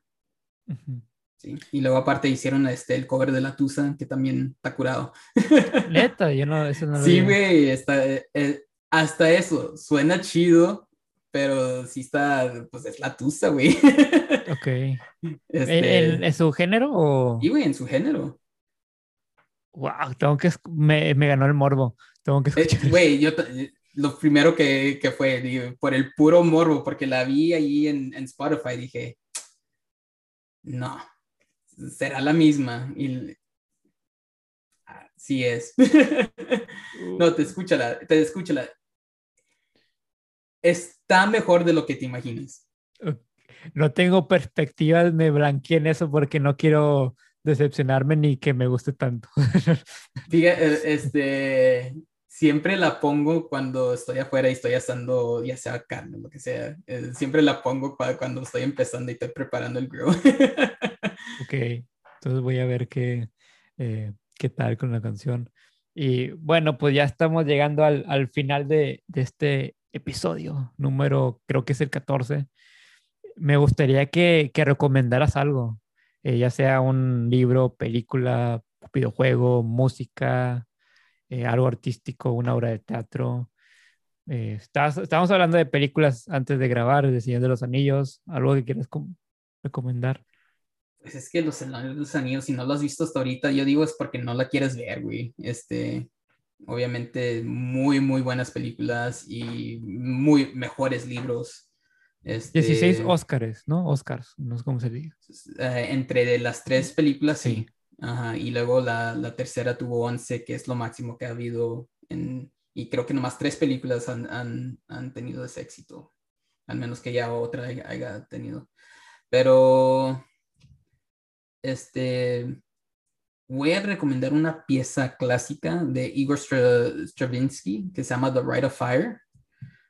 Ujú. Sí. Y luego aparte hicieron este, el cover de La Tusa, que también está curado. Neta, yo no, eso no lo Sí, güey, está, eh, hasta eso, suena chido, pero sí está, pues es La Tusa, güey. Ok. Este, ¿En, en su género o...? Y, güey, en su género. Wow, tengo que... Me, me ganó el morbo. Tengo que Eh, escuchar. Güey, yo ta- lo primero que, que fue, digo, por el puro morbo, porque la vi ahí en, en Spotify, dije, no, será la misma. Y ah, sí es. no, te escúchala, te escúchala. Está mejor de lo que te imaginas. No tengo perspectivas, me blanqueé en eso porque no quiero decepcionarme ni que me guste tanto. Fíjate, este, siempre la pongo cuando estoy afuera y estoy asando, ya sea carne, lo que sea. Eh, siempre la pongo cua- cuando estoy empezando y estoy preparando el grill. ok, entonces voy a ver qué, eh, qué tal con la canción. Y bueno, pues ya estamos llegando al, al final de, de este episodio, número, creo que es el 14. Me gustaría que, que recomendaras algo, eh, ya sea un libro, película, videojuego, música, eh, algo artístico, una obra de teatro. Eh, estás- hablando de películas antes de grabar, de Señor de los Anillos, algo que quieras com- recomendar. Pues es que los los Anillos, si no lo has visto hasta ahorita, yo digo es porque no la quieres ver, güey. Este, obviamente, muy, muy buenas películas y muy mejores libros. Este, 16 Óscares, ¿no? Oscars, no sé cómo se diga. eh, entre de las tres películas, sí. Sí. Ajá, y luego la, la tercera tuvo 11, que es lo máximo que ha habido. En, y creo que nomás tres películas han, han, han tenido ese éxito. Al menos que ya otra haya, haya tenido. Pero, este, voy a recomendar una pieza clásica de Igor Stra- Stravinsky que se llama The Rite of Fire.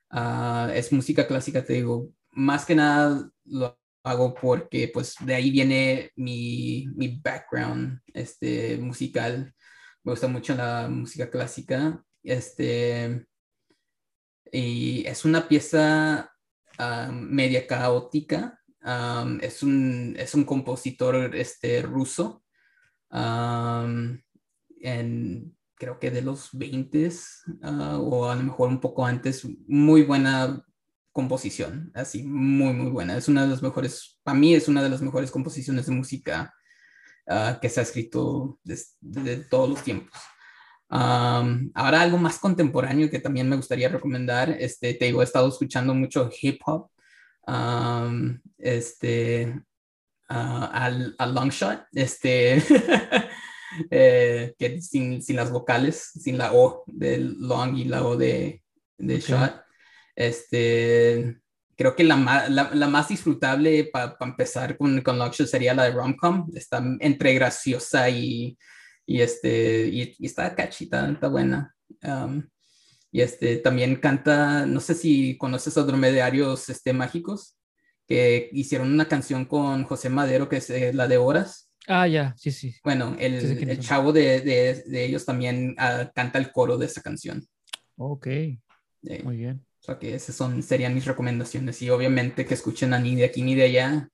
Ah, es música clásica, te digo, más que nada lo hago porque pues de ahí viene mi, mi background este, musical. Me gusta mucho la música clásica. Este, y es una pieza ah, media caótica. es, un, es un compositor este, ruso. en, creo que de los 20 ah, o a lo mejor un poco antes, muy buena composición, así, muy, muy buena. Es una de las mejores, para mí es una de las mejores composiciones de música ah, que se ha escrito desde todos los tiempos. ahora algo más contemporáneo que también me gustaría recomendar, este, te digo, he estado escuchando mucho hip hop, este, uh, al, al long shot, este, Eh, que sin, sin, las vocales, sin la O del long y la O de, de shot. Este, creo que la, la, la más disfrutable para empezar con, con Shot sería la de Romcom. Está entre graciosa y, y, este, y, está cachita, está buena. Um, y este, también canta, no sé si conoces a Dromedarios este, Mágicos, que hicieron una canción con José Madero, que es eh, la de Horas. Ah, ya, sí, sí. Bueno, el, el chavo de, de, de, ellos también uh, canta el coro de esa canción. Ok, muy bien. Sea que esas son, serían mis recomendaciones. Y obviamente que escuchen a ni de aquí ni de allá,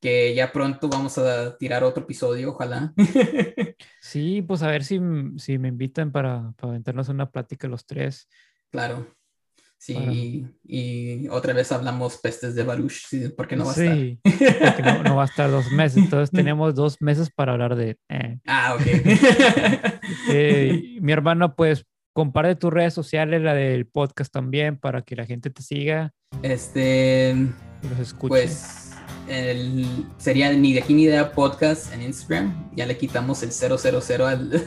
que ya pronto vamos a tirar otro episodio, ojalá. sí, pues a ver si, si me invitan para, para aventarnos una plática los tres. Claro. Sí, y otra vez hablamos pestes de Baruch, porque no va a estar. Sí, porque no, va a estar dos meses, entonces tenemos dos meses para hablar de... Eh. Ah, ok. Eh, mi hermano, pues comparte tus redes sociales, la del podcast también, para que la gente te siga. Este... Los escuche. Pues el, sería ni de aquí ni de podcast en Instagram. Ya le quitamos el 000 al,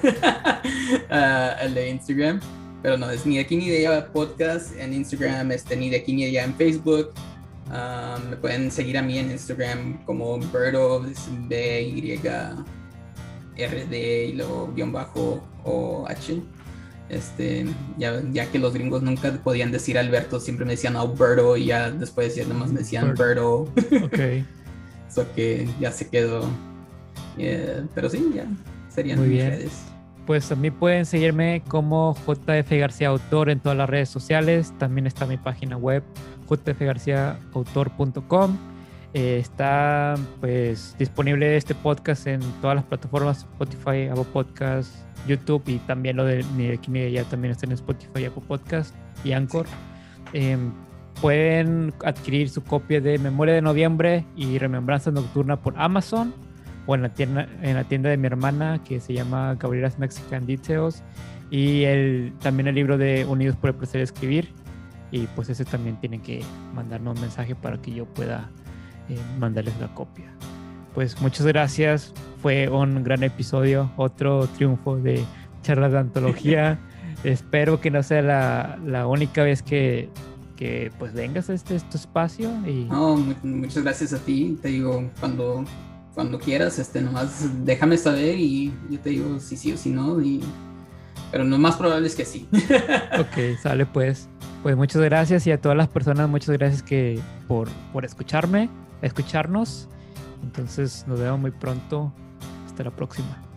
al de Instagram. Pero no, es ni de aquí ni de allá podcast en Instagram, este, ni de aquí ni de allá en Facebook. Um, me pueden seguir a mí en Instagram como Birdo, B, Y, R, D y luego guion bajo o H. Este, ya, ya que los gringos nunca podían decir Alberto, siempre me decían Alberto y ya después ya nomás me decían Birdo. Ok. Eso que ya se quedó. pero sí, ya serían Muy bien. redes pues a mí pueden seguirme como JF García Autor en todas las redes sociales. También está mi página web jfgarciaautor.com. Eh, está pues disponible este podcast en todas las plataformas Spotify, Apple Podcast, YouTube y también lo de Ni de aquí también está en Spotify, Apple Podcast y Anchor. Em, pueden adquirir su copia de Memoria de Noviembre y Remembranza Nocturna por Amazon o en la tienda, en la tienda de mi hermana que se llama Gabriela's Mexican Details y el, también el libro de Unidos por el placer de escribir y pues ese también tienen que mandarnos un mensaje para que yo pueda eh, mandarles la copia. Pues muchas gracias, fue un gran episodio, otro triunfo de charlas de antología. Espero que no sea la, la única vez que, que pues vengas a este, este espacio. Y... No, muchas gracias a ti. Te digo, cuando cuando quieras, este, nomás déjame saber y yo te digo si sí o si no. Y... Pero lo más probable es que sí. ok, sale pues. Pues muchas gracias y a todas las personas muchas gracias que por, por escucharme, escucharnos. Entonces nos vemos muy pronto. Hasta la próxima.